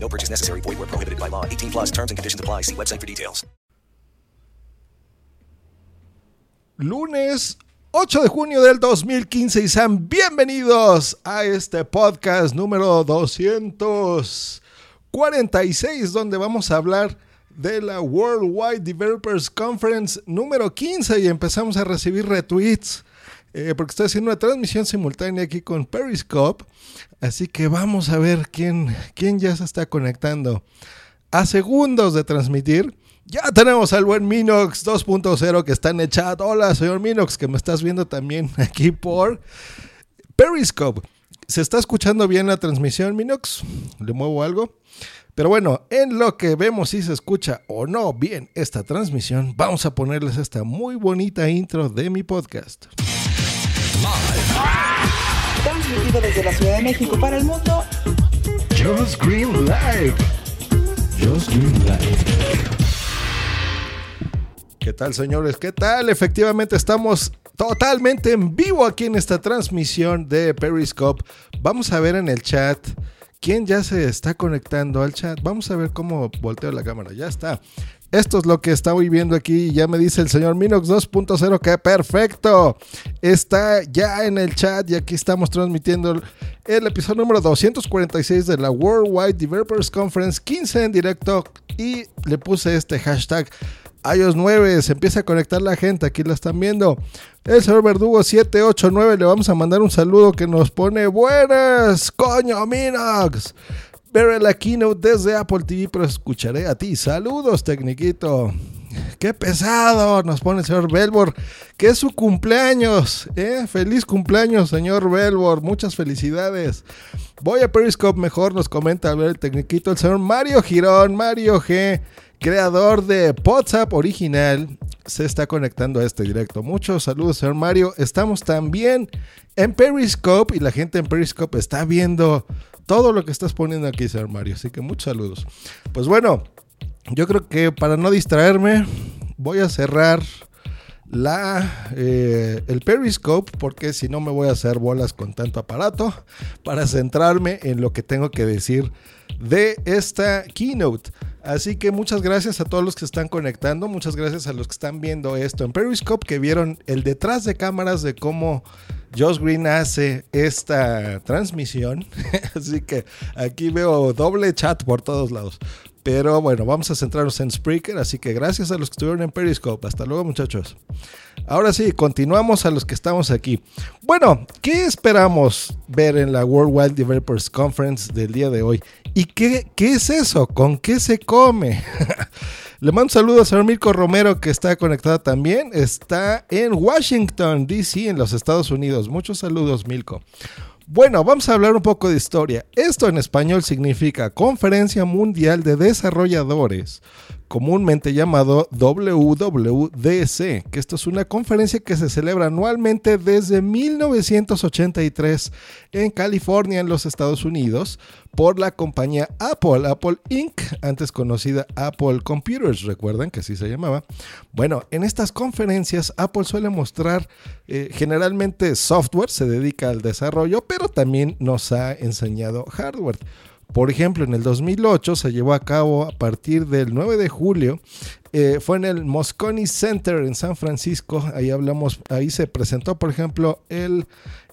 No purchase necessary. Void where prohibited by law. 18 plus terms and conditions apply. See website for details. Lunes 8 de junio del 2015 y sean bienvenidos a este podcast número 246 donde vamos a hablar de la Worldwide Developers Conference número 15 y empezamos a recibir retweets eh, porque estoy haciendo una transmisión simultánea aquí con Periscope. Así que vamos a ver quién, quién ya se está conectando. A segundos de transmitir, ya tenemos al buen Minox 2.0 que está en el chat. Hola, señor Minox, que me estás viendo también aquí por Periscope. ¿Se está escuchando bien la transmisión, Minox? ¿Le muevo algo? Pero bueno, en lo que vemos si se escucha o no bien esta transmisión, vamos a ponerles esta muy bonita intro de mi podcast. Transmitido desde la Ciudad de México para el mundo. Just Green Live. Just Green Live. ¿Qué tal, señores? ¿Qué tal? Efectivamente, estamos totalmente en vivo aquí en esta transmisión de Periscope. Vamos a ver en el chat quién ya se está conectando al chat. Vamos a ver cómo volteo la cámara. Ya está. Esto es lo que estoy viendo aquí. Ya me dice el señor Minox 2.0 que perfecto. Está ya en el chat y aquí estamos transmitiendo el episodio número 246 de la Worldwide Developers Conference 15 en directo. Y le puse este hashtag iOS 9. Se empieza a conectar la gente. Aquí la están viendo. El señor Verdugo 789 le vamos a mandar un saludo que nos pone buenas. Coño, Minox. Veré la keynote desde Apple TV, pero escucharé a ti. Saludos, Tecniquito. Qué pesado, nos pone el señor Belbor, que es su cumpleaños. ¿eh? Feliz cumpleaños, señor Belbor. Muchas felicidades. Voy a Periscope mejor, nos comenta a ver el Tecniquito, el señor Mario Girón, Mario G, creador de WhatsApp original. Se está conectando a este directo. Muchos saludos, señor Mario. Estamos también en Periscope y la gente en Periscope está viendo todo lo que estás poniendo aquí, señor Mario. Así que muchos saludos. Pues bueno, yo creo que para no distraerme, voy a cerrar la, eh, el Periscope porque si no me voy a hacer bolas con tanto aparato para centrarme en lo que tengo que decir de esta keynote. Así que muchas gracias a todos los que están conectando, muchas gracias a los que están viendo esto en Periscope, que vieron el detrás de cámaras de cómo Josh Green hace esta transmisión. Así que aquí veo doble chat por todos lados. Pero bueno, vamos a centrarnos en Spreaker, así que gracias a los que estuvieron en Periscope. Hasta luego muchachos. Ahora sí, continuamos a los que estamos aquí. Bueno, ¿qué esperamos ver en la Worldwide Developers Conference del día de hoy? ¿Y qué, qué es eso? ¿Con qué se come? Le mando saludos a Mirko Romero que está conectado también. Está en Washington, D.C., en los Estados Unidos. Muchos saludos, Milko. Bueno, vamos a hablar un poco de historia. Esto en español significa Conferencia Mundial de Desarrolladores, comúnmente llamado WWDC, que esto es una conferencia que se celebra anualmente desde 1983 en California, en los Estados Unidos, por la compañía Apple, Apple Inc., antes conocida Apple Computers, recuerdan que así se llamaba. Bueno, en estas conferencias Apple suele mostrar eh, generalmente software, se dedica al desarrollo, pero también nos ha enseñado hardware. Por ejemplo, en el 2008 se llevó a cabo a partir del 9 de julio, eh, fue en el Moscone Center en San Francisco, ahí hablamos, ahí se presentó, por ejemplo, el,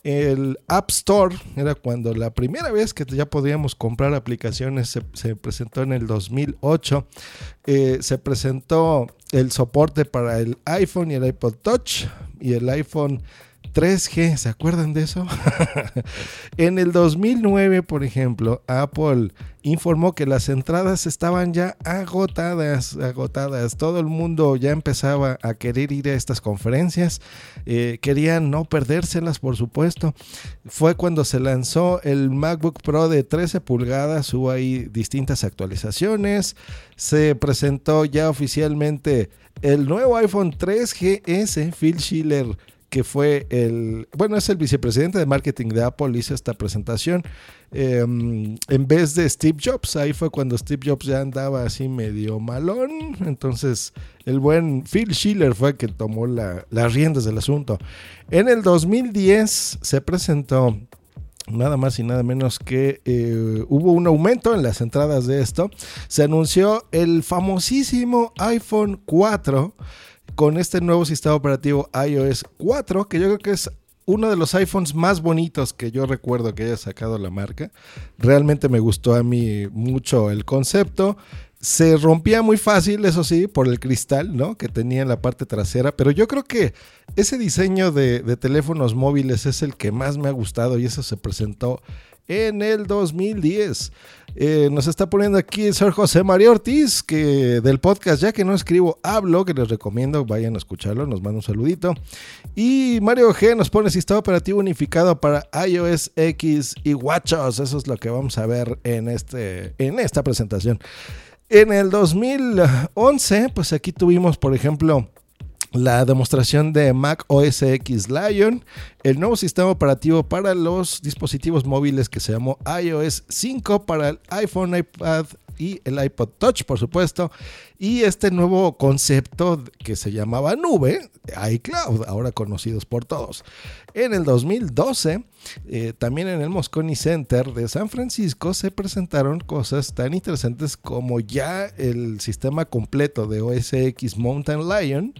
el App Store, era cuando la primera vez que ya podíamos comprar aplicaciones se, se presentó en el 2008, eh, se presentó el soporte para el iPhone y el iPod Touch y el iPhone 3G, ¿se acuerdan de eso? en el 2009, por ejemplo, Apple informó que las entradas estaban ya agotadas, agotadas. Todo el mundo ya empezaba a querer ir a estas conferencias, eh, querían no perdérselas, por supuesto. Fue cuando se lanzó el MacBook Pro de 13 pulgadas, hubo ahí distintas actualizaciones, se presentó ya oficialmente el nuevo iPhone 3GS, Phil Schiller que fue el, bueno, es el vicepresidente de marketing de Apple, hizo esta presentación em, en vez de Steve Jobs. Ahí fue cuando Steve Jobs ya andaba así medio malón. Entonces, el buen Phil Schiller fue el que tomó las riendas del asunto. En el 2010 se presentó nada más y nada menos que eh, hubo un aumento en las entradas de esto. Se anunció el famosísimo iPhone 4 con este nuevo sistema operativo iOS 4, que yo creo que es uno de los iPhones más bonitos que yo recuerdo que haya sacado la marca. Realmente me gustó a mí mucho el concepto. Se rompía muy fácil, eso sí, por el cristal, ¿no? Que tenía en la parte trasera. Pero yo creo que ese diseño de, de teléfonos móviles es el que más me ha gustado y eso se presentó en el 2010. Eh, nos está poniendo aquí el señor José María Ortiz, que del podcast, ya que no escribo, hablo, que les recomiendo, vayan a escucharlo, nos manda un saludito. Y Mario G nos pone sistema operativo unificado para iOS X y WatchOS. Eso es lo que vamos a ver en, este, en esta presentación. En el 2011, pues aquí tuvimos, por ejemplo, la demostración de Mac OS X Lion, el nuevo sistema operativo para los dispositivos móviles que se llamó iOS 5 para el iPhone, iPad y el iPod Touch, por supuesto, y este nuevo concepto que se llamaba nube, iCloud, ahora conocidos por todos. En el 2012, eh, también en el Moscone Center de San Francisco se presentaron cosas tan interesantes como ya el sistema completo de OS X Mountain Lion,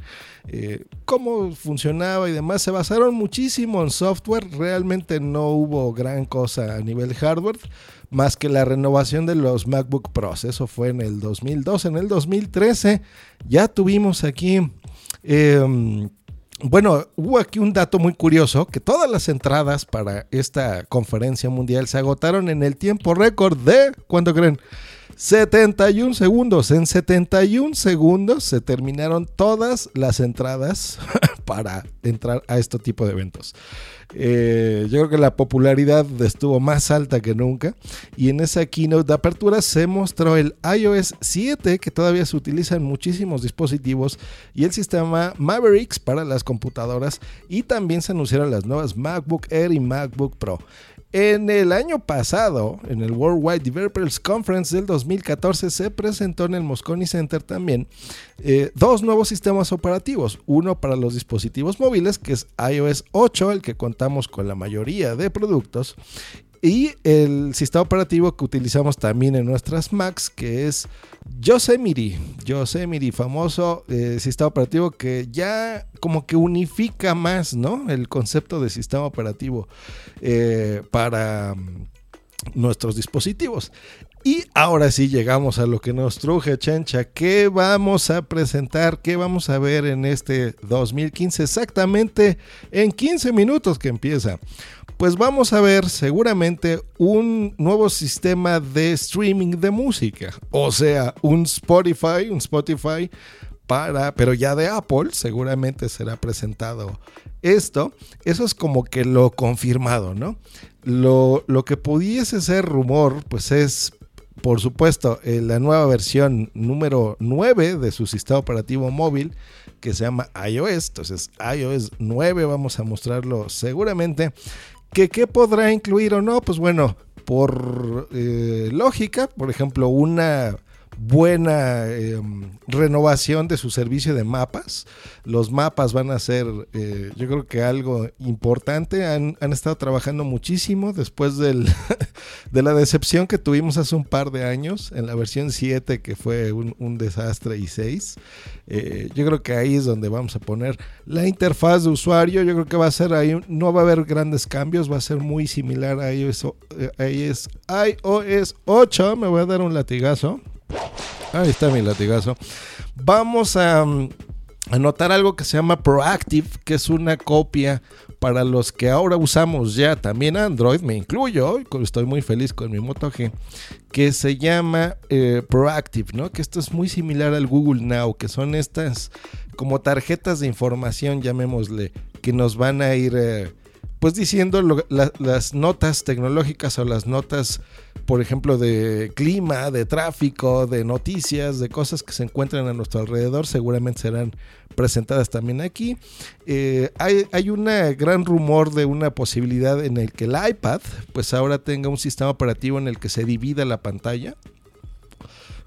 eh, cómo funcionaba y demás. Se basaron muchísimo en software, realmente no hubo gran cosa a nivel hardware más que la renovación de los MacBook Pros. Eso fue en el 2012. En el 2013 ya tuvimos aquí... Em, bueno, hubo aquí un dato muy curioso, que todas las entradas para esta conferencia mundial se agotaron en el tiempo récord de, ¿cuánto creen? 71 segundos. En 71 segundos se terminaron todas las entradas para entrar a este tipo de eventos. Eh, yo creo que la popularidad estuvo más alta que nunca. Y en esa keynote de apertura se mostró el iOS 7, que todavía se utiliza en muchísimos dispositivos, y el sistema Mavericks para las computadoras. Y también se anunciaron las nuevas MacBook Air y MacBook Pro. En el año pasado, en el Worldwide Developers Conference del 2014, se presentó en el Moscone Center también eh, dos nuevos sistemas operativos. Uno para los dispositivos móviles, que es iOS 8, el que contamos con la mayoría de productos, y el sistema operativo que utilizamos también en nuestras Macs, que es Yosemite. Yosemite, famoso eh, sistema operativo que ya como que unifica más, ¿no? El concepto de sistema operativo eh, para mm, nuestros dispositivos. Y ahora sí llegamos a lo que nos truje, Chencha. ¿Qué vamos a presentar? ¿Qué vamos a ver en este 2015? Exactamente en 15 minutos que empieza pues vamos a ver seguramente un nuevo sistema de streaming de música. O sea, un Spotify, un Spotify para, pero ya de Apple, seguramente será presentado esto. Eso es como que lo confirmado, ¿no? Lo, lo que pudiese ser rumor, pues es por supuesto, eh, la nueva versión número 9 de su sistema operativo móvil que se llama iOS. Entonces, iOS 9 vamos a mostrarlo seguramente. ¿Que qué podrá incluir o no? Pues bueno, por eh, lógica, por ejemplo, una buena em, renovación de su servicio de mapas. Los mapas van a ser, eh, yo creo que algo importante. Han, estado trabajando muchísimo después del, de la decepción que tuvimos hace un par de años en la versión 7, que fue un, desastre, y 6. Eh, yo creo que ahí es donde vamos a poner la interfaz de usuario. Yo creo que va a ser ahí, no va a haber grandes cambios, va a ser muy similar a iOS, iOS, iOS 8. Me voy a dar un latigazo. Ahí está mi latigazo. Vamos a, anotar algo que se llama Proactive, que es una copia para los que ahora usamos ya también Android, me incluyo, estoy muy feliz con mi Moto G, que se llama eh, Proactive, ¿no? Que esto es muy similar al Google Now, que son estas como tarjetas de información, llamémosle, que nos van a ir... Eh, pues diciendo las notas tecnológicas o las notas, por ejemplo, de clima, de tráfico, de noticias, de cosas que se encuentran a nuestro alrededor, seguramente serán presentadas también aquí. Eh, hay, hay un gran rumor de una posibilidad en el que el iPad, pues ahora tenga un sistema operativo en el que se divida la pantalla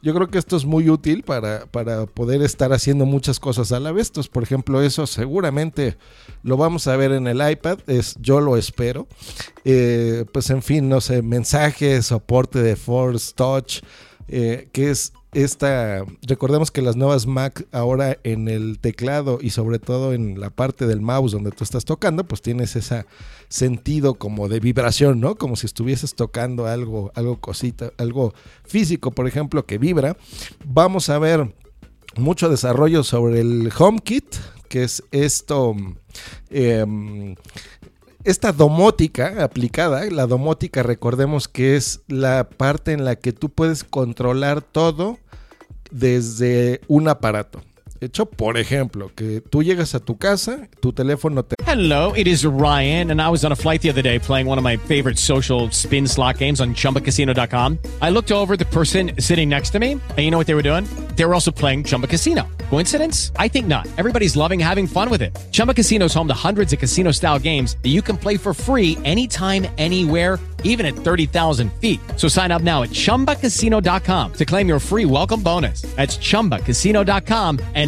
yo creo que esto es muy útil para, poder estar haciendo muchas cosas a la vez. Entonces, por ejemplo, eso seguramente lo vamos a ver en el iPad, yo lo espero. Eh, pues en fin, no sé, mensajes, soporte de Force Touch, eh, que es esta, recordemos que las nuevas Mac ahora en el teclado y sobre todo en la parte del mouse donde tú estás tocando, pues tienes ese sentido como de vibración, ¿no? Como si estuvieses tocando algo, algo cosita, algo físico, por ejemplo, que vibra. Vamos a ver mucho desarrollo sobre el HomeKit, que es esto. Em, esta domótica aplicada, la domótica recordemos que es la parte en la que tú puedes controlar todo desde un aparato. Hecho, por ejemplo, que tú llegas a tu casa, tu teléfono te... Hello, it is Ryan, and I was on a flight the other day playing one of my favorite social spin slot games on ChumbaCasino.com. I looked over the person sitting next to me, and you know what they were doing? They were also playing Chumba Casino. Coincidence? I think not. Everybody's loving having fun with it. Chumba Casino is home to hundreds of casino-style games that you can play for free anytime, anywhere even at 30,000 feet. So sign up now at ChumbaCasino.com to claim your free welcome bonus. That's ChumbaCasino.com and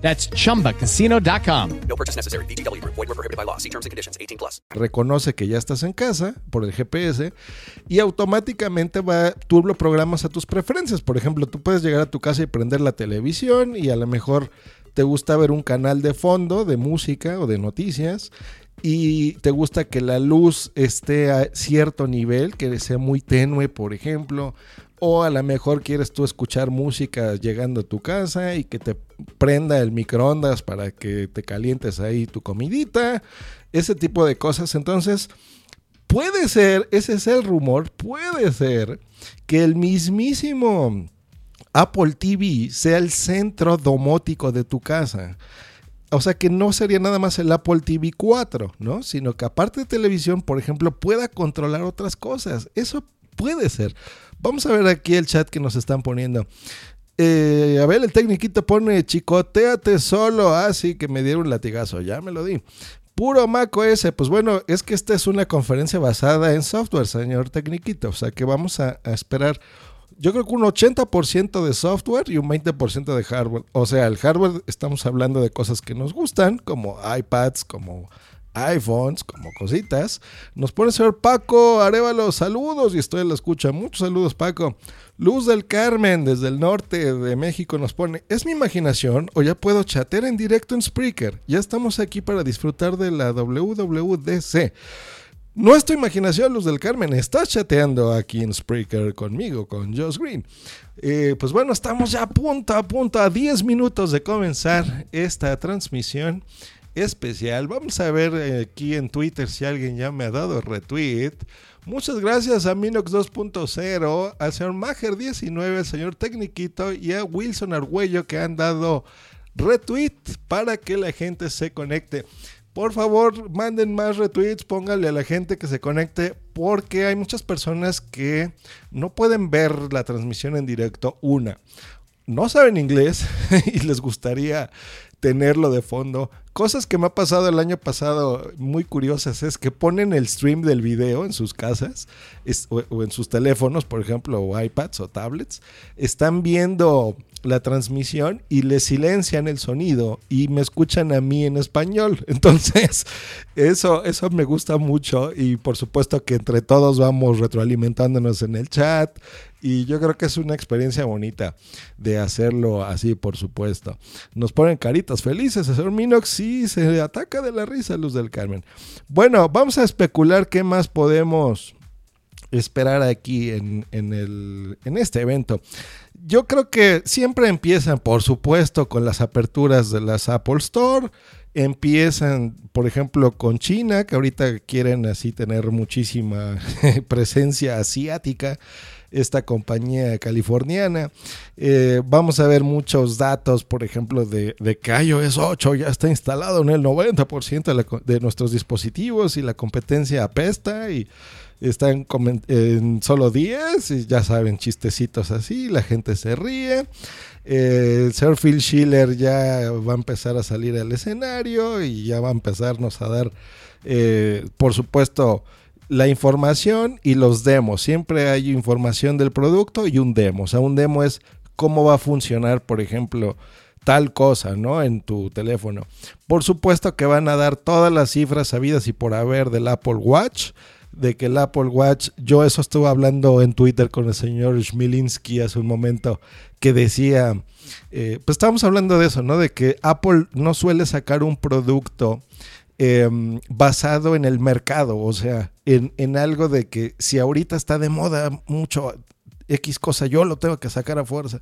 That's chumbacasino.com. No purchase necessary. BGW. Void were prohibited by law. See terms and conditions 18 plus. Reconoce que ya estás en casa por el GPS y automáticamente va, tú lo programas a tus preferencias. Por ejemplo, tú puedes llegar a tu casa y prender la televisión y a lo mejor te gusta ver un canal de fondo de música o de noticias y te gusta que la luz esté a cierto nivel, que sea muy tenue, por ejemplo, o a lo mejor quieres tú escuchar música llegando a tu casa y que te prenda el microondas para que te calientes ahí tu comidita, ese tipo de cosas. Entonces, puede ser, ese es el rumor, puede ser que el mismísimo Apple TV sea el centro domótico de tu casa. O sea que no sería nada más el Apple TV 4, ¿no? Sino que aparte de televisión, por ejemplo, pueda controlar otras cosas. Eso puede ser. Vamos a ver aquí el chat que nos están poniendo. Eh, a ver, el tecniquito pone chicoteate solo. Ah, sí, que me dieron un latigazo. Ya me lo di. Puro Mac OS. Pues bueno, es que esta es una conferencia basada en software, señor tecniquito. O sea que vamos a, a esperar yo creo que un 80% de software y un 20% de hardware. O sea, el hardware estamos hablando de cosas que nos gustan, como iPads, como iPhones, como cositas. Nos pone el señor Paco Arevalo, saludos y estoy en la escucha. Muchos saludos, Paco. Luz del Carmen, desde el norte de México, nos pone: ¿Es mi imaginación o ya puedo chatear en directo en Spreaker? Ya estamos aquí para disfrutar de la WWDC. No es tu imaginación, Luz del Carmen. Estás chateando aquí en Spreaker conmigo, con Josh Green. Eh, pues bueno, estamos ya a punto, a punto, a 10 minutos de comenzar esta transmisión especial. Vamos a ver eh, aquí en Twitter si alguien ya me ha dado retweet. Muchas gracias a Minox 2.0, al señor Mager19, al señor Tecniquito y a Wilson Argüello que han dado retweet para que la gente se conecte. Por favor, manden más retweets, pónganle a la gente que se conecte, porque hay muchas personas que no pueden ver la transmisión en directo. Una, no saben inglés y les gustaría tenerlo de fondo. Cosas que me ha pasado el año pasado muy curiosas es que ponen el stream del video en sus casas o en sus teléfonos, por ejemplo, o iPads o tablets. Están viendo la transmisión y le silencian el sonido y me escuchan a mí en español. Entonces, eso, eso me gusta mucho y por supuesto que entre todos vamos retroalimentándonos en el chat y yo creo que es una experiencia bonita de hacerlo así, por supuesto. Nos ponen caritas felices, señor Minox, sí, se ataca de la risa Luz del Carmen. Bueno, vamos a especular qué más podemos esperar aquí en, en, el, en este evento. Yo creo que siempre empiezan, por supuesto, con las aperturas de las Apple Store. Empiezan, por ejemplo, con China, que ahorita quieren así tener muchísima presencia asiática, esta compañía californiana. Eh, vamos a ver muchos datos, por ejemplo, de, de que iOS 8 ya está instalado en el 90% de, de nuestros dispositivos y la competencia apesta y está en, solo 10 y ya saben, chistecitos así, la gente se ríe. Eh, señor Phil Schiller ya va a empezar a salir al escenario y ya va a empezarnos a dar, eh, por supuesto, la información y los demos. Siempre hay información del producto y un demo. O sea, un demo es cómo va a funcionar, por ejemplo, tal cosa, ¿no? En tu teléfono. Por supuesto que van a dar todas las cifras sabidas y por haber del Apple Watch. De que el Apple Watch, yo eso estuve hablando en Twitter con el señor Schmilinski hace un momento, que decía, eh, pues estábamos hablando de eso, ¿no? De que Apple no suele sacar un producto eh, basado en el mercado, o sea, en, en algo de que si ahorita está de moda mucho X cosa, yo lo tengo que sacar a fuerza.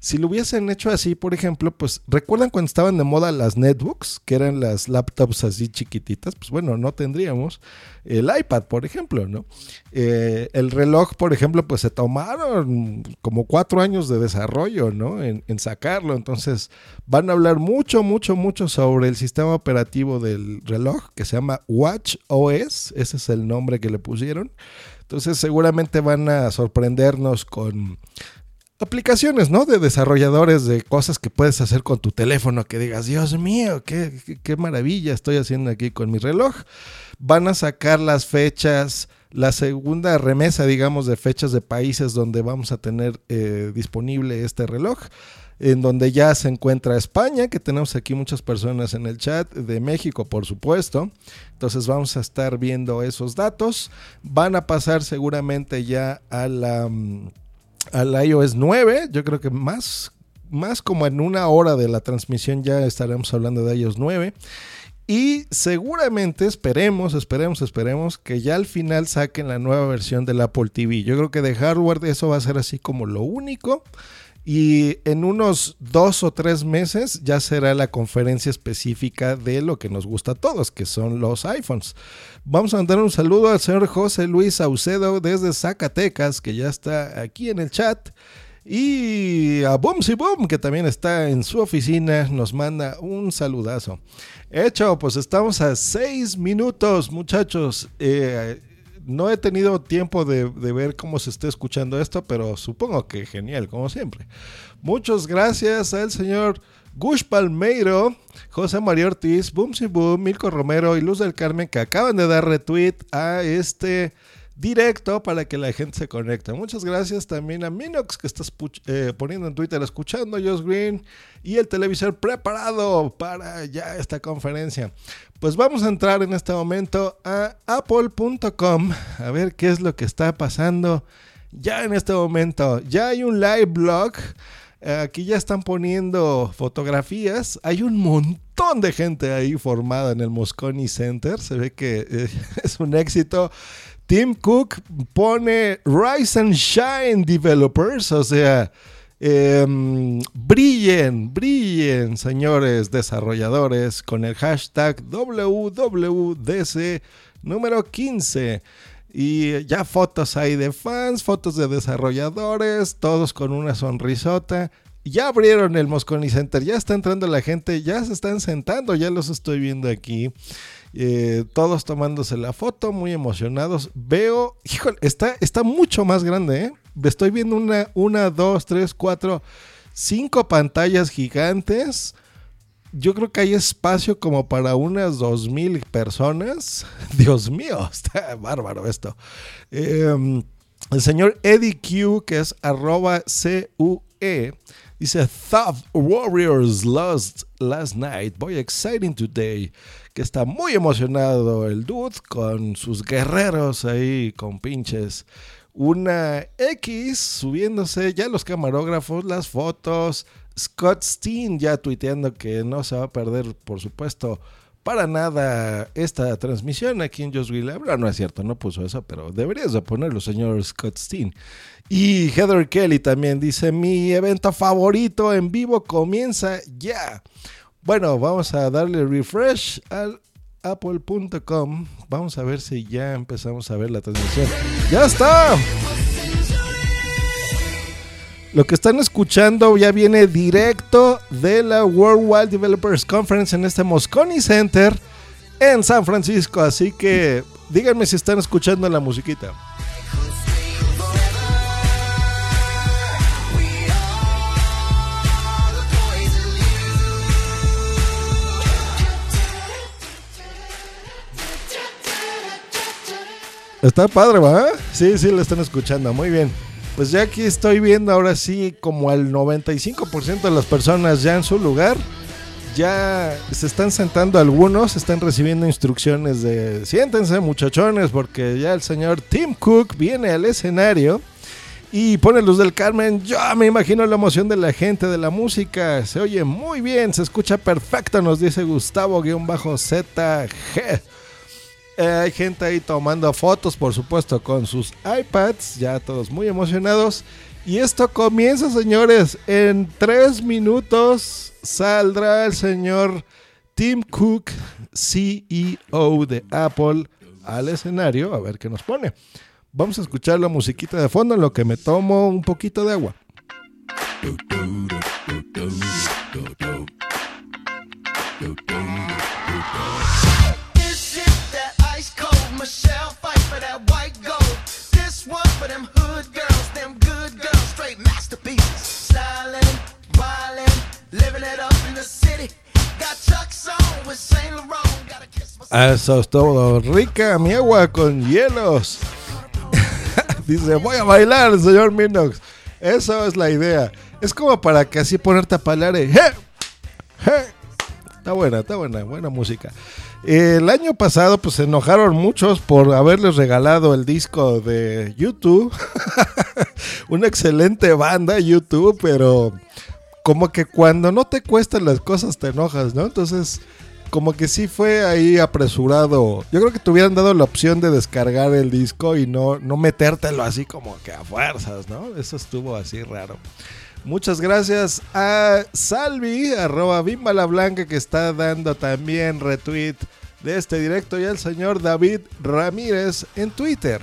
Si lo hubiesen hecho así, por ejemplo, pues recuerdan cuando estaban de moda las netbooks, que eran las laptops así chiquititas, pues bueno, no tendríamos el iPad, por ejemplo, ¿no? Eh, el reloj, por ejemplo, pues se tomaron como cuatro años de desarrollo, ¿no? En, en sacarlo, entonces van a hablar mucho, mucho, mucho sobre el sistema operativo del reloj que se llama Watch OS, ese es el nombre que le pusieron. Entonces seguramente van a sorprendernos con aplicaciones, ¿no? De desarrolladores de cosas que puedes hacer con tu teléfono, que digas, Dios mío, qué, qué, maravilla estoy haciendo aquí con mi reloj. Van a sacar las fechas, la segunda remesa, digamos, de fechas de países donde vamos a tener eh, disponible este reloj en donde ya se encuentra España, que tenemos aquí muchas personas en el chat, de México, por supuesto. Entonces vamos a estar viendo esos datos. Van a pasar seguramente ya a la, mm, iOS 9. Yo creo que más, más como en una hora de la transmisión ya estaremos hablando de iOS 9. Y seguramente esperemos, esperemos, esperemos que ya al final saquen la nueva versión del Apple TV. Yo creo que de hardware eso va a ser así como lo único. Y en unos dos o tres meses ya será la conferencia específica de lo que nos gusta a todos, que son los iPhones. Vamos a mandar un saludo al señor José Luis Saucedo desde Zacatecas, que ya está aquí en el chat. Y a Boomsy Boom, que también está en su oficina, nos manda un saludazo. Hecho, pues estamos a seis minutos, muchachos. Eh, no he tenido tiempo de, ver cómo se está escuchando esto, pero supongo que genial, como siempre. Muchas gracias al señor Gush Palmeiro, José María Ortiz, Boomsy Boom, Milko Romero y Luz del Carmen, que acaban de dar retweet a este directo para que la gente se conecte. Muchas gracias también a Minox que estás eh, poniendo en Twitter escuchando Josh Green y el televisor preparado para ya esta conferencia. Pues vamos a entrar en este momento a apple.com a ver qué es lo que está pasando ya en este momento. Ya hay un live blog. Aquí ya están poniendo fotografías. Hay un montón de gente ahí formada en el Moscone Center. Se ve que eh, es un éxito. Tim Cook pone Rise and Shine Developers, o sea, eh, brillen, brillen, señores desarrolladores, con el hashtag WWDC número 15. Y ya fotos ahí de fans, fotos de desarrolladores, todos con una sonrisota. Ya abrieron el Moscone Center, ya está entrando la gente, ya se están sentando, ya los estoy viendo aquí. Eh, todos tomándose la foto, muy emocionados. Veo, híjole, está, está mucho más grande, ¿eh? Estoy viendo una, una, dos, tres, cuatro, cinco pantallas gigantes. yo creo que hay espacio como para unas dos mil personas. Dios mío, está bárbaro esto. Eh, el señor Eddie Q, que es arroba CUE, dice Thought Warriors lost last night. Boy, exciting today. Que está muy emocionado el dude con sus guerreros ahí, con pinches. Una X subiéndose ya los camarógrafos, las fotos. Scott Steen ya tuiteando que no se va a perder, por supuesto, para nada esta transmisión aquí en Just Will No es cierto, no puso eso, pero deberías de ponerlo, señor Scott Steen. Y Heather Kelly también dice, mi evento favorito en vivo comienza ya. Bueno, vamos a darle refresh al apple.com. Vamos a ver si ya empezamos a ver la transmisión. ¡Ya está! Lo que están escuchando ya viene directo de la Worldwide Developers Conference en este Moscone Center en San Francisco. Así que díganme si están escuchando la musiquita. Está padre, ¿va? Sí, sí, lo están escuchando. Muy bien. Pues ya aquí estoy viendo ahora sí como al 95% de las personas ya en su lugar. Ya se están sentando algunos, están recibiendo instrucciones de siéntense muchachones porque ya el señor Tim Cook viene al escenario y pone luz del Carmen. Yo me imagino la emoción de la gente, de la música. Se oye muy bien, se escucha perfecto, nos dice Gustavo-ZG. Hay gente ahí tomando fotos, por supuesto, con sus iPads, ya todos muy emocionados. Y esto comienza, señores. En tres minutos saldrá el señor Tim Cook, CEO de Apple, al escenario a ver qué nos pone. Vamos a escuchar la musiquita de fondo en lo que me tomo un poquito de agua. Eso es todo. Rica mi agua con hielos. Dice, voy a bailar, señor Minox. Eso es la idea. Es como para que así ponerte a. ¡eh! Está buena, está buena, buena música. El año pasado, pues se enojaron muchos por haberles regalado el disco de YouTube. Una excelente banda, YouTube, pero como que cuando no te cuestan las cosas te enojas, ¿no? Entonces, como que sí fue ahí apresurado. Yo creo que te hubieran dado la opción de descargar el disco y no, no metértelo así como que a fuerzas, ¿no? Eso estuvo así raro. Muchas gracias a Salvi, arroba Bimba la Blanca, que está dando también retweet de este directo, y al señor David Ramírez en Twitter.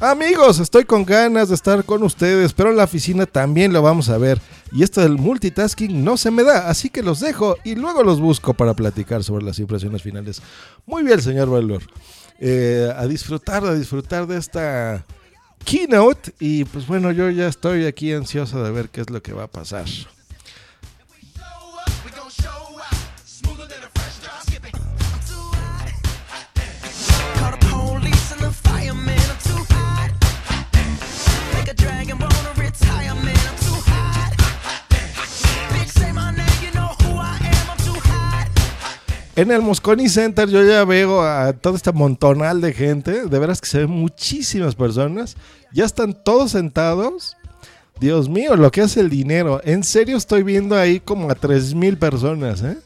Amigos, estoy con ganas de estar con ustedes, pero en la oficina también lo vamos a ver. Y esto del multitasking no se me da, así que los dejo y luego los busco para platicar sobre las impresiones finales. Muy bien, señor Belbor. Eh, a disfrutar, a disfrutar de esta keynote. Y pues bueno, yo ya estoy aquí ansioso de ver qué es lo que va a pasar. En el Mosconi Center yo ya veo a todo este montonal de gente. De veras que se ven muchísimas personas. Ya están todos sentados. Dios mío, lo que hace el dinero. En serio estoy viendo ahí como a 3.000 personas. ¿eh?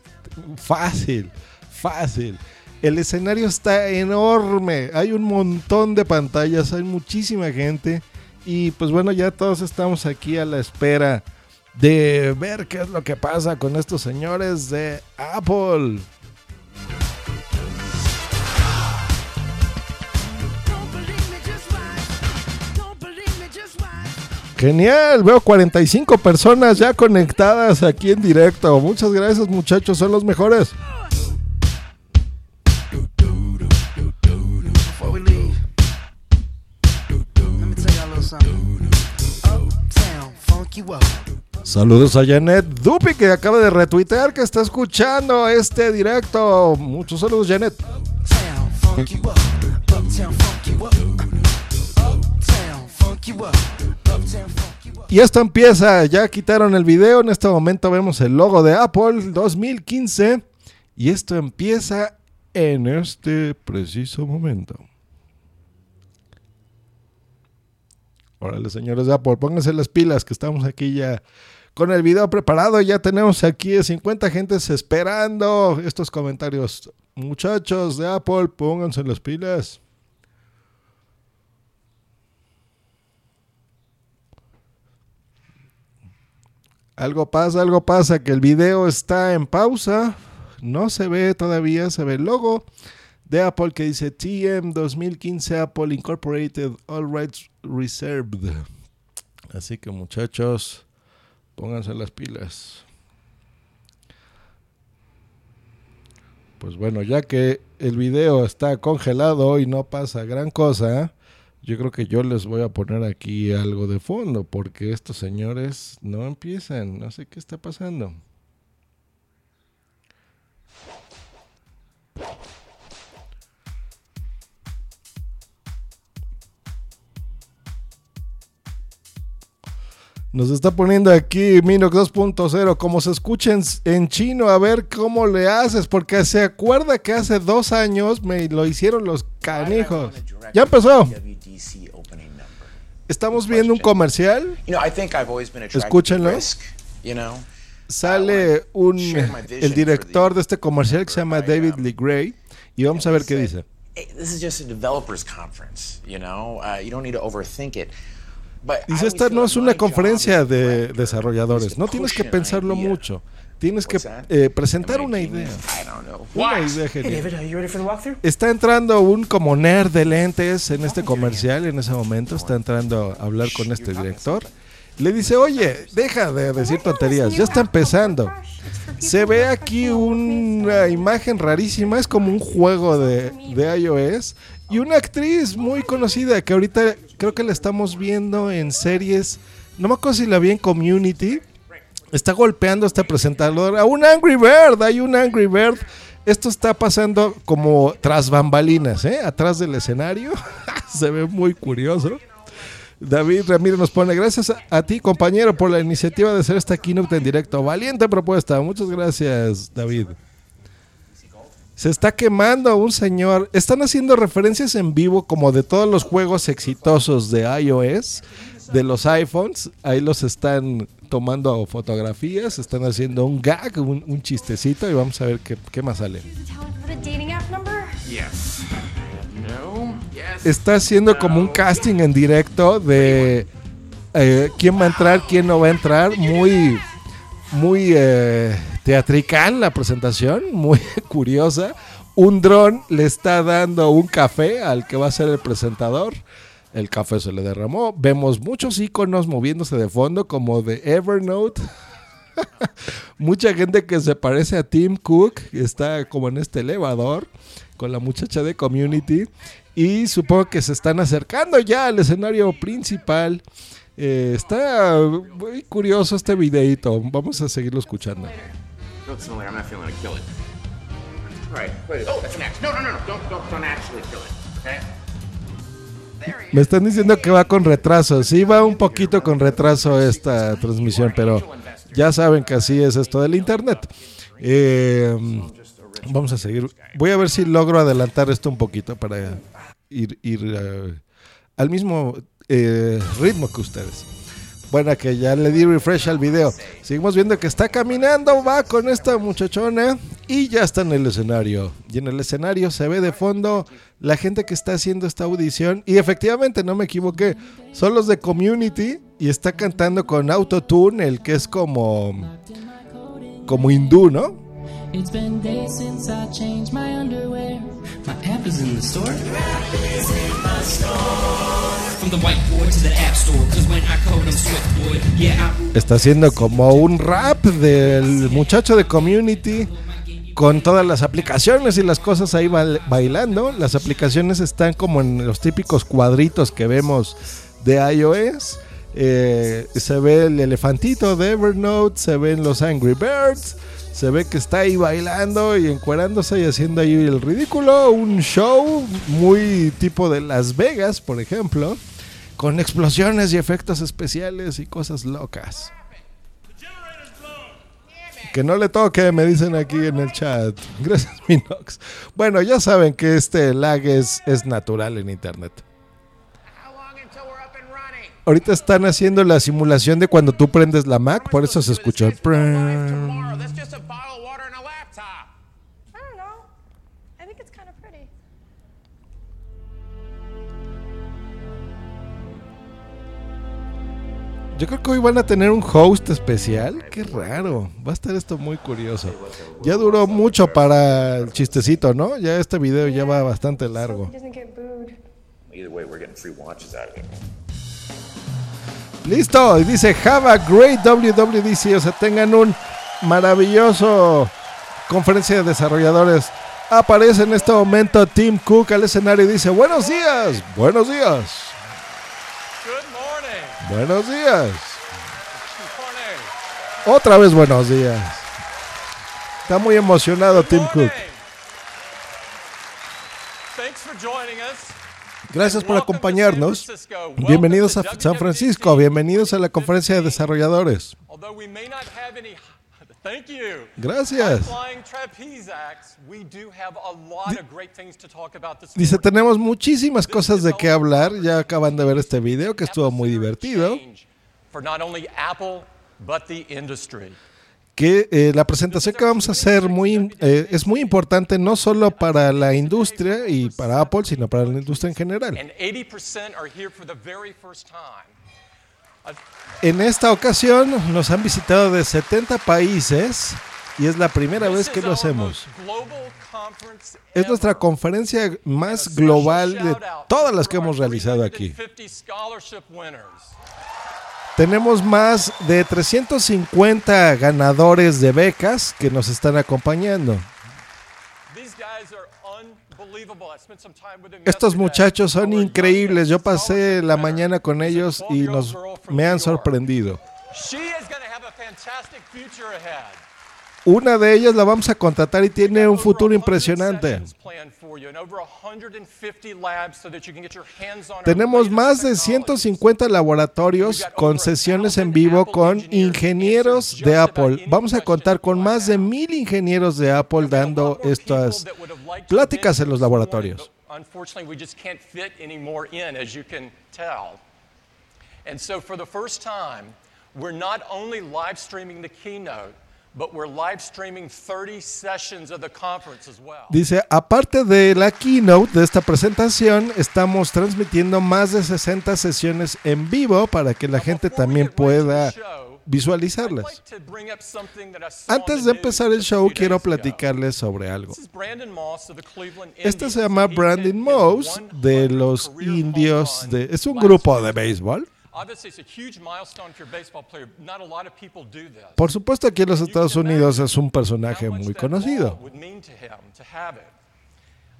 Fácil, fácil. El escenario está enorme. Hay un montón de pantallas. Hay muchísima gente. Y pues bueno, ya todos estamos aquí a la espera de ver qué es lo que pasa con estos señores de Apple. Genial, veo 45 personas ya conectadas aquí en directo. Muchas gracias muchachos, son los mejores. Saludos a Janet Dupi que acaba de retuitear que está escuchando este directo. Muchos saludos Janet. Y esto empieza, ya quitaron el video, en este momento vemos el logo de Apple 2015 y esto empieza en este preciso momento. Órale, señores de Apple, pónganse las pilas que estamos aquí ya con el video preparado. Ya tenemos aquí 50 gentes esperando estos comentarios. Muchachos de Apple, pónganse las pilas. Algo pasa, algo pasa, que el video está en pausa. No se ve todavía, se ve el logo de Apple que dice TM 2015 Apple Incorporated All Rights Reserved. Así que muchachos, pónganse las pilas. Pues bueno, ya que el video está congelado y no pasa gran cosa, yo creo que yo les voy a poner aquí algo de fondo porque estos señores no empiezan, no sé qué está pasando. Nos está poniendo aquí Minox 2.0, como se escucha en, en chino, a ver cómo le haces, porque se acuerda que hace dos años me lo hicieron los canijos. Ya empezó. Estamos viendo un comercial, Escúchenlo. Sale un, el director de este comercial que se llama David Lee Gray, y vamos a ver qué dice. Dice, esta no es una conferencia de desarrolladores, no tienes que pensarlo mucho, tienes que eh, presentar una idea. I don't know. Una idea genial. David, are you ready for the walkthrough? Está entrando un como nerd de lentes en este comercial, en ese momento está entrando a hablar con este director. Le dice, oye, deja de decir tonterías, ya está empezando. Se ve aquí una imagen rarísima, es como un juego de, de iOS. Y una actriz muy conocida que ahorita creo que la estamos viendo en series, no me acuerdo si la vi en Community. Está golpeando a este presentador. A un Angry Bird, hay un Angry Bird. Esto está pasando como tras bambalinas, ¿eh? Atrás del escenario. Se ve muy curioso. David Ramírez nos pone, gracias a, a ti compañero por la iniciativa de hacer esta keynote en directo. Valiente propuesta. Muchas gracias, David. Se está quemando un señor. Están haciendo referencias en vivo como de todos los juegos exitosos de iOS, de los iPhones. Ahí los están tomando fotografías, están haciendo un gag, un, un chistecito y vamos a ver qué, qué más sale. Está haciendo como un casting en directo de eh, quién va a entrar, quién no va a entrar. Muy, muy eh, teatrical la presentación, muy curiosa. Un dron le está dando un café al que va a ser el presentador. El café se le derramó. Vemos muchos iconos moviéndose de fondo, como de Evernote. Mucha gente que se parece a Tim Cook, está como en este elevador con la muchacha de Community. Y supongo que se están acercando ya al escenario principal. Eh, está muy curioso este videito. Vamos a seguirlo escuchando. Oh. No, Me están diciendo que va con retraso. Sí, va un poquito con retraso esta transmisión, pero ya saben que así es esto del internet. Eh, Vamos a seguir. Voy a ver si logro adelantar esto un poquito para ir, eh, al mismo eh, ritmo que ustedes. Bueno, que ya le di refresh al video. Seguimos viendo que está caminando, va con esta muchachona y ya está en el escenario. Y en el escenario se ve de fondo la gente que está haciendo esta audición. Y efectivamente, no me equivoqué, son los de Community y está cantando con Autotune, el que es como, como hindú, ¿no? It's been days since I changed my underwear. My app is in the store. From the whiteboard to the app store. Cause when I code, I'm swift, boy. Yeah, I Está haciendo como un rap del muchacho de Community con todas las aplicaciones y las cosas ahí bail- bailando. Las aplicaciones están como en los típicos cuadritos que vemos de iOS. Eh, se ve el elefantito de Evernote, se ven los Angry Birds, se ve que está ahí bailando y encuerándose y haciendo ahí el ridículo. Un show muy tipo de Las Vegas, por ejemplo, con explosiones y efectos especiales y cosas locas. Que no le toque, me dicen aquí en el chat. Gracias, Minox. Bueno, ya saben que este lag es, es natural en internet. Ahorita están haciendo la simulación de cuando tú prendes la Mac, por eso se escuchó el Yo creo que hoy van a tener un host especial. Qué raro. Va a estar esto muy curioso. Ya duró mucho para el chistecito, ¿no? Ya este video ya va bastante largo. He doesn't get booed. Either way, we're getting free watches out of it. Listo, y dice Have a great WWDC, o sea, tengan un maravilloso conferencia de desarrolladores. Aparece en este momento Tim Cook al escenario y dice, buenos días, buenos días. Buenos días. Otra vez buenos días. Está muy emocionado Tim Cook. Gracias por acompañarnos. Bienvenidos a San Francisco, bienvenidos a la conferencia de desarrolladores. Thank you. Gracias. Dice, tenemos muchísimas cosas de qué hablar. Ya acaban de ver este video que estuvo muy divertido. for not only Apple but the industry. Que eh, la presentación que vamos a hacer muy, eh, es muy importante no solo para la industria y para Apple, sino para la industria en general. And 80% are here for the very first time. En esta ocasión nos han visitado de 70 países y es la primera vez que lo hacemos. Es nuestra conferencia más global de todas las que hemos realizado aquí. 50 scholarship winners. Tenemos más de 350 ganadores de becas que nos están acompañando. These guys are unbelievable. I spent some time with them Estos muchachos son increíbles. Yo pasé la mañana con ellos y nos me han sorprendido. Una de ellas la vamos a contratar y tiene un futuro impresionante. Planned for you and over 150 labs so that you can get your hands on our Tenemos más de 150 laboratorios con sesiones en vivo con ingenieros de Apple. Vamos a contar con más de mil ingenieros de Apple dando estas pláticas en los laboratorios. And so, for the first time, we're not only live streaming the keynote, but we're live streaming 30 sessions of the conference as well. Dice, aparte de la keynote de esta presentación, estamos transmitiendo más de 60 sesiones en vivo para que la gente también pueda visualizarlas. Antes de empezar el show, quiero platicarles sobre algo. Este se llama Brandon Moss de los indios de... Es un grupo de béisbol. Obviously, it's a huge milestone if you're a baseball player. Not a lot of people do this. Por supuesto, aquí en los Estados Unidos es un personaje muy conocido. would mean to him to have it.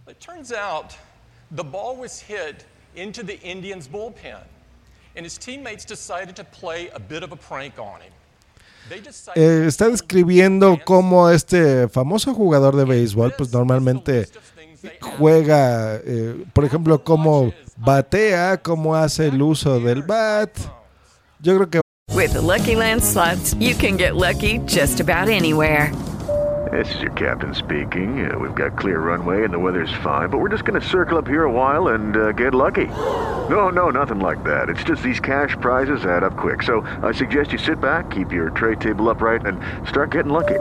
It turns out the ball was hit into the Indians' bullpen, and his teammates decided to play a bit of a prank on him. They decided Eh, está describiendo cómo este famoso jugador de béisbol, pues normalmente juega, eh, por ejemplo, cómo batea, cómo hace el uso del bat. Yo creo que With the Lucky Land slots, you can get lucky just about anywhere. This is your captain speaking. Uh, we've got clear runway and the weather's fine, but we're just going to circle up here a while and uh, get lucky. No, no, nothing like that. It's just these cash prizes add up quick. So I suggest you sit back, keep your tray table upright, and start getting lucky.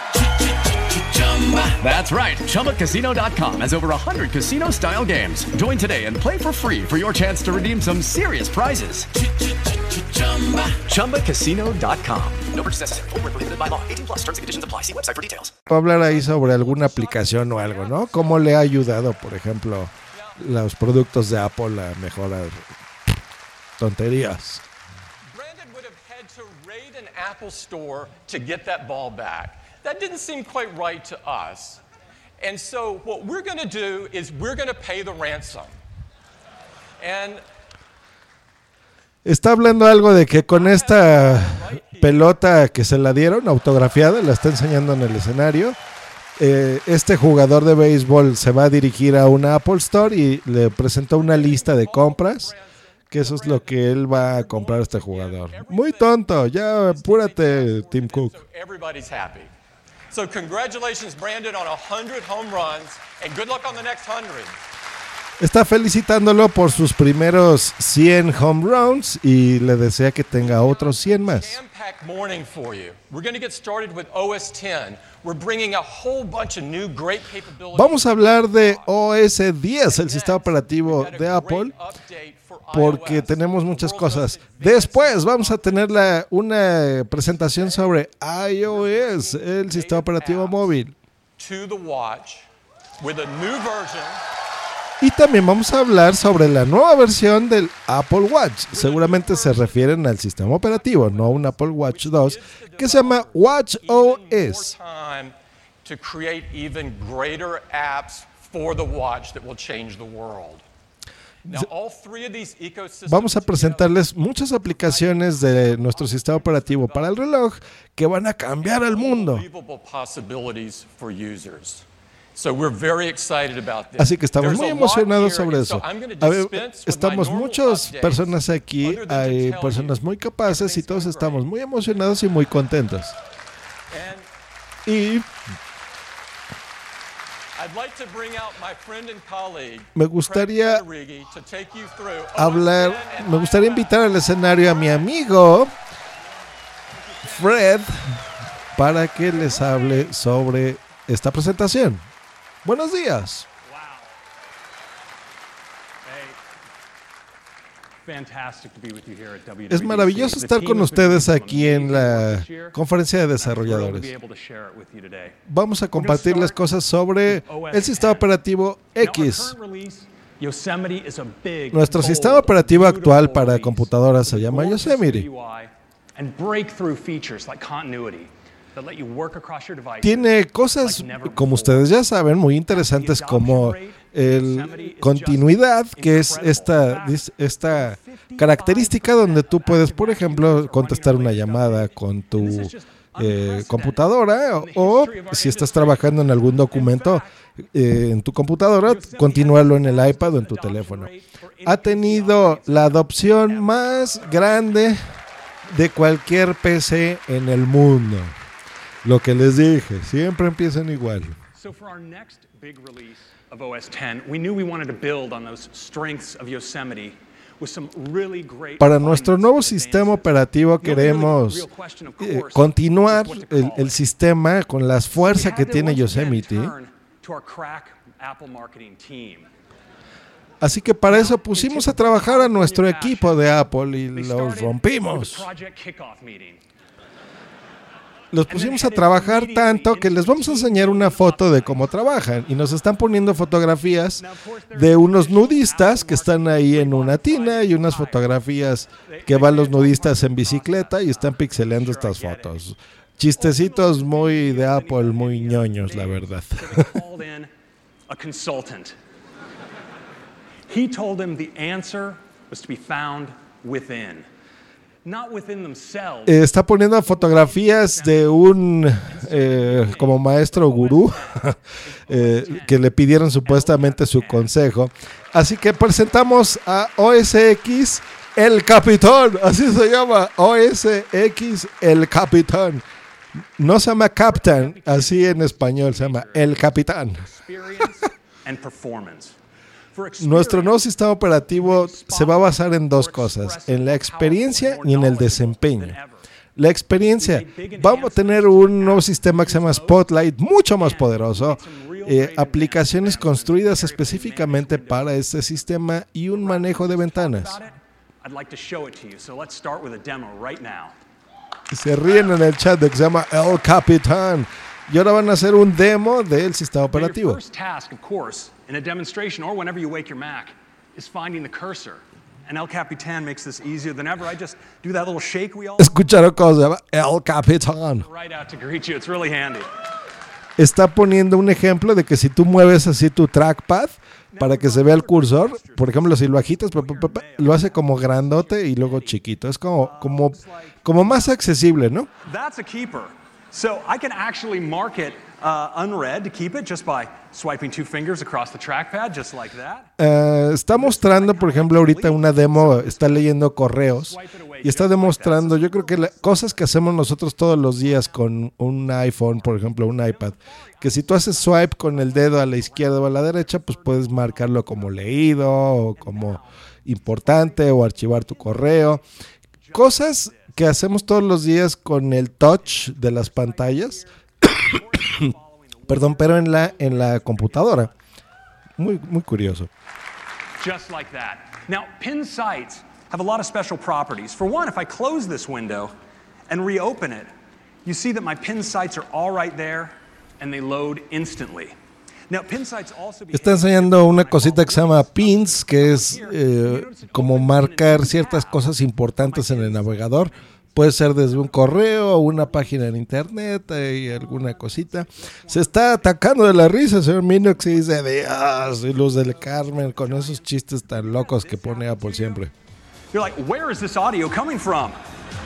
That's right. ChumbaCasino.com has over 100 casino style games. Join today and play for free for your chance to redeem some serious prizes. ChumbaCasino.com. No purchase necessary. Prohibited by law. 18 plus terms and conditions apply. See website for details. Hablar ahí sobre alguna aplicación o algo, ¿no? ¿Cómo le ha ayudado, por ejemplo, los productos de Apple a mejorar tonterías? had to raid an Apple store to get that ball back. That didn't seem quite right to us. And so what we're going to do is we're going to pay the ransom. And Está hablando algo de que con esta pelota que se la dieron, autografiada, la está enseñando en el escenario. eh, este jugador de béisbol se va a dirigir a una Apple Store y le presentó una lista de compras, que eso es lo que él va a comprar a este jugador. Muy tonto, ya apúrate, Tim Cook. So congratulations, Brandon, on 100 home runs, and good luck on the next 100. Está felicitándolo por sus primeros 100 home runs y le desea que tenga otros 100 más. Packed morning for you. We're going to get started with OS 10. We're bringing a whole bunch of new great capabilities. Vamos a hablar de OS 10, el sistema operativo de Apple, porque tenemos muchas cosas. Después vamos a tener la- una presentación sobre iOS, el sistema operativo móvil. Y también vamos a hablar sobre la nueva versión del Apple Watch. Seguramente se refieren al sistema operativo, no a un Apple Watch 2, que se llama Watch OS. Vamos a presentarles muchas aplicaciones de nuestro sistema operativo para el reloj que van a cambiar al mundo. Así que estamos muy emocionados sobre eso. A ver, estamos muchas personas aquí, hay personas muy capaces y todos estamos muy emocionados y muy contentos. Y me gustaría hablar, me gustaría invitar al escenario a mi amigo Fred para que les hable sobre esta presentación. Buenos días. Fantastic to be with you here at WWDC. Es maravilloso estar con ustedes aquí en la conferencia de desarrolladores. Vamos a compartirles start cosas sobre el sistema 10. operativo X. Nuestro sistema operativo actual para computadoras se llama Yosemite. Tiene cosas, como ustedes ya saben, muy interesantes como el continuidad, que es esta, esta característica donde tú puedes, por ejemplo, contestar una llamada con tu eh, computadora o, o si estás trabajando en algún documento eh, en tu computadora, continuarlo en el iPad o en tu teléfono. Ha tenido la adopción más grande de cualquier PC en el mundo. Lo que les dije, siempre empiezan igual. So for our next big release of OS 10, we knew we wanted to build on those strengths of Yosemite with some really great Para nuestro nuevo sistema operativo queremos eh, continuar el, el sistema con las fuerzas que tiene Yosemite. Así que para eso pusimos a trabajar a nuestro equipo de Apple y los rompimos. Los pusimos a trabajar tanto que les vamos a enseñar una foto de cómo trabajan. Y nos están poniendo fotografías de unos nudistas que están ahí en una tina y unas fotografías que van los nudistas en bicicleta y están pixeleando estas fotos. Chistecitos muy de Apple, muy ñoños, la verdad. He told him the answer was to be found within, not within themselves. Eh, está poniendo fotografías de un eh, como maestro gurú eh, que le pidieron supuestamente su consejo. Así que presentamos a OSX el Capitán, así se llama, OSX el Capitán. No se llama Captain, así en español se llama el Capitán. Nuestro nuevo sistema operativo se va a basar en dos cosas, en la experiencia y en el desempeño. La experiencia, vamos a tener un nuevo sistema que se llama Spotlight, mucho más poderoso, eh, aplicaciones construidas específicamente para este sistema y un manejo de ventanas. I'd like to show it to you, so let's start with a demo right now. Se ríen en el chat de que se llama El Capitán. Y ahora van a hacer un demo del sistema operativo. Capitan Escucharon cómo se llama El handy. Está poniendo un ejemplo de que si tú mueves así tu trackpad para que se vea el cursor, por ejemplo, si lo agitas, lo hace como grandote y luego chiquito. Es como, como, como más accesible, ¿no? That's a keeper. So I can actually mark it uh, unread to keep it just by swiping two fingers across the trackpad, just like that. Está mostrando, por ejemplo, ahorita una demo, está leyendo correos y está demostrando, yo creo que la- cosas que hacemos nosotros todos los días con un iPhone, por ejemplo, un iPad, que si tú haces swipe con el dedo a la izquierda o a la derecha, pues puedes marcarlo como leído o como importante o archivar tu correo. Cosas que hacemos todos los días con el touch de las pantallas, perdón, pero en la, en la computadora. Muy, muy curioso. Just like that. Now, pin sites have a lot of special properties. For one, if I close this window and reopen it, you see that my pin sites are all right there and they load instantly. Está enseñando una cosita que se llama pins, que es eh, como marcar ciertas cosas importantes en el navegador. Puede ser desde un correo o una página en internet y alguna cosita. Se está atacando de la risa, señor Minox, y dice Dios, y Luz del Carmen, con esos chistes tan locos que pone Apple siempre. You're like, where is this audio coming from?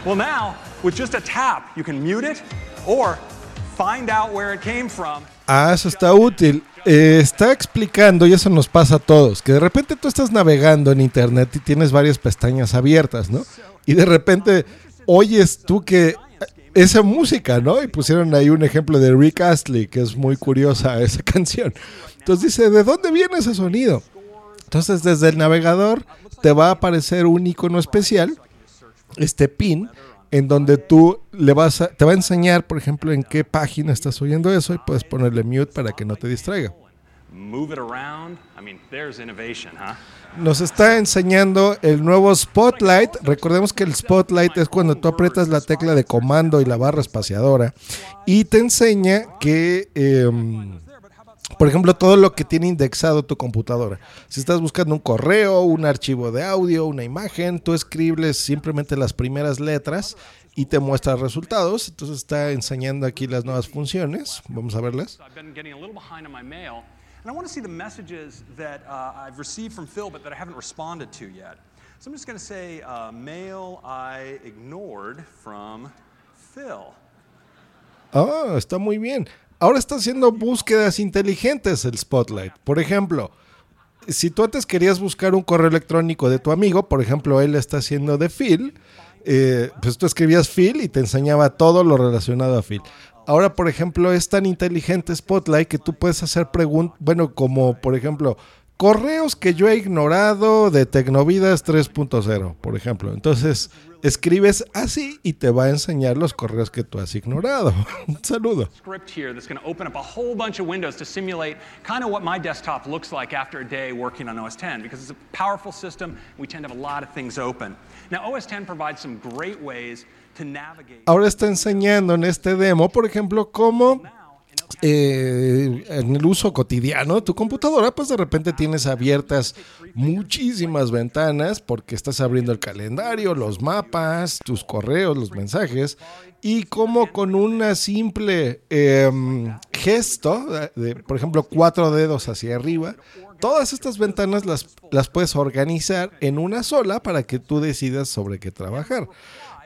Well, now, with just a tap, you can mute it or find out where it came from. Ah, eso está útil. Eh, está explicando, y eso nos pasa a todos, que de repente tú estás navegando en internet y tienes varias pestañas abiertas, ¿no? Y de repente oyes tú que esa música, ¿no? Y pusieron ahí un ejemplo de Rick Astley, que es muy curiosa esa canción. Entonces dice, ¿de dónde viene ese sonido? Entonces desde el navegador te va a aparecer un icono especial, este pin, en donde tú le vas a, te va a enseñar, por ejemplo, en qué página estás oyendo eso y puedes ponerle mute para que no te distraiga. Move it around. I mean, there's innovation, huh? Nos está enseñando el nuevo Spotlight. Recordemos que el Spotlight es cuando tú aprietas la tecla de comando y la barra espaciadora y te enseña que, em, por ejemplo, todo lo que tiene indexado tu computadora. Si estás buscando un correo, un archivo de audio, una imagen, tú escribes simplemente las primeras letras y te muestra resultados. Entonces está enseñando aquí las nuevas funciones. Vamos a verlas. I've been getting a little behind on my mail, and I want to see the messages that uh, I've received from Phil, but that I haven't responded to yet. So I'm just going to say uh, mail I ignored from Phil. Ah, está muy bien. Ahora está haciendo búsquedas inteligentes el Spotlight. Por ejemplo, si tú antes querías buscar un correo electrónico de tu amigo, por ejemplo, él está haciendo de Phil, eh, pues tú escribías Phil y te enseñaba todo lo relacionado a Phil. Ahora, por ejemplo, es tan inteligente Spotlight que tú puedes hacer preguntas, bueno, como por ejemplo, correos que yo he ignorado de Tecnovidas 3.0, por ejemplo. Entonces, escribes así y te va a enseñar los correos que tú has ignorado. Un saludo. Script here that's going to open up a whole bunch of windows to simulate kind of what my desktop looks like after a day working on OS 10 because it's a powerful system. We tend to have a lot of things open. Now, OS 10 provides some great ways to navigate. Ahora está enseñando en este demo, por ejemplo, cómo eh, en el uso cotidiano de tu computadora, pues de repente tienes abiertas muchísimas ventanas porque estás abriendo el calendario, los mapas, tus correos, los mensajes. y como con una simple em, gesto, por ejemplo, cuatro dedos hacia arriba, todas estas ventanas las puedes organizar en una sola para que tú decidas sobre qué trabajar.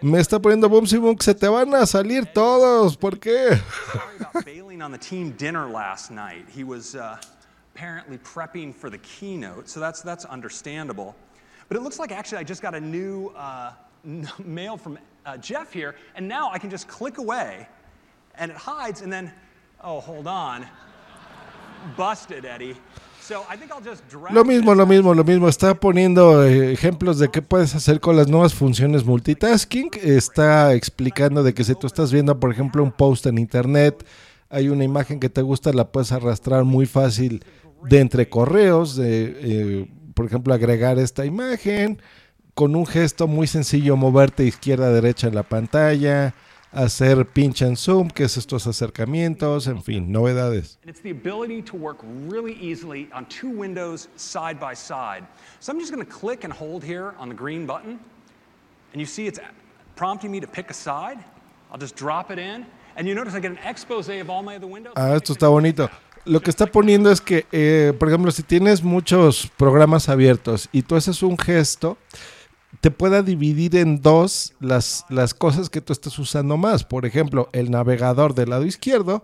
Me está poniendo Boom Boom, se te van a salir todos, ¿por qué? bailing on the team dinner last night. He was uh, apparently prepping for the keynote, so that's that's understandable. But it looks like actually I just got a new uh, n- mail from uh, Jeff here, and now I can just click away, and it hides, and then, oh, hold on, busted, Eddie. Lo mismo, lo mismo, lo mismo. Está poniendo eh, ejemplos de qué puedes hacer con las nuevas funciones multitasking. Está explicando de que si tú estás viendo, por ejemplo, un post en internet, hay una imagen que te gusta, la puedes arrastrar muy fácil de entre correos, de, eh, por ejemplo, agregar esta imagen, con un gesto muy sencillo, moverte izquierda a derecha en la pantalla, hacer pinch and zoom, que es estos acercamientos, en fin, novedades. And it's the ability to work really easily on two windows side by side. So I'm just going to click and hold here on the green button. And you see it's prompting me to pick a side. I'll just drop it in. And you notice I get an expose of all my other windows. Ah, esto está bonito. Lo que está poniendo es que, eh, por ejemplo, si tienes muchos programas abiertos y tú haces un gesto, te pueda dividir en dos las, las cosas que tú estás usando más. Por ejemplo, el navegador del lado izquierdo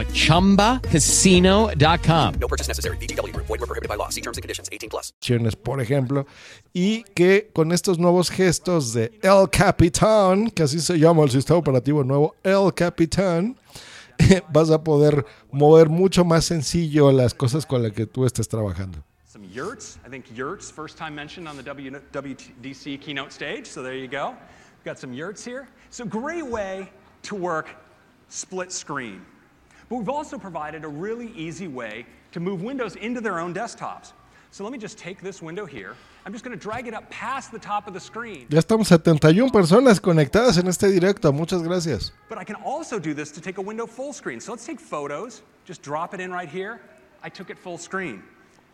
at chumbacasino.com. No purchase necessary. VGW Group. Void were prohibited by law. See terms and conditions. 18 plus. por ejemplo, y que con estos nuevos gestos de El Capitán, que así se llama el sistema operativo nuevo, El Capitán, vas a poder mover mucho más sencillo las cosas con las que tú estés trabajando. Some yurts. I think yurts, first time mentioned on the w, WDC keynote stage. So there you go. We've got some yurts here. So great way to work split screen. But we've also provided a really easy way to move windows into their own desktops. So let me just take this window here. I'm just going to drag it up past the top of the screen. Ya estamos 71 personas conectadas en este directo, muchas gracias. But I can also do this to take a window full screen. So let's take photos, just drop it in right here. I took it full screen.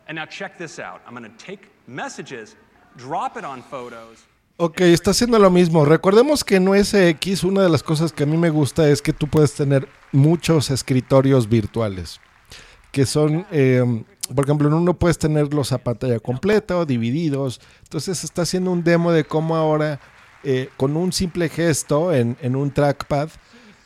And now check this out. I'm going to take messages, drop it on photos. Ok, está haciendo lo mismo. Recordemos que en USX una de las cosas que a mí me gusta es que tú puedes tener muchos escritorios virtuales, que son, eh, por ejemplo, en uno puedes tenerlos a pantalla completa o divididos. Entonces está haciendo un demo de cómo ahora, eh, con un simple gesto en, en un trackpad,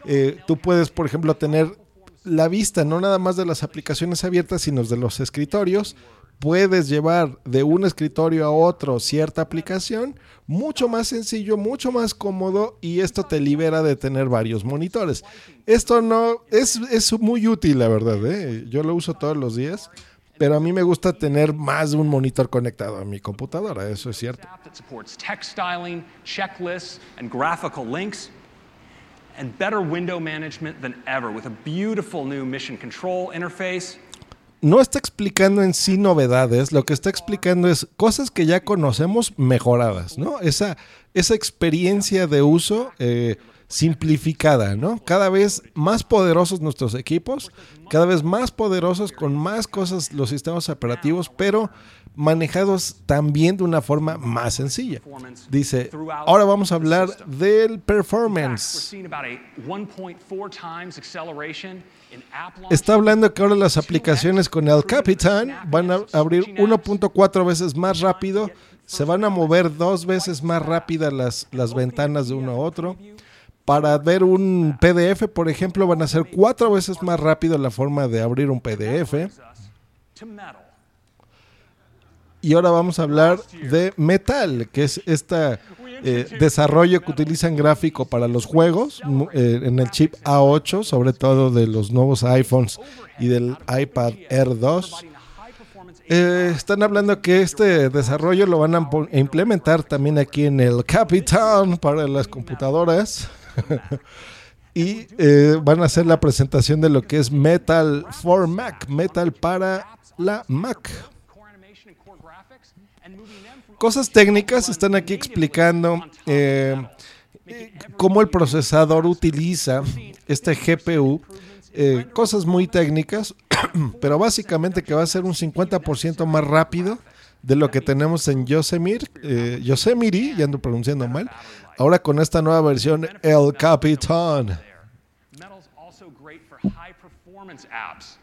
eh, tú puedes, por ejemplo, tener la vista no nada más de las aplicaciones abiertas, sino de los escritorios. Puedes llevar de un escritorio a otro cierta aplicación, mucho más sencillo, mucho más cómodo y esto te libera de tener varios monitores. Esto no es, es muy útil, la verdad. ¿eh? Yo lo uso todos los días, pero a mí me gusta tener más de un monitor conectado a mi computadora, eso es cierto. and better window management than ever with a beautiful new mission control interface. No está explicando en sí novedades, lo que está explicando es cosas que ya conocemos mejoradas, ¿no? Esa, esa experiencia de uso eh, simplificada, ¿no? Cada vez más poderosos nuestros equipos, cada vez más poderosos con más cosas los sistemas operativos, pero manejados también de una forma más sencilla. Dice, ahora vamos a hablar del performance. Seeing about a 1.4 times acceleration in app launch. Está hablando que ahora las aplicaciones con el Capitán van a abrir 1.4 veces más rápido, se van a mover dos veces más rápidas las, las ventanas de uno a otro. Para ver un PDF, por ejemplo, van a ser cuatro veces más rápido la forma de abrir un PDF. Y ahora vamos a hablar de Metal, que es este desarrollo que utilizan gráfico para los juegos eh, en el chip A8, sobre todo de los nuevos iPhones y del iPad Air 2. Eh, están hablando que este desarrollo lo van a implementar también aquí en el Capitan para las computadoras. y eh, van a hacer la presentación de lo que es Metal for Mac, Metal para la Mac. Cosas técnicas están aquí explicando eh, cómo el procesador utiliza este GPU. eh, cosas muy técnicas, pero básicamente que va a ser un 50% más rápido de lo que tenemos en Yosemite, eh, Yosemite, ya ando pronunciando mal. Ahora con esta nueva versión, El apps.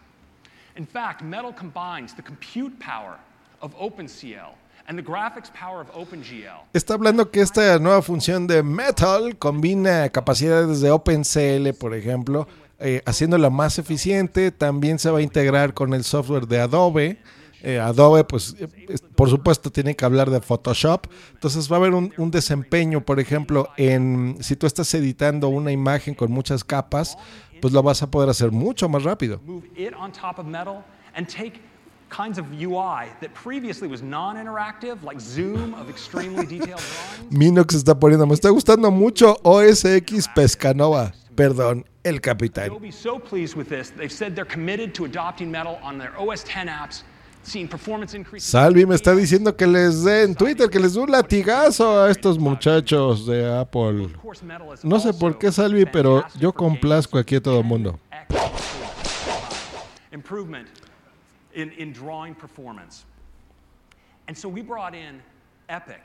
In fact, Metal combines the compute power of OpenCL and the graphics power of OpenGL. Está hablando que esta nueva función de Metal combina capacidades de OpenCL, por ejemplo, eh, haciéndola más eficiente. También se va a integrar con el software de Adobe. Eh, Adobe, pues, eh, por supuesto, tiene que hablar de Photoshop. Entonces va a haber un, un desempeño, por ejemplo, en si tú estás editando una imagen con muchas capas, pues lo vas a poder hacer mucho más rápido. Kinds of UI that previously was non-interactive, like zoom of extremely detailed drawings. Minox está poniendo, me está gustando mucho OSX Pescanova. Perdón, el capitán. Adobe's so pleased with this, they've said they're committed to adopting Metal on their OS 10 apps, seeing performance increases. Salvi me está diciendo que les dé en Twitter, que les dé un latigazo a estos muchachos de Apple. No sé por qué Salvi, pero yo complazco aquí a todo el mundo. In, in drawing performance. And so we brought in Epic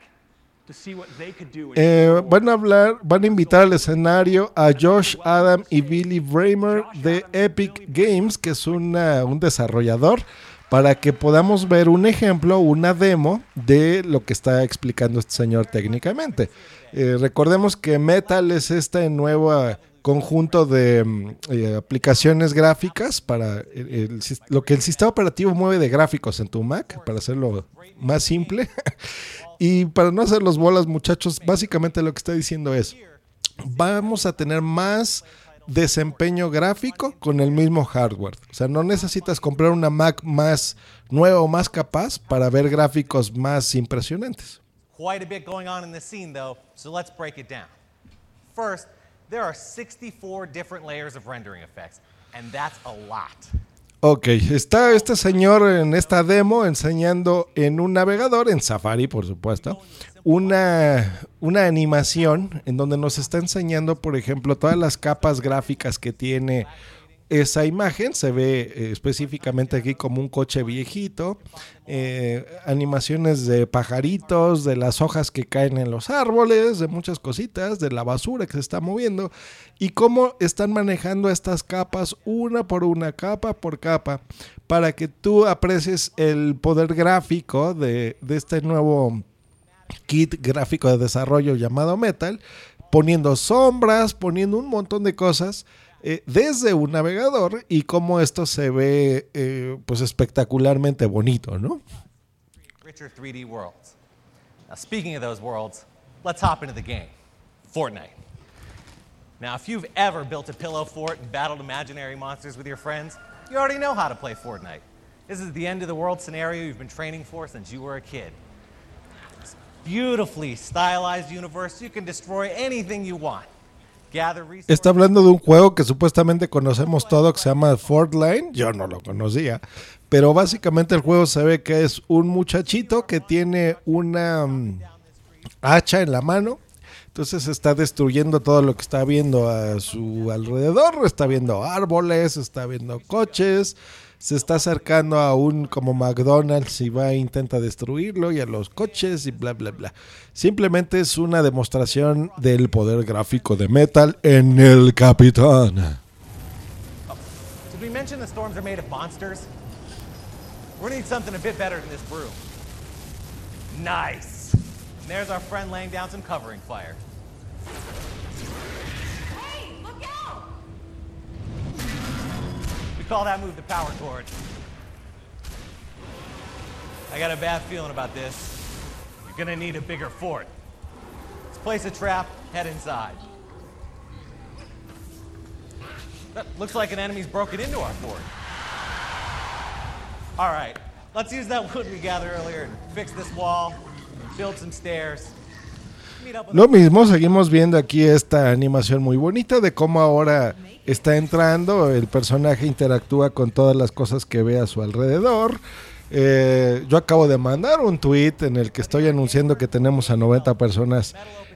Eh, van a hablar, van a invitar al escenario a Josh Adam y Billy Bramer de Epic Games, que es una- un desarrollador, para que podamos ver un ejemplo, una demo de lo que está explicando este señor técnicamente. Eh, recordemos que Metal es nuevo ah, conjunto de mm, eh, aplicaciones gráficas para el- el lo que el sistema operativo mueve de gráficos en tu Mac, para hacerlo más simple. Y para no hacer los bolas, muchachos, básicamente lo que está diciendo es, vamos a tener más desempeño gráfico con el mismo hardware. O sea, no necesitas comprar una Mac más nueva o más capaz para ver gráficos más impresionantes. Quite a bit going on in this scene, though, so let's break it down. First, there are 64 different layers of rendering effects, and that's a lot. Ok, está este señor en esta demo enseñando en un navegador, en Safari por supuesto, una, una animación en donde nos está enseñando, por ejemplo, todas las capas gráficas que tiene esa imagen. Se ve eh, específicamente aquí como un coche viejito, eh, animaciones de pajaritos, de las hojas que caen en los árboles, de muchas cositas, de la basura que se está moviendo y cómo están manejando estas capas una por una, capa por capa, para que tú aprecies el poder gráfico de, de este nuevo kit gráfico de desarrollo llamado Metal, poniendo sombras, poniendo un montón de cosas eh, desde un navegador y cómo esto se ve eh, pues espectacularmente bonito, ¿no? Richer 3D worlds. Now, speaking of those worlds, let's hop into the game Fortnite. Now, if you've ever built a pillow fort and battled imaginary monsters with your friends, you already know how to play Fortnite. This is the end of the world scenario you've been training for since you were a kid. It's beautifully stylized universe. You can destroy anything you want. Está hablando de un juego que supuestamente conocemos todo que se llama Fortnite. Yo no lo conocía. Pero básicamente el juego se ve que es un muchachito que tiene una mm, hacha en la mano. Entonces está destruyendo todo lo que está viendo a su alrededor. Está viendo árboles, está viendo coches. Se está acercando a un como McDonald's y va e intenta destruirlo y a los coches y bla bla bla. Simplemente es una demostración del poder gráfico de Metal en el Capitán. We're gonna need something a bit better than this broom. Nice. And there's our friend laying down some covering fire. Call that move the power chord. I got a bad feeling about this. You're gonna need a bigger fort. Let's place a trap, head inside. That looks like an enemy's broken into our fort. All right, let's use that wood we gathered earlier and fix this wall, build some stairs. Lo mismo, seguimos viendo aquí esta animación muy bonita de cómo ahora está entrando, el personaje interactúa con todas las cosas que ve a su alrededor. Eh, yo acabo de mandar un tweet en el que estoy anunciando que tenemos a 90 personas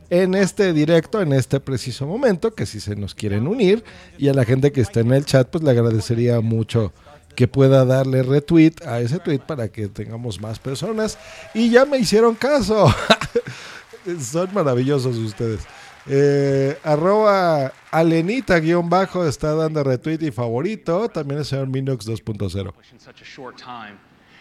en este directo, en este preciso momento, que si se nos quieren unir, y a la gente que está en el chat, pues le agradecería mucho que pueda darle retweet a ese tweet para que tengamos más personas. Y ya me hicieron caso. Son maravillosos ustedes. Eh, arroba Alenita guion bajo está dando retweet y favorito. También el señor Minox 2.0. in such a short time.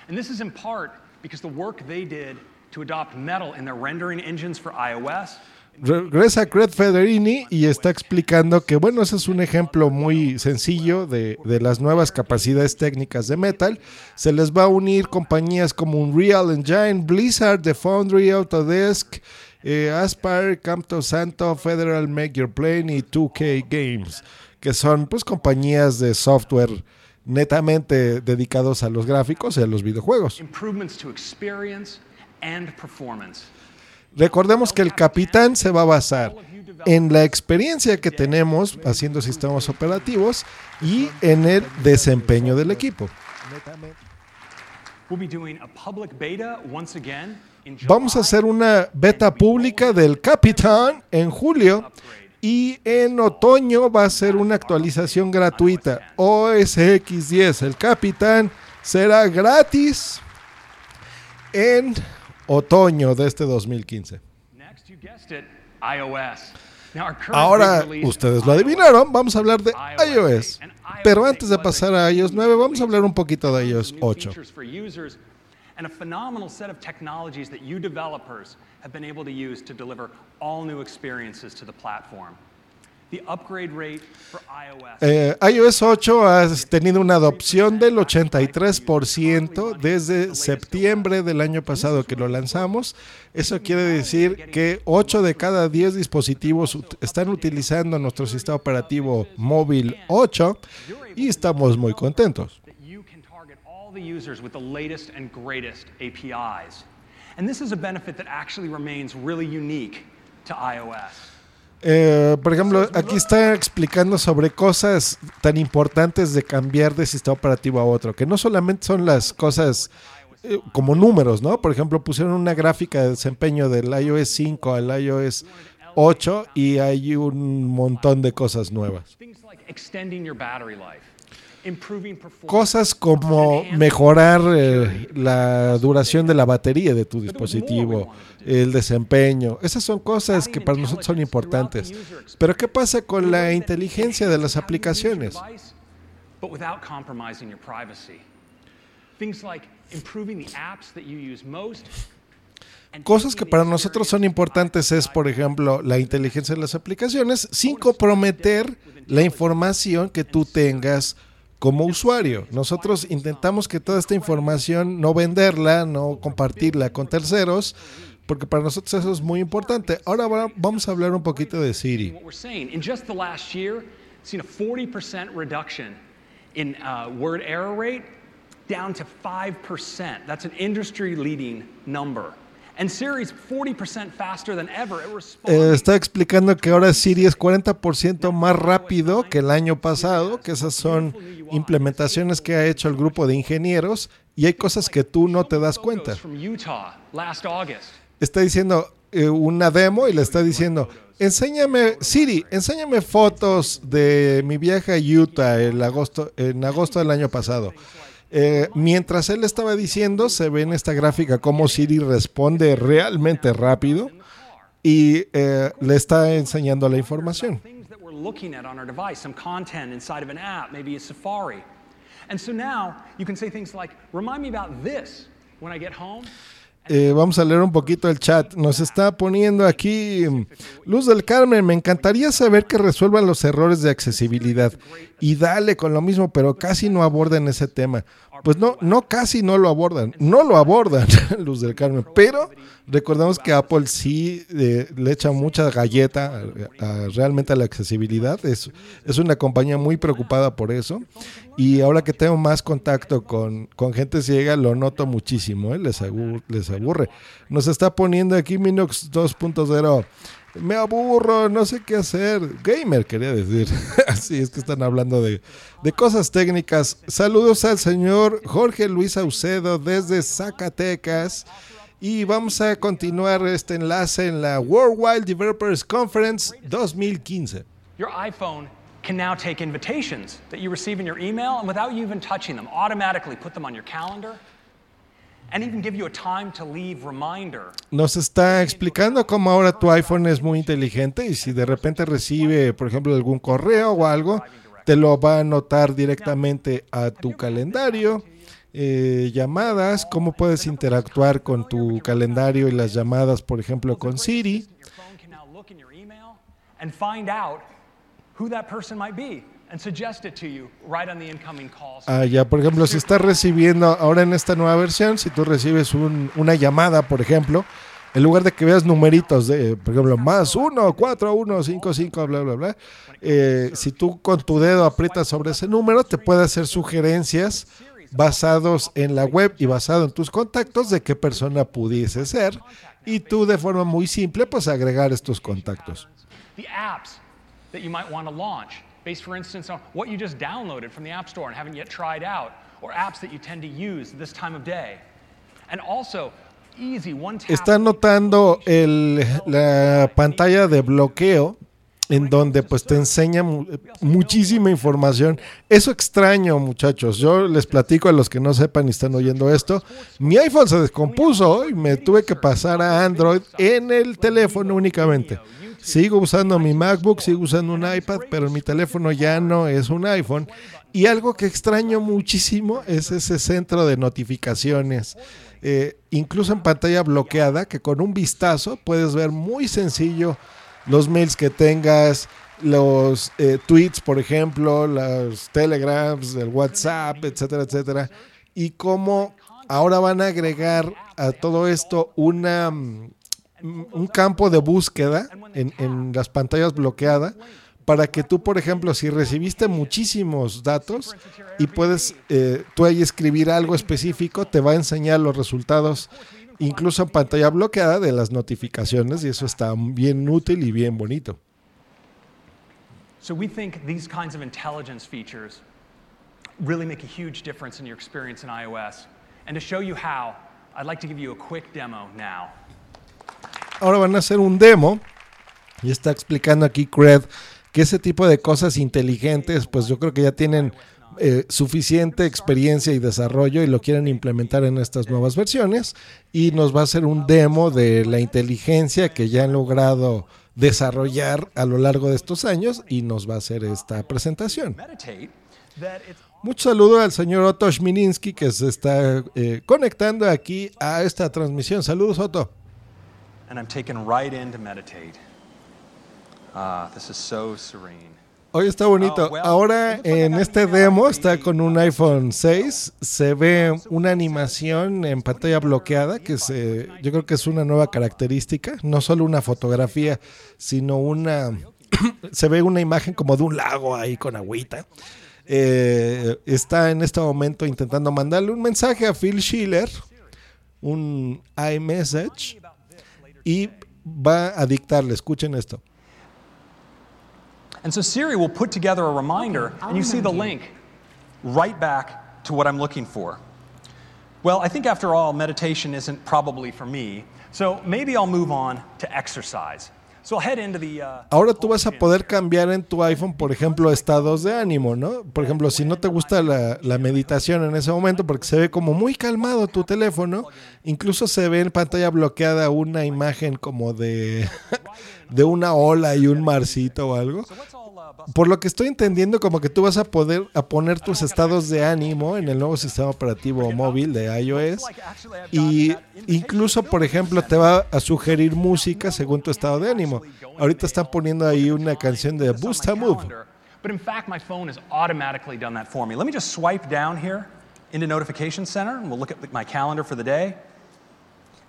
And this is in part because the work they did to adopt Metal in their rendering engines for iOS Regresa Craig Federini y está explicando que, bueno, ese es un ejemplo muy sencillo de, de las nuevas capacidades técnicas de Metal. Se les va a unir compañías como Unreal Engine, Blizzard, The Foundry, Autodesk, eh, Aspire, Camto Santo, Federal Make Your Plane y 2K Games, que son pues compañías de software netamente dedicados a los gráficos y a los videojuegos. improvements to experience and performance. Recordemos que el capitán se va a basar en la experiencia que tenemos haciendo sistemas operativos y en el desempeño del equipo. We'll be doing a public beta once again. Vamos a hacer una beta pública del capitán en julio y en otoño va a ser una actualización gratuita. OS X10, el capitán será gratis en otoño de este 2015. Next, you guessed it, iOS. Now, our current Ahora, ustedes lo adivinaron, vamos a hablar de iOS. Pero antes de pasar a iOS 9, vamos a hablar un poquito de iOS 8. And a phenomenal set of technologies that you developers have been able to use to deliver all new experiences to the platform. The upgrade rate for iOS Eh, iOS 8 ha tenido una adopción del 83% desde septiembre del año pasado que lo lanzamos. Eso quiere decir que 8 de cada 10 dispositivos están utilizando nuestro sistema operativo móvil 8 y estamos muy contentos. that you can target all the users with the latest and greatest APIs. And this is a benefit that actually remains really unique to iOS. Eh, por ejemplo, aquí está explicando sobre cosas tan importantes de cambiar de sistema operativo a otro, que no solamente son las cosas eh, como números, ¿no? Por ejemplo, pusieron una gráfica de desempeño del iOS 5 al iOS 8 y hay un montón de cosas nuevas. Cosas como mejorar eh, la duración de la batería de tu dispositivo, el desempeño. Esas son cosas que para nosotros son importantes. Pero ¿qué pasa con la inteligencia de las aplicaciones? Cosas que para nosotros son importantes es, por ejemplo, la inteligencia de las aplicaciones sin comprometer la información que tú tengas como usuario. Nosotros intentamos que toda esta información no venderla, no compartirla con terceros, porque para nosotros eso es muy importante. Ahora va- vamos a hablar un poquito de Siri. seen a 40% reduction in uh, word error rate down to 5%. That's an industry leading number. And Siri's 40% faster than ever. It responds Eh, está explicando que ahora Siri es 40% más rápido que el año pasado, que esas son implementaciones que ha hecho el grupo de ingenieros y hay cosas que tú no te das cuenta. Está diciendo eh, una demo y le está diciendo, enséñame, Siri, enséñame fotos de mi viaje a Utah el agosto, en agosto del año pasado. Eh, mientras él estaba diciendo, se ve en esta gráfica cómo Siri responde realmente rápido y eh, le está enseñando la información. Eh, vamos a leer un poquito el chat. Nos está poniendo aquí mm, Luz del Carmen. Me encantaría saber que resuelvan los errores de accesibilidad. Y dale con lo mismo, pero casi no abordan ese tema. Pues no, no casi no lo abordan. No lo abordan, Luz del Carmen. Pero recordemos que Apple sí eh, le echa mucha galleta realmente a la accesibilidad. Es, es una compañía muy preocupada por eso. Y ahora que tengo más contacto con, con gente ciega, lo noto muchísimo. ¿eh? Les, abu- les aburre. Nos está poniendo aquí Minox 2.0. Me aburro, no sé qué hacer. Gamer, quería decir. Así es que están hablando de, de cosas técnicas. Saludos al señor Jorge Luis Aucedo desde Zacatecas. Y vamos a continuar este enlace en la Worldwide Developers Conference 2015. Your iPhone can now take invitations that you receive in your email and without you even touching them, automatically put them on your calendar Nos está explicando cómo ahora tu iPhone es muy inteligente y si de repente recibe, por ejemplo, algún correo o algo, te lo va a anotar directamente a tu calendario. eh, llamadas, cómo puedes interactuar con tu calendario y las llamadas, por ejemplo, con Siri. Ah, ya, por ejemplo, si estás recibiendo ahora en esta nueva versión, si tú recibes un- una llamada, por ejemplo, en lugar de que veas numeritos de, por ejemplo, más 1, 4, 1, 5, 5, bla, bla, bla, eh, si tú con tu dedo aprietas sobre ese número, te puede hacer sugerencias basados en la web y basado en tus contactos de qué persona pudiese ser. Y tú de forma muy simple pues agregar estos contactos. The apps that you might want to launch based, for instance, on what you just downloaded from the App Store and haven't yet tried out, or apps that you tend to use this time of day. And also, easy one tap. Notando el, la pantalla de bloqueo en donde pues te enseña mu- muchísima información. Eso extraño, muchachos. Yo les platico a los que no sepan y están oyendo esto. Mi iPhone se descompuso y me tuve que pasar a Android en el teléfono únicamente. Sigo usando mi MacBook, sigo usando un iPad, pero mi teléfono ya no es un iPhone. Y algo que extraño muchísimo es ese centro de notificaciones. Eh, incluso en pantalla bloqueada, que con un vistazo puedes ver muy sencillo los mails que tengas, los eh, tweets, por ejemplo, los telegrams, el WhatsApp, etcétera, etcétera. Y cómo ahora van a agregar a todo esto una, mm, un campo de búsqueda en, en las pantallas bloqueadas para que tú, por ejemplo, si recibiste muchísimos datos y puedes eh, tú ahí escribir algo específico, te va a enseñar los resultados incluso en pantalla bloqueada de las notificaciones y eso está bien útil y bien bonito. So we think these kinds of intelligence features really make a huge difference in your experience in iOS. And to show you how, I'd like to give you a quick demo now. Ahora van a hacer un demo y está explicando aquí Cred que ese tipo de cosas inteligentes, pues yo creo que ya tienen eh, suficiente experiencia y desarrollo y lo quieren implementar en estas nuevas versiones y nos va a hacer un demo de la inteligencia que ya han logrado desarrollar a lo largo de estos años y nos va a hacer esta presentación. Mucho saludo al señor Otto Schmininski que se está eh, conectando aquí a esta transmisión. Saludos Otto. Hoy está bonito. Ahora en este demo está con un iPhone 6. Se ve una animación en pantalla bloqueada que se, yo creo que es una nueva característica. No solo una fotografía, sino una... se ve una imagen como de un lago ahí con agüita. Eh, está en este momento intentando mandarle un mensaje a Phil Schiller, un iMessage, y va a dictarle. Escuchen esto. And so Siri will put together a reminder, and you see the link right back to what I'm looking for. Well, I think after all, meditation isn't probably for me, so maybe I'll move on to exercise. Uh, Ahora tú vas a poder cambiar en tu iPhone, por ejemplo, estados de ánimo, ¿no? Por ejemplo, si no te gusta la, la meditación en ese momento, porque se ve como muy calmado tu teléfono, incluso se ve en pantalla bloqueada una imagen como de, de una ola y un marcito o algo. Por lo que estoy entendiendo, como que tú vas a poder a poner tus estados de ánimo en el nuevo sistema operativo móvil de iOS y incluso, por ejemplo, te va a sugerir música según tu estado de ánimo. Ahorita están poniendo ahí una canción de Boost a Move. But in fact, my phone has automatically done that for me. Let me just swipe down here into Notification Center, and we'll look at my calendar for the day. And you notice that automatically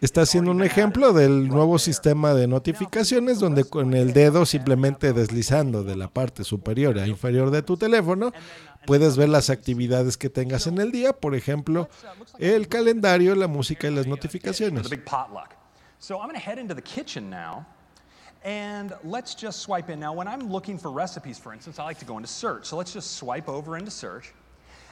Está haciendo un ejemplo del nuevo sistema de notificaciones donde con el dedo simplemente deslizando de la parte superior a inferior de tu teléfono puedes ver las actividades que tengas en el día, por ejemplo, el calendario, la música y las notificaciones. big potluck. So I'm going to head into the kitchen now, and let's just swipe in. Now, when I'm looking for recipes, for instance, I like to go into search. So let's just swipe over into search. And we see that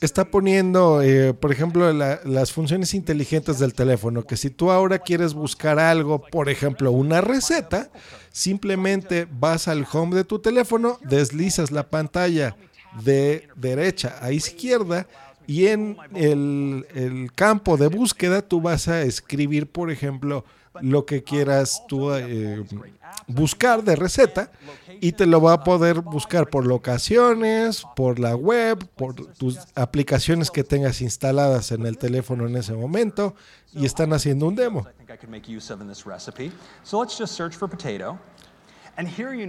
Está poniendo, eh, por ejemplo, la- las funciones inteligentes del teléfono, que si tú ahora quieres buscar algo, por ejemplo, una receta, simplemente vas al home de tu teléfono, deslizas la pantalla de derecha a izquierda y en el, el campo de búsqueda tú vas a escribir, por ejemplo, lo que quieras tú eh, buscar de receta y te lo va a poder buscar por locaciones, por la web, por tus aplicaciones que tengas instaladas en el teléfono en ese momento y están haciendo un demo.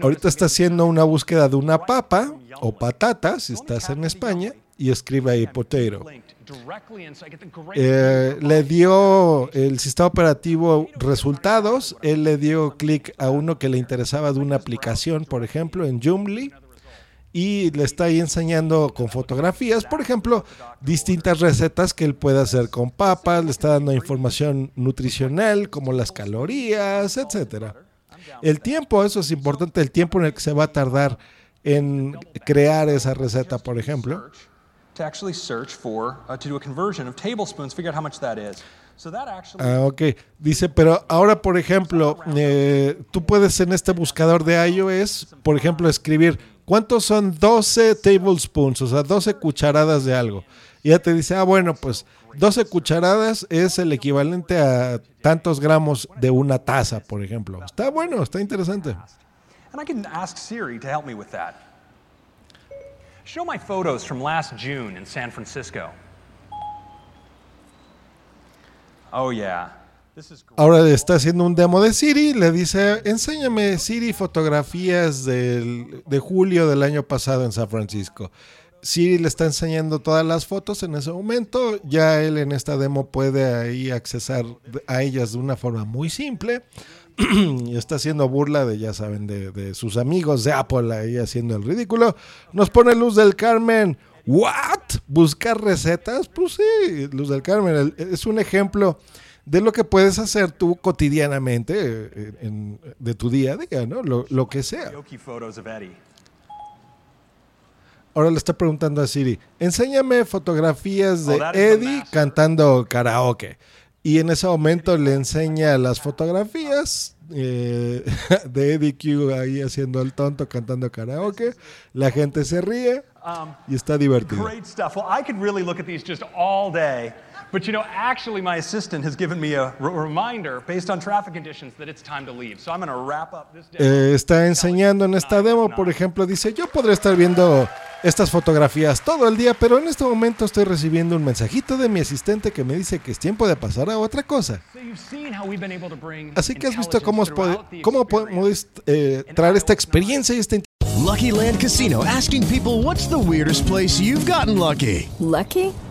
Ahorita está haciendo una búsqueda de una papa o patata, si estás en España, y escribe ahí potato. Eh, le dio el sistema operativo resultados, él le dio clic a uno que le interesaba de una aplicación, por ejemplo, en Joomla, y le está ahí enseñando con fotografías, por ejemplo, distintas recetas que él puede hacer con papas, le está dando información nutricional como las calorías, etcétera. El tiempo, eso es importante, el tiempo en el que se va a tardar en crear esa receta, por ejemplo. To actually search for, uh, to do a conversion of tablespoons, figure out how much that is. So that actually Ah, ok. Dice, pero ahora, por ejemplo, eh, tú puedes en este buscador de iOS, por ejemplo, escribir cuántos son 12 tablespoons, o sea, 12 cucharadas de algo. Y ya te dice, ah, bueno, pues 12 cucharadas es el equivalente a tantos gramos de una taza, por ejemplo. Está bueno, está interesante. And I can ask Siri to help me with that. Show my photos from last June in San Francisco. Oh, yeah. Ahora está haciendo un demo de Siri, le dice, enséñame Siri fotografías del- de julio del año pasado en San Francisco. Siri le está enseñando todas las fotos en ese momento, ya él en esta demo puede ahí accesar a ellas de una forma muy simple y está haciendo burla de, ya saben, de, de sus amigos de Apple ahí haciendo el ridículo. Nos pone Luz del Carmen. ¿What? ¿Buscar recetas? Pues sí, Luz del Carmen. es un ejemplo de lo que puedes hacer tú cotidianamente eh, en- de tu día a día, ¿no? Lo, lo que sea. Ahora le está preguntando a Siri, enséñame fotografías de Eddie cantando karaoke. Y en ese momento le enseña las fotografías eh, de Eddie Q ahí haciendo el tonto cantando karaoke. La gente se ríe y está divertido. Great stuff. Well, I could really look at these just all day. But you know, actually, my assistant has given me a reminder based on traffic conditions that it's time to leave. So I'm going to wrap up this day. Eh, está enseñando en esta demo, por ejemplo, dice, yo estar viendo estas fotografías todo el día, pero en este momento estoy recibiendo un mensajito de mi asistente que me dice que es tiempo de pasar a otra cosa. So you've seen how we've been able to bring Así que has visto cómo, podemos eh, traer esta experiencia y esta Lucky Land Casino asking people what's the weirdest place you've gotten lucky? Lucky?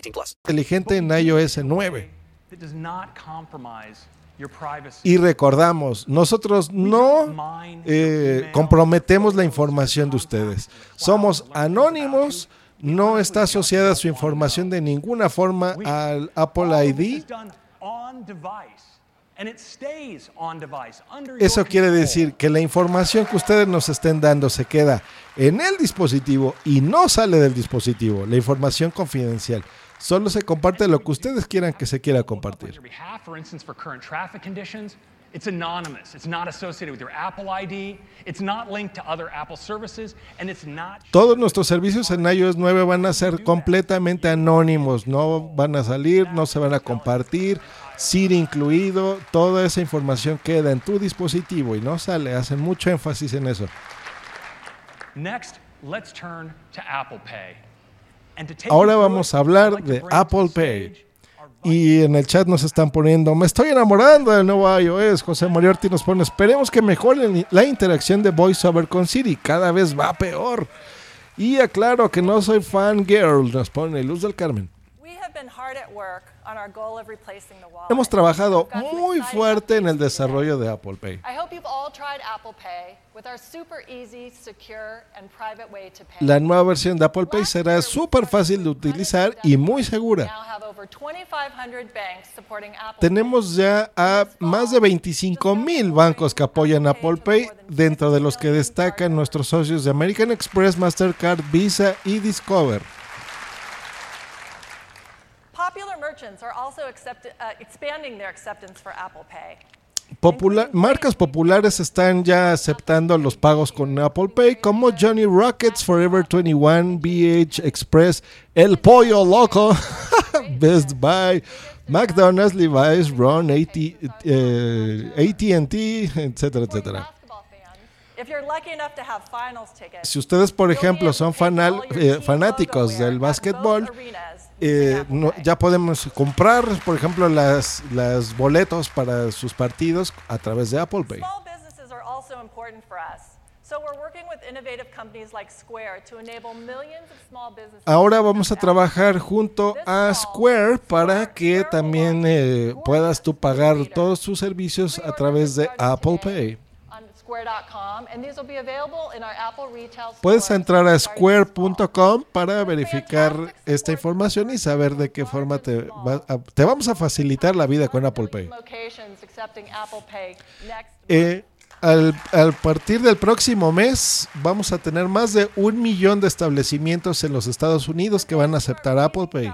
18 plus. Inteligente en iOS 9. That does not compromise your privacy. Y recordamos, nosotros no eh, comprometemos la información de ustedes. Somos anónimos, no está asociada su información de ninguna forma al Apple ID. done on device, and it stays on device under Eso quiere decir que la información que ustedes nos estén dando se queda en el dispositivo y no sale del dispositivo, la información confidencial. Solo se comparte lo que ustedes quieran que se quiera compartir. It's anonymous. It's not associated with your Apple ID. It's not linked to other Apple services, and it's not Todos nuestros servicios en iOS 9 van a ser completamente anónimos, no van a salir, no se van a compartir, Siri incluido, toda esa información queda en tu dispositivo y no sale, hacen mucho énfasis en eso. Next, let's turn to Apple Pay. Ahora vamos a hablar de Apple Pay. Y en el chat nos están poniendo, me estoy enamorando del nuevo iOS. José Moriarty nos pone, esperemos que mejore la interacción de VoiceOver con Siri, cada vez va peor. Y aclaro que no soy fan girl, nos pone Luz del Carmen. Hemos trabajado muy fuerte en el desarrollo de Apple Pay. La nueva versión de Apple Pay será súper fácil de utilizar y muy segura. now have over 2,500 banks supporting Apple Tenemos ya a más de 25 mil bancos que apoyan Apple Pay, dentro de los que destacan nuestros socios de American Express, Mastercard, Visa y Discover. Popular merchants are also accept, uh, expanding their acceptance for Apple Pay. Popula- marcas populares están ya aceptando los pagos con Apple Pay, como Johnny Rockets, Forever 21, BH Express, El Pollo Loco, Best Buy, McDonald's, Levi's, Ron, AT, eh, AT&T, etcétera, etcétera. Si ustedes, por ejemplo, son fanal- eh, fanáticos del básquetbol, eh, no- ya podemos comprar, por ejemplo, las, las boletos para sus partidos a través de Apple Pay. Ahora vamos a trabajar junto a Square para que también eh, puedas tú pagar todos tus servicios a través de Apple Pay. Puedes entrar a square.com para verificar esta información y saber de qué forma te, va a- te vamos a facilitar la vida con Apple Pay. Eh, al, al partir del próximo mes vamos a tener más de un millón de establecimientos en los Estados Unidos que van a aceptar Apple Pay.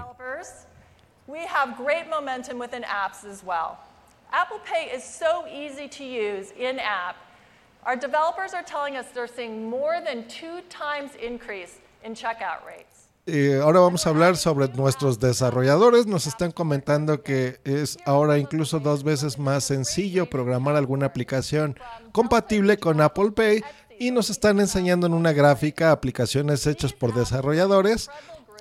Apple Pay is so easy to use in app. Our developers are telling us they're seeing more than two times increase in checkout rates. Eh, ahora vamos a hablar sobre nuestros desarrolladores. Nos están comentando que es ahora incluso dos veces más sencillo programar alguna aplicación compatible con Apple Pay y nos están enseñando en una gráfica aplicaciones hechas por desarrolladores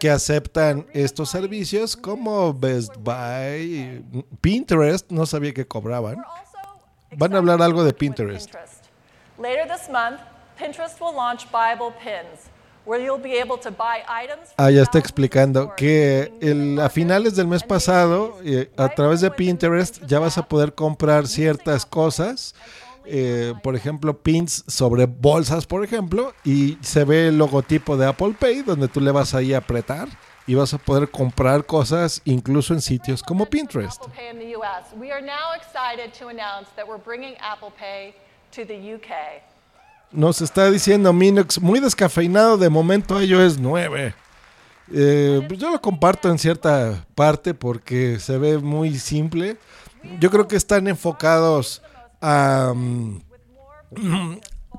que aceptan estos servicios como Best Buy, Pinterest, no sabía que cobraban. Van a hablar algo de Pinterest. Ah, ya está explicando que el- a finales del mes pasado, eh, a través de Pinterest, ya vas a poder comprar ciertas cosas. eh, por ejemplo, pins sobre bolsas, por ejemplo, y se ve el logotipo de Apple Pay, donde tú le vas ahí a apretar y vas a poder comprar cosas incluso en sitios como Pinterest. Apple Pay Nos está diciendo Minox, muy descafeinado de momento iOS 9. Eh, pues yo lo comparto en cierta parte porque se ve muy simple. Yo creo que están enfocados a, mm,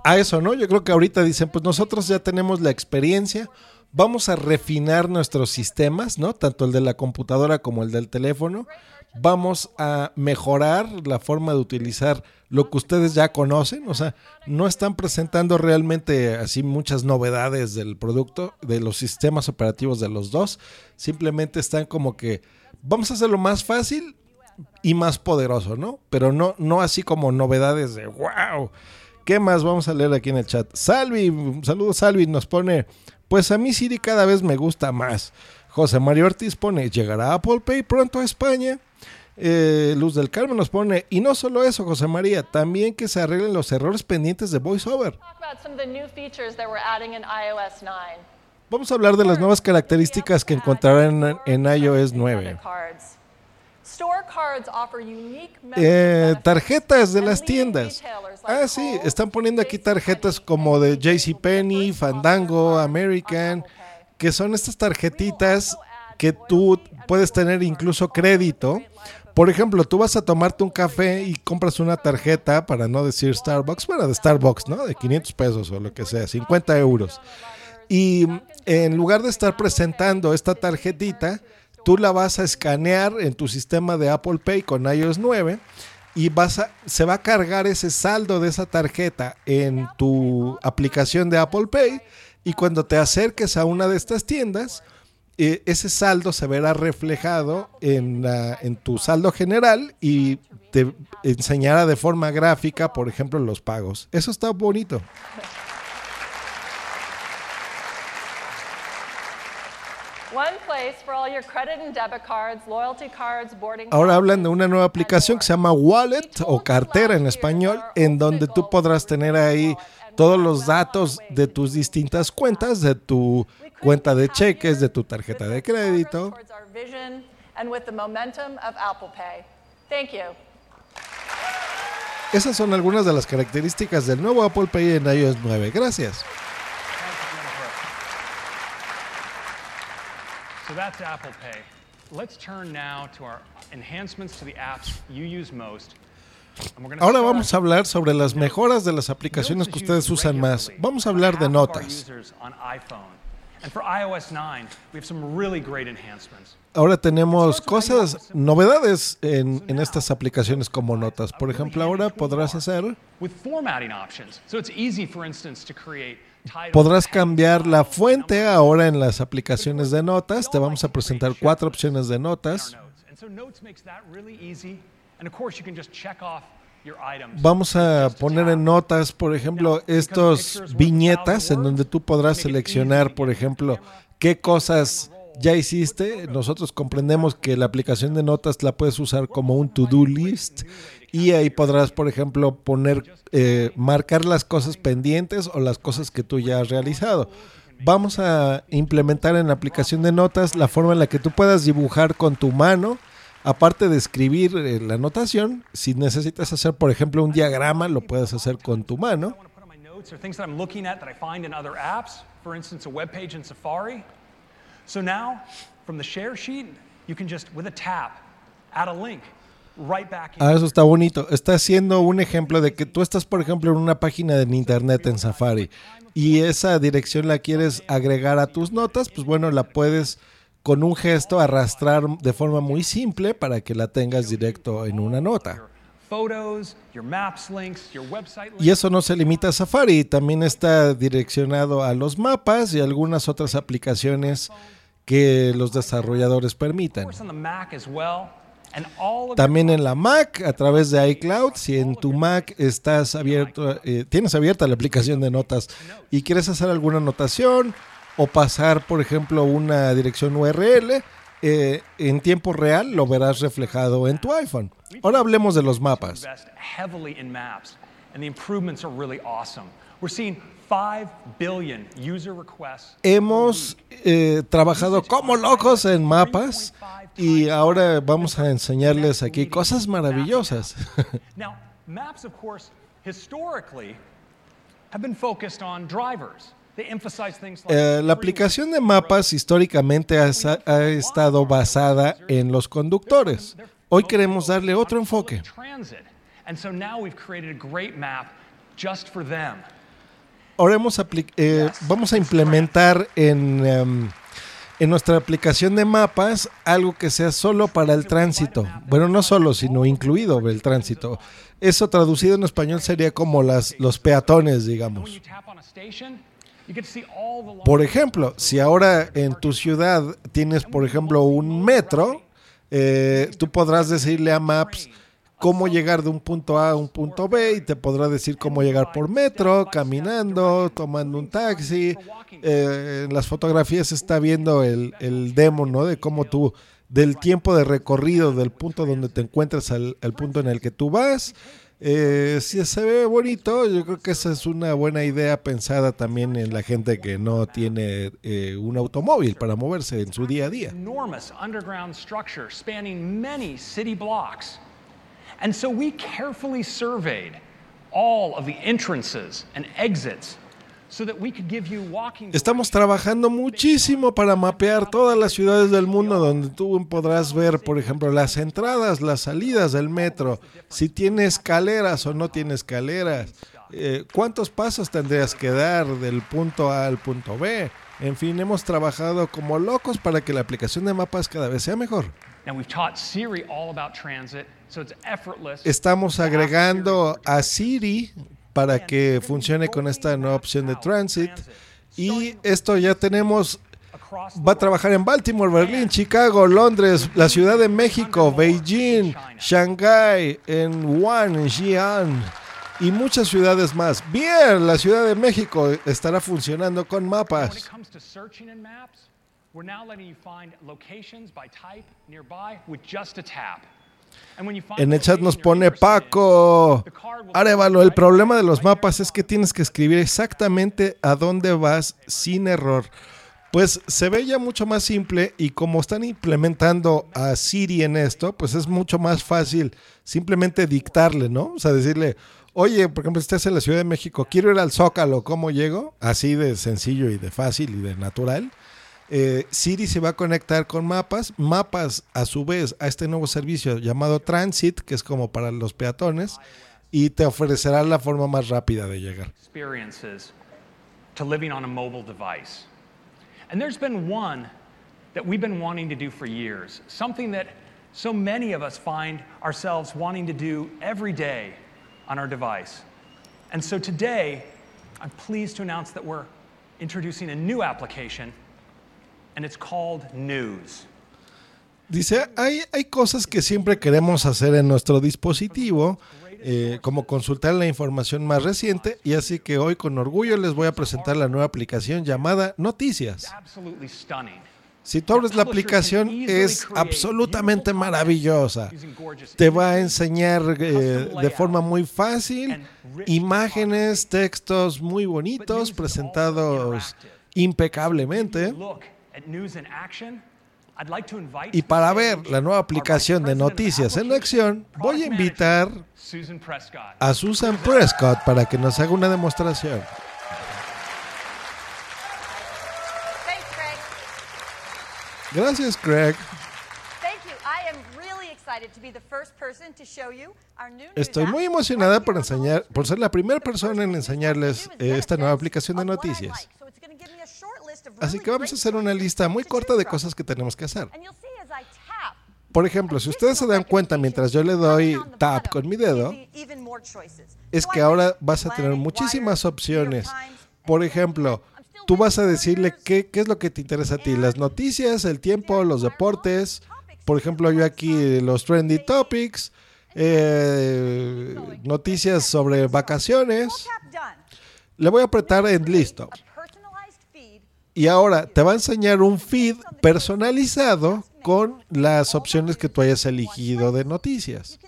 a eso, ¿no? Yo creo que ahorita dicen, pues nosotros ya tenemos la experiencia, vamos a refinar nuestros sistemas, ¿no? Tanto el de la computadora como el del teléfono. Vamos a mejorar la forma de utilizar lo que ustedes ya conocen. O sea, no están presentando realmente así muchas novedades del producto, de los sistemas operativos de los dos. Simplemente están como que vamos a hacerlo más fácil y más poderoso, ¿no? Pero no, no así como novedades de wow. ¿Qué más vamos a leer aquí en el chat? Salvi, saludos Salvi, nos pone, pues a mí Siri cada vez me gusta más. José Mario Ortiz pone, ¿llegará Apple Pay pronto a España? Eh, Luz del Carmen nos pone, y no solo eso, José María, también que se arreglen los errores pendientes de VoiceOver. Talk about some of the new features that we're adding in iOS 9. Vamos a hablar de las nuevas características que encontrarán en, en iOS 9. Cards. Store cards offer unique Eh, tarjetas de las tiendas. Ah, sí, están poniendo aquí tarjetas como de JCPenney, Fandango, American, que son estas tarjetitas que tú puedes tener incluso crédito. Por ejemplo, tú vas a tomarte un café y compras una tarjeta, para no decir Starbucks, bueno, de Starbucks, ¿no? De 500 pesos o lo que sea, 50 euros. Y en lugar de estar presentando esta tarjetita, tú la vas a escanear en tu sistema de Apple Pay con iOS 9 y se va a cargar ese saldo de esa tarjeta en tu aplicación de Apple Pay y cuando te acerques a una de estas tiendas, eh, ese saldo se verá reflejado en, la- en tu saldo general y te enseñará de forma gráfica, por ejemplo, los pagos. Eso está bonito. Ahora hablan de una nueva aplicación que se llama Wallet o cartera en español, en donde tú podrás tener ahí todos los datos de tus distintas cuentas, de tu cuenta de cheques, de tu tarjeta de crédito. Esas son algunas de las características del nuevo Apple Pay en iOS 9. Gracias. So that's Apple Pay. Let's turn now to our enhancements to the apps you use most. Ahora vamos a hablar sobre las mejoras de las aplicaciones que ustedes usan más. Vamos a hablar de notas. Ahora tenemos cosas, novedades en, en estas aplicaciones como notas. Por ejemplo, ahora podrás hacer, with formatting options. So it's easy, for instance, to create titles. podrás cambiar la fuente ahora en las aplicaciones de notas. Te vamos a presentar cuatro opciones de notas. Vamos a poner en notas, por ejemplo, estos viñetas en donde tú podrás seleccionar, por ejemplo, qué cosas ya hiciste. Nosotros comprendemos que la aplicación de notas la puedes usar como un to-do list y ahí podrás, por ejemplo, poner, eh, marcar las cosas pendientes o las cosas que tú ya has realizado. Vamos a implementar en la aplicación de notas la forma en la que tú puedas dibujar con tu mano aparte de escribir eh, la anotación, si necesitas hacer, por ejemplo, un diagrama, lo puedes hacer con tu mano. So now, from the share sheet, you can just, with a tap, add a link right back in. Ah, eso está bonito. Está haciendo un ejemplo de que tú estás, por ejemplo, en una página de internet en Safari y esa dirección la quieres agregar a tus notas, pues bueno, la puedes con un gesto arrastrar de forma muy simple para que la tengas directo en una nota. Y eso no se limita a Safari, también está direccionado a los mapas y algunas otras aplicaciones que los desarrolladores permitan. También en la Mac a través de iCloud, si en tu Mac estás abierto, eh, tienes abierta la aplicación de notas y quieres hacer alguna anotación o pasar, por ejemplo, una dirección URL, eh, en tiempo real lo verás reflejado en tu iPhone. Ahora hablemos de los mapas. invest heavily in maps, and the improvements are really awesome. We're seeing 5 billion user requests. Hemos eh, trabajado como locos en mapas y ahora vamos a enseñarles aquí cosas maravillosas. Maps, of course, historically have been focused on drivers. Eh, la aplicación de mapas históricamente ha, ha estado basada en los conductores. Hoy queremos darle otro enfoque. Ahora hemos eh, vamos a implementar en, em, en nuestra aplicación de mapas algo que sea solo para el tránsito. Bueno, no solo, sino incluido el tránsito. Eso traducido en español sería como las, los peatones, digamos. Por ejemplo, si ahora en tu ciudad tienes, por ejemplo, un metro, eh, tú podrás decirle a Maps cómo llegar de un punto A a un punto B y te podrá decir cómo llegar por metro, caminando, tomando un taxi. Eh, en las fotografías se está viendo el, el demo, ¿no? De cómo tú, del tiempo de recorrido del punto donde te encuentras al, al punto en el que tú vas. Eh, si se ve bonito, yo creo que esa es una buena idea pensada también en la gente que no tiene eh, un automóvil para moverse en su día a día. enormous underground structure spanning many city blocks. And so we carefully surveyed all of the entrances and exits Estamos trabajando muchísimo para mapear todas las ciudades del mundo donde tú podrás ver, por ejemplo, las entradas, las salidas del metro, si tiene escaleras o no tiene escaleras, eh, cuántos pasos tendrías que dar del punto A al punto B. En fin, hemos trabajado como locos para que la aplicación de mapas cada vez sea mejor. Now we've taught Siri all about transit, so it's effortless. Estamos agregando a Siri para que funcione con esta nueva opción de Transit. Y esto ya tenemos, va a trabajar en Baltimore, Berlín, Chicago, Londres, la Ciudad de México, Beijing, Shanghai, en Wuhan, Xi'an y muchas ciudades más. Bien, la Ciudad de México estará funcionando con mapas. we're now letting you find locations by type nearby with just a tap. En el chat nos pone Paco. Arevalo, el problema de los mapas es que tienes que escribir exactamente a dónde vas sin error. Pues se ve ya mucho más simple y como están implementando a Siri en esto, pues es mucho más fácil simplemente dictarle, ¿no? O sea, decirle, oye, por ejemplo, estás en la Ciudad de México, quiero ir al Zócalo, ¿cómo llego? Así de sencillo y de fácil y de natural. Eh, Siri se va a conectar con mapas, mapas a su vez a este nuevo servicio llamado Transit, que es como para los peatones, y te ofrecerá la forma más rápida de llegar. to living on a mobile device. And there's been one that we've been wanting to do for years, something that so many of us find ourselves wanting to do every day on our device. And so today, I'm pleased to announce that we're introducing a new application, and it's called News. Dice, hay, hay cosas que siempre queremos hacer en nuestro dispositivo, eh, como consultar la información más reciente, y así que hoy con orgullo les voy a presentar la nueva aplicación llamada Noticias. Si tú abres la aplicación es absolutamente maravillosa. Te va a enseñar eh, de forma muy fácil imágenes, textos muy bonitos presentados impecablemente. Look at news in action. I'd like to invite Y para ver la nueva aplicación de noticias en acción, voy a invitar Susan Prescott. a Susan Prescott para que nos haga una demostración. Thanks, Craig. Gracias, Craig. Thank you. I am really excited to be the first person to show you our new news Estoy muy emocionada por enseñar, por ser la primera persona en enseñarles eh, esta nueva aplicación de noticias. Así que vamos a hacer una lista muy corta de cosas que tenemos que hacer. Por ejemplo, si ustedes se dan cuenta mientras yo le doy tap con mi dedo, es que ahora vas a tener muchísimas opciones. Por ejemplo, tú vas a decirle qué, qué es lo que te interesa a ti, las noticias, el tiempo, los deportes. Por ejemplo, yo aquí los trendy topics, eh, noticias sobre vacaciones. Le voy a apretar en listo. Y ahora te va a enseñar un feed personalizado con las opciones que tú hayas elegido de noticias.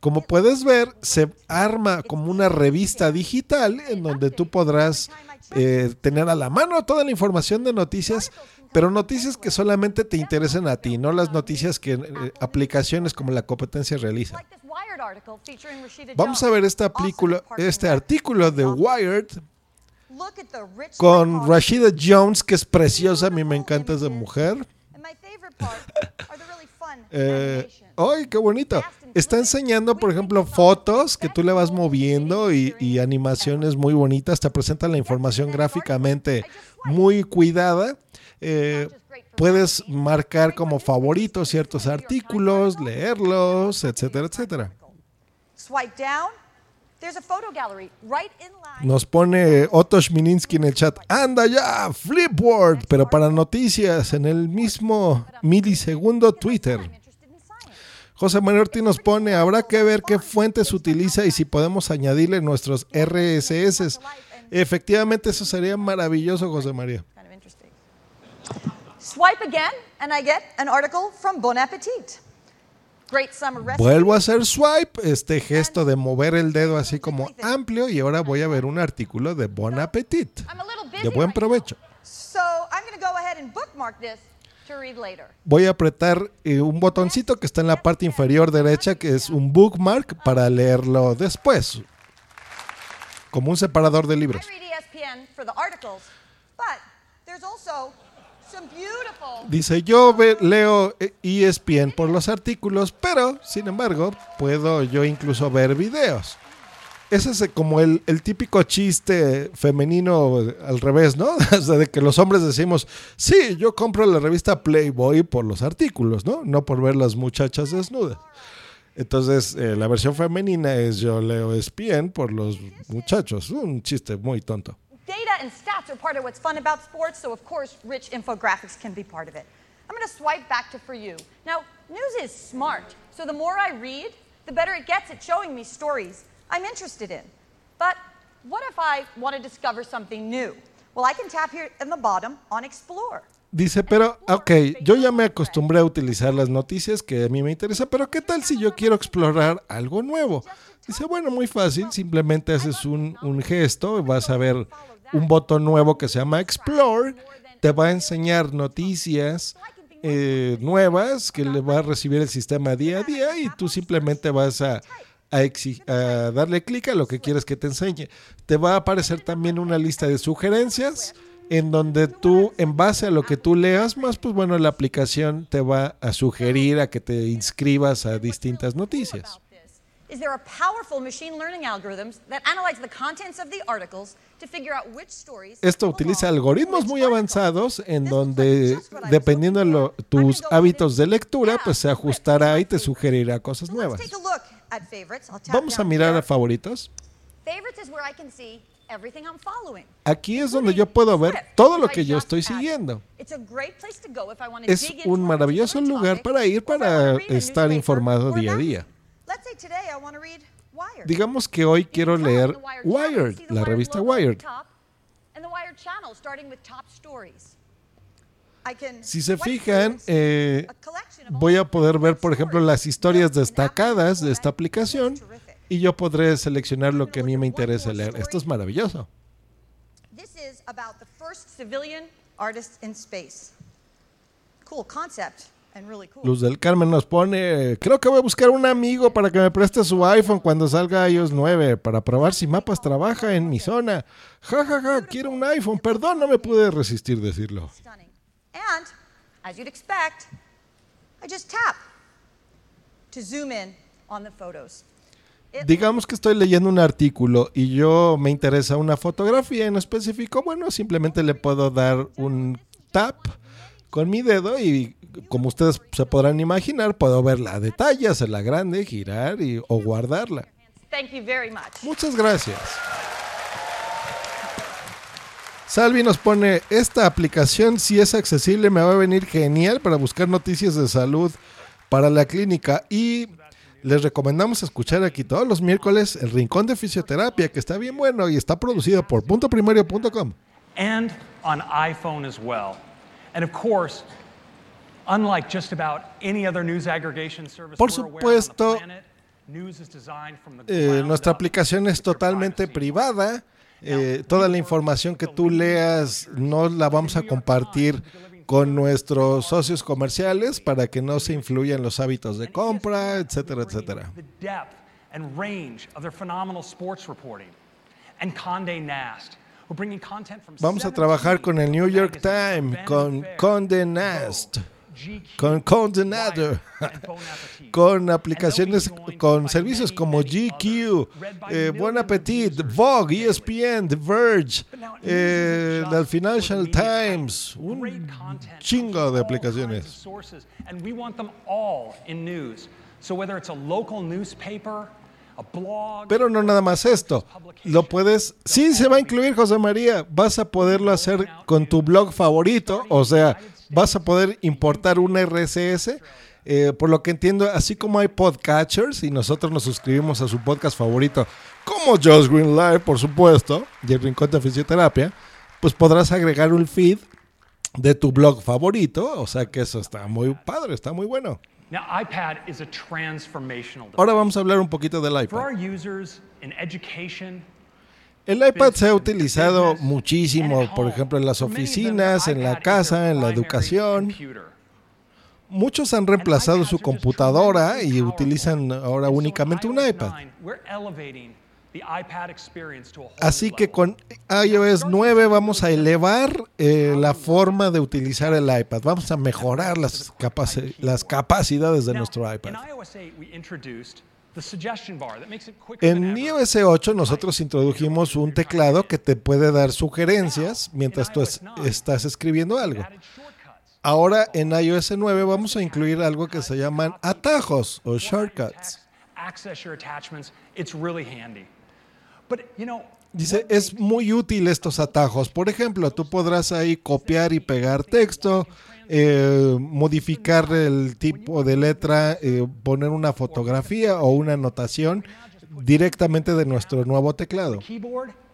Como puedes ver, se arma como una revista digital en donde tú podrás eh, tener a la mano toda la información de noticias, pero noticias que solamente te interesen a ti, no las noticias que eh, aplicaciones como la competencia realizan. Vamos a ver este, aplicula- este artículo de Wired Look at the rich con Rashida Jones, que es preciosa, a mí me encanta esa mujer. Eh, ¡Ay, qué bonito! Está enseñando, por ejemplo, fotos que tú le vas moviendo y, y animaciones muy bonitas. Te presenta la información gráficamente muy cuidada. Eh, puedes marcar como favoritos ciertos artículos, leerlos, etcétera, etcétera. Nos pone Otto Schmininski en el chat. Anda ya, Flipboard, pero para noticias en el mismo milisegundo Twitter. José Manuel nos pone, habrá que ver qué fuentes utiliza y si podemos añadirle nuestros RSS. Efectivamente, eso sería maravilloso, José María. Swipe again, and I get an article from Bon Appetit. Vuelvo a hacer swipe, este gesto de mover el dedo así como amplio y ahora voy a ver un artículo de Bon Appetit. De buen provecho. Voy a apretar eh, un botoncito que está en la parte inferior derecha que es un bookmark para leerlo después. Como un separador de libros. Dice, yo leo eh, ESPN por los artículos, pero, sin embargo, puedo yo incluso ver videos. Ese es eh, como el, el típico chiste femenino eh, al revés, ¿no? De que los hombres decimos, sí, yo compro la revista Playboy por los artículos, ¿no? No por ver las muchachas desnudas. Entonces, la versión femenina es yo leo ESPN por los muchachos. Un chiste muy tonto. Data and stats are part of what's fun about sports, so of course, rich infographics can be part of it. I'm going to swipe back to for you. Now, news is smart, so the more I read, the better it gets at showing me stories I'm interested in. But what if I want to discover something new? Well, I can tap here in the bottom on Explore. Dice, pero, ok, yo ya me acostumbré a utilizar las noticias que a mí me interesa, pero ¿qué tal si yo quiero explorar algo nuevo? Dice, bueno, muy fácil, simplemente haces un, un gesto, vas a ver un botón nuevo que se llama Explore, te va a enseñar noticias eh, nuevas que le va a recibir el sistema día a día y tú simplemente vas a, a a darle clic a lo que quieres que te enseñe. Te va a aparecer también una lista de sugerencias en donde tú, en base a lo que tú leas más, pues bueno, la aplicación te va a sugerir a que te inscribas a distintas noticias. Is there are powerful machine learning algorithms that analyze the contents of the articles to figure out which stories Esto utiliza algoritmos muy avanzados en donde, dependiendo de lo- tus hábitos de lectura, pues se ajustará y te sugerirá cosas nuevas. Vamos a mirar a favoritos. Aquí es donde yo puedo ver todo lo que yo estoy siguiendo. Es un maravilloso lugar para ir para estar informado día a día. Let's say today I want to read Wired. Digamos que hoy quiero leer Wired, la revista Wired. Si se fijan, eh, voy a poder ver, por ejemplo, las historias destacadas de esta aplicación y yo podré seleccionar lo que a mí me interesa leer. Esto es maravilloso. This is about the first civilian artist in space. Cool concept. Luz del Carmen nos pone, creo que voy a buscar un amigo para que me preste su iPhone cuando salga iOS 9 para probar si Mapas trabaja en mi zona. Ja, ja, ja, quiero un iPhone. Perdón, no me pude resistir decirlo. And as you'd expect, I just tap to zoom in on the photos. Digamos que estoy leyendo un artículo y yo me interesa una fotografía en específico, bueno, simplemente le puedo dar un tap con mi dedo y como ustedes se podrán imaginar, puedo verla a detalle, hacerla grande, girar y, o guardarla. Thank you very much. Muchas gracias. Salvi nos pone, esta aplicación si es accesible me va a venir genial para buscar noticias de salud para la clínica y les recomendamos escuchar aquí todos los miércoles el Rincón de Fisioterapia que está bien bueno y está producido por puntoprimario.com. and on iPhone as well. And of course, Por supuesto, Eh, nuestra aplicación es totalmente privada. Eh, toda la información que tú leas no la vamos a compartir con nuestros socios comerciales para que no se influyan los hábitos de compra, etcétera, etcétera. the depth and range of their phenomenal sports reporting. And Condé Nast, who are bringing content from Vamos a trabajar con el New York Times, con Condé Nast. Con Condenator, con aplicaciones, con servicios como GQ, eh, Buen Appetit, Vogue, ESPN, The Verge, eh, the Financial Times, un chingo de aplicaciones. Pero no nada más esto. Lo puedes, sí se va a incluir José María, vas a poderlo hacer con tu blog favorito, o sea, vas a poder importar un RSS. eh, por lo que entiendo, así como hay podcatchers y nosotros nos suscribimos a su podcast favorito, como Josh Green Live, por supuesto, y el Rincón de Fisioterapia, pues podrás agregar un feed de tu blog favorito, o sea que eso está muy padre, está muy bueno. Now, iPad is a transformational device. Ahora vamos a hablar un poquito del For iPad. our users in education, El iPad se ha utilizado muchísimo, por ejemplo, en las oficinas, en la casa, en la educación. Muchos han reemplazado su computadora y utilizan ahora únicamente un iPad. Así que con iOS 9 vamos a elevar eh, la forma de utilizar el iPad. Vamos a mejorar las, capaci- las capacidades de nuestro iPad. In iOS 8, we introduced the suggestion bar that makes it quicker than En iOS 8 nosotros introdujimos un teclado que te puede dar sugerencias mientras tú es- estás escribiendo algo. Ahora en iOS 9 vamos a incluir algo que se llaman atajos o shortcuts. Dice, es muy útil estos atajos. Por ejemplo, tú podrás ahí copiar y pegar texto, eh, modificar el tipo de letra, eh, poner una fotografía o una anotación directamente de nuestro nuevo teclado.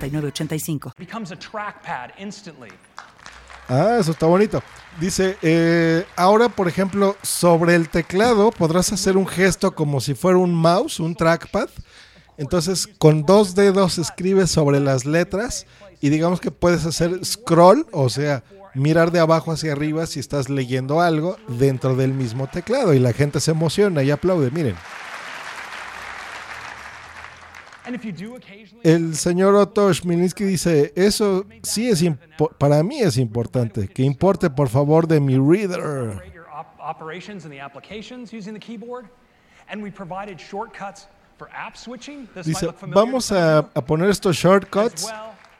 7985. Ah, eso está bonito. Dice, eh, ahora por ejemplo, sobre el teclado podrás hacer un gesto como si fuera un mouse, un trackpad. Entonces, con dos dedos escribes sobre las letras y digamos que puedes hacer scroll, o sea, mirar de abajo hacia arriba si estás leyendo algo dentro del mismo teclado y la gente se emociona y aplaude, miren el señor Otto Schmilinski dice, eso sí es para mí es importante, que importe por favor de mi reader. Dice, vamos a, a poner estos shortcuts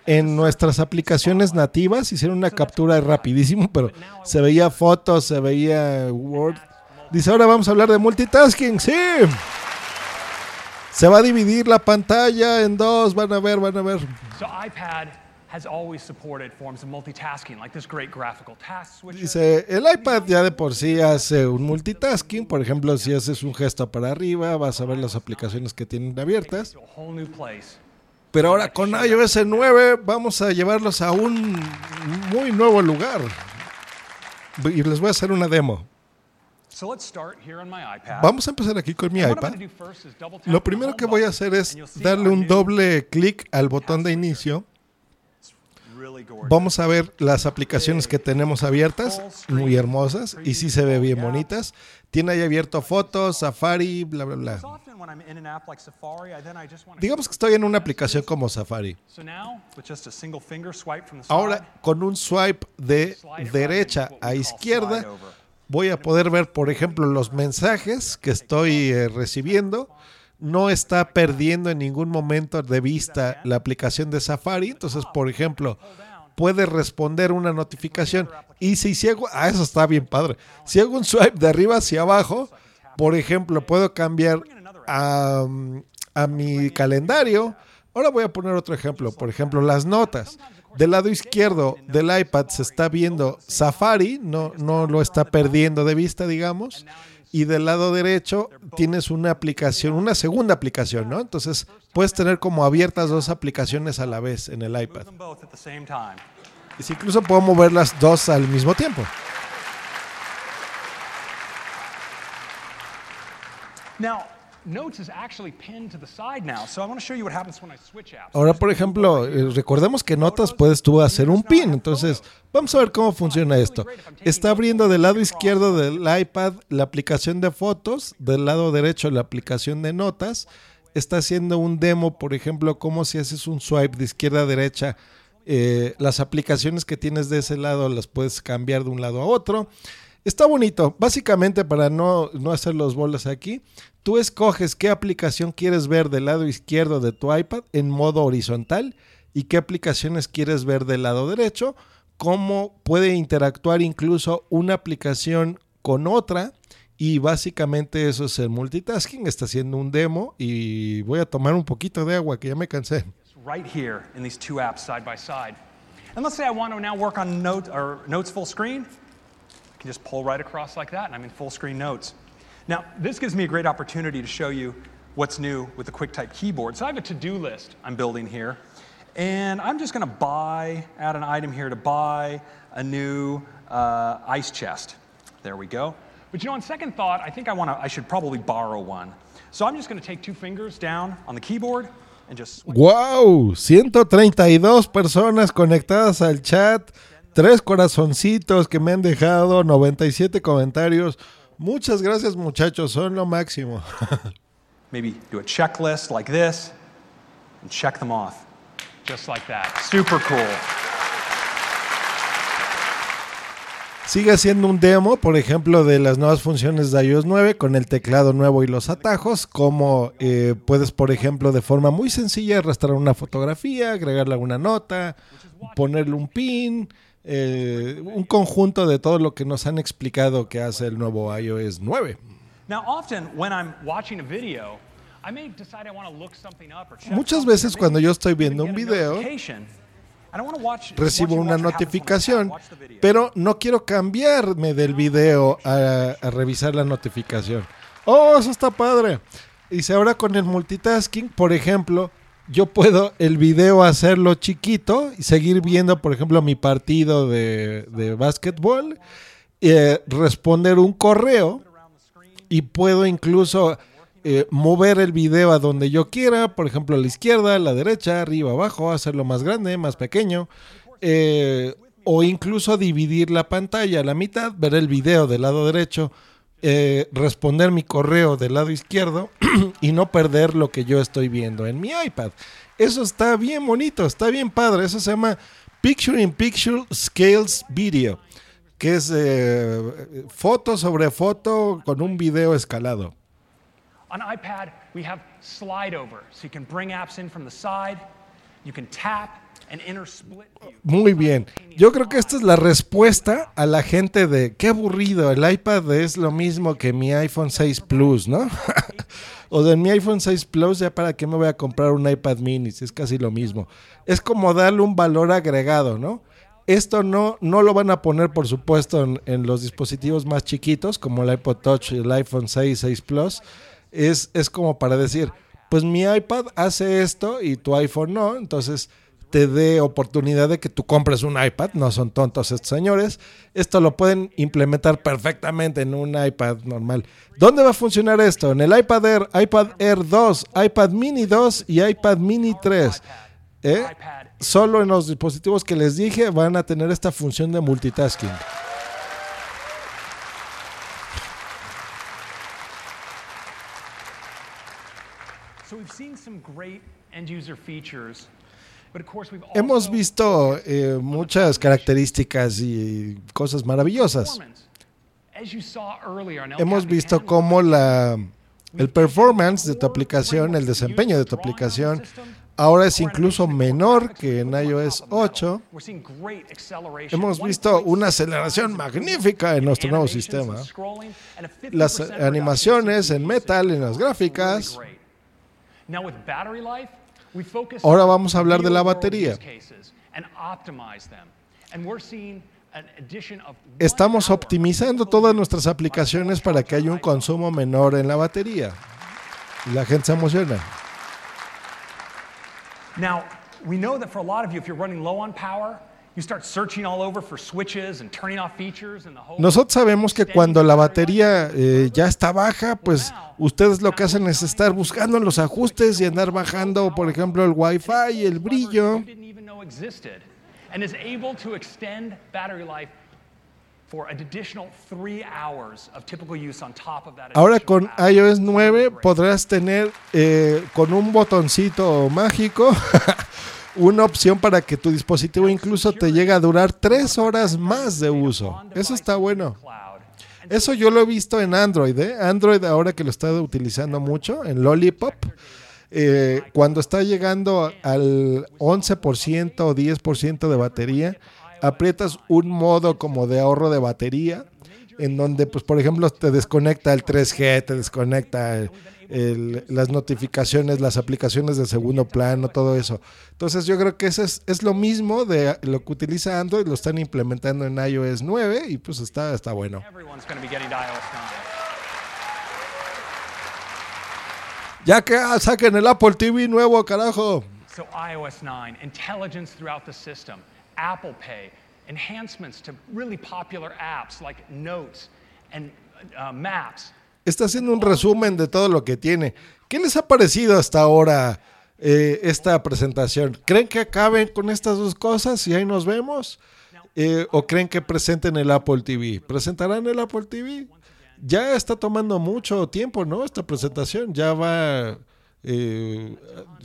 en nuestras aplicaciones nativas. Hicieron una captura rapidísimo, pero se veía fotos, se veía Word. Dice, ahora vamos a hablar de multitasking. Sí. Se va a dividir la pantalla en dos. Van a ver, van a ver. So iPad has always supported forms of multitasking, like this great graphical task switcher. Dice, el iPad ya de por sí hace un multitasking. Por ejemplo, si haces un gesto para arriba, vas a ver las aplicaciones que tienen abiertas. Pero ahora con iOS 9 vamos a llevarlos a un muy nuevo lugar. Y les voy a hacer una demo. Vamos a empezar aquí con mi iPad. Lo primero que voy a hacer es darle un doble clic al botón de inicio. Vamos a ver las aplicaciones que tenemos abiertas, muy hermosas y sí se ve bien bonitas. Tiene ahí abierto fotos, Safari, bla, bla, bla. Digamos que estoy en una aplicación como Safari. So now, with just a single finger swipe from the Ahora, con un swipe de derecha a izquierda, voy a poder ver, por ejemplo, los mensajes que estoy eh, recibiendo. No está perdiendo en ningún momento de vista la aplicación de Safari. Entonces, por ejemplo, puede responder una notificación. Y si, hago, ah, eso está bien padre. Si hago un swipe de arriba hacia abajo, por ejemplo, puedo cambiar a, a mi calendario. Ahora voy a poner otro ejemplo. Por ejemplo, las notas. Del lado izquierdo del iPad se está viendo Safari, no, no lo está perdiendo de vista, digamos. Y del lado derecho tienes una aplicación, una segunda aplicación, ¿no? Entonces puedes tener como abiertas dos aplicaciones a la vez en el iPad. Y incluso puedo mover las dos al mismo tiempo. Ahora, por ejemplo, eh, recordemos que notas puedes tú hacer un pin. Entonces, vamos a ver cómo funciona esto. Está abriendo del lado izquierdo del iPad la aplicación de fotos, del lado derecho la aplicación de notas. Está haciendo un demo, por ejemplo, como si haces un swipe de izquierda a derecha. eh, las aplicaciones que tienes de ese lado las puedes cambiar de un lado a otro. Está bonito. Básicamente, para no, no hacer los bolas aquí, tú escoges qué aplicación quieres ver del lado izquierdo de tu iPad en modo horizontal y qué aplicaciones quieres ver del lado derecho, cómo puede interactuar incluso una aplicación con otra. Y básicamente eso es el multitasking. Está haciendo un demo y voy a tomar un poquito de agua que ya me cansé. right here in these two apps side by side. And let's say I want to now work on note, Notes full screen. Can just pull right across like that, and I'm in full screen Notes. Now, this gives me a great opportunity to show you what's new with the QuickType keyboard. So I have a to-do list I'm building here, and I'm just going to buy, add an item here to buy a new uh, ice chest. There we go. But you know, on second thought, I think I want to, I should probably borrow one. So I'm just going to take two fingers down on the keyboard and just ¡Wow! 132 personas conectadas al chat, tres corazoncitos que me han dejado, 97 comentarios. Muchas gracias muchachos, son lo máximo. maybe do a checklist like this and check them off. Just like that. Super cool. Sigue haciendo un demo, por ejemplo, de las nuevas funciones de iOS 9 con el teclado nuevo y los atajos, como eh, puedes, por ejemplo, de forma muy sencilla arrastrar una fotografía, agregarle alguna nota, ponerle un pin, eh, un conjunto de todo lo que nos han explicado que hace el nuevo iOS 9. Now, often when I'm watching a video, I may decide I want to look something up or check Muchas veces cuando yo estoy viendo un video, recibo una notificación, watch the video. pero no quiero cambiarme del video a, a revisar la notificación. Oh, eso está padre. Y si ahora con el multitasking, por ejemplo, yo puedo el video hacerlo chiquito y seguir viendo, por ejemplo, mi partido de, de básquetbol, eh, responder un correo y puedo incluso eh, mover el video a donde yo quiera, por ejemplo, a la izquierda, a la derecha, arriba, abajo, hacerlo más grande, más pequeño, eh, o incluso dividir la pantalla a la mitad, ver el video del lado derecho, eh, responder mi correo del lado izquierdo y no perder lo que yo estoy viendo en mi iPad. Eso está bien bonito, está bien padre, eso se llama Picture in Picture Scales Video que es eh, foto sobre foto con un video escalado. On iPad, we have slide over, so you can bring apps in from the side, you can tap Muy bien. Yo creo que esta es la respuesta a la gente de qué aburrido, el iPad es lo mismo que mi iPhone 6 Plus, ¿no? o de mi iPhone 6 Plus, ya para qué me voy a comprar un iPad mini, si es casi lo mismo. Es como darle un valor agregado, ¿no? Esto no, no lo van a poner, por supuesto, en, en los dispositivos más chiquitos, como el iPod Touch y el iPhone 6, 6 Plus. Es, es como para decir, pues mi iPad hace esto y tu iPhone no, entonces te dé oportunidad de que tú compres un iPad, no son tontos estos señores. Esto lo pueden implementar perfectamente en un iPad normal. ¿Dónde va a funcionar esto? En el iPad Air, iPad Air 2, iPad Mini 2 y iPad Mini 3. ¿Eh? Solo en los dispositivos que les dije van a tener esta función de multitasking. So we've seen some great end user features, Hemos visto eh, muchas características y cosas maravillosas. Hemos visto cómo la, el performance de tu aplicación, el desempeño de tu aplicación, ahora es incluso menor que en iOS 8. we're seeing great acceleration. Hemos visto una aceleración magnífica en nuestro nuevo sistema. Las animaciones en metal, en las gráficas. Ahora vamos a hablar de la batería. Estamos optimizando todas nuestras aplicaciones para que haya un consumo menor en la batería. Y la gente se emociona. Now, we know that for a lot of you, if you're running low on power, You start searching all over for switches and turning off features and the whole Nosotros sabemos que cuando la batería eh, ya está baja, pues ustedes lo que hacen es estar buscando los ajustes y andar bajando, por ejemplo, el Wi-Fi el brillo. Ahora con iOS 9 podrás tener eh, con un botoncito mágico una opción para que tu dispositivo incluso te llegue a durar tres horas más de uso. Eso está bueno. Eso yo lo he visto en Android. ¿eh? Android ahora que lo está utilizando mucho, en Lollipop. eh, cuando está llegando al 11% o 10% de batería, aprietas un modo como de ahorro de batería, en donde, pues, por ejemplo, te desconecta el 3G, te desconecta el- el- las notificaciones, las aplicaciones de segundo plano, todo eso. Entonces, yo creo que eso es, es lo mismo de lo que utiliza Android, lo están implementando en iOS 9 y pues está, está bueno. Everyone's going to be getting to iOS 9. Ya que ah, saquen el Apple TV nuevo, carajo. So iOS 9, intelligence throughout the system, Apple Pay, enhancements to really popular apps like Notes and uh, Maps. Está haciendo un resumen de todo lo que tiene. ¿Qué les ha parecido hasta ahora eh, esta presentación? ¿Creen que acaben con estas dos cosas y ahí nos vemos? Eh, ¿O creen que presenten el Apple TV? ¿Presentarán el Apple TV? Ya está tomando mucho tiempo, ¿no? Esta presentación ya va eh,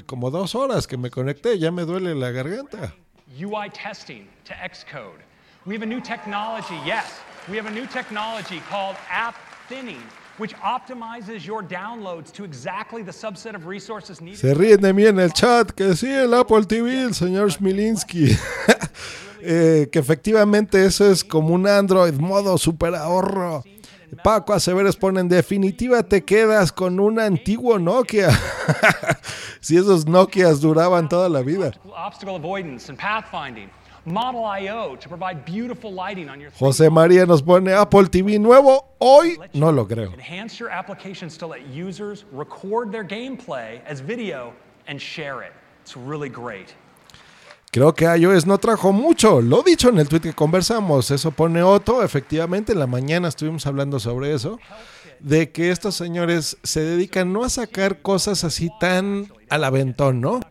como dos horas que me conecté, ya me duele la garganta. UI testing to Xcode. We have a new technology, yes, we have a new technology called app thinning, which optimizes your downloads to exactly the subset of resources needed. Se ríen de mí en el chat, que sí, el Apple TV, el señor Smilinski. Eh, que efectivamente eso es como un Android modo super ahorro. Paco Aceveros pone en definitiva te quedas con un antiguo Nokia. si esos Nokias duraban toda la vida. José María nos pone Apple TV nuevo. Hoy no lo creo. Enhance your applications to let users record their gameplay as video and share it. It's really great. Creo que iOS no trajo mucho. Lo dicho en el tweet que conversamos. Eso pone Otto. Efectivamente, en la mañana estuvimos hablando sobre eso. De que estos señores se dedican no a sacar cosas así tan al aventón, ¿no?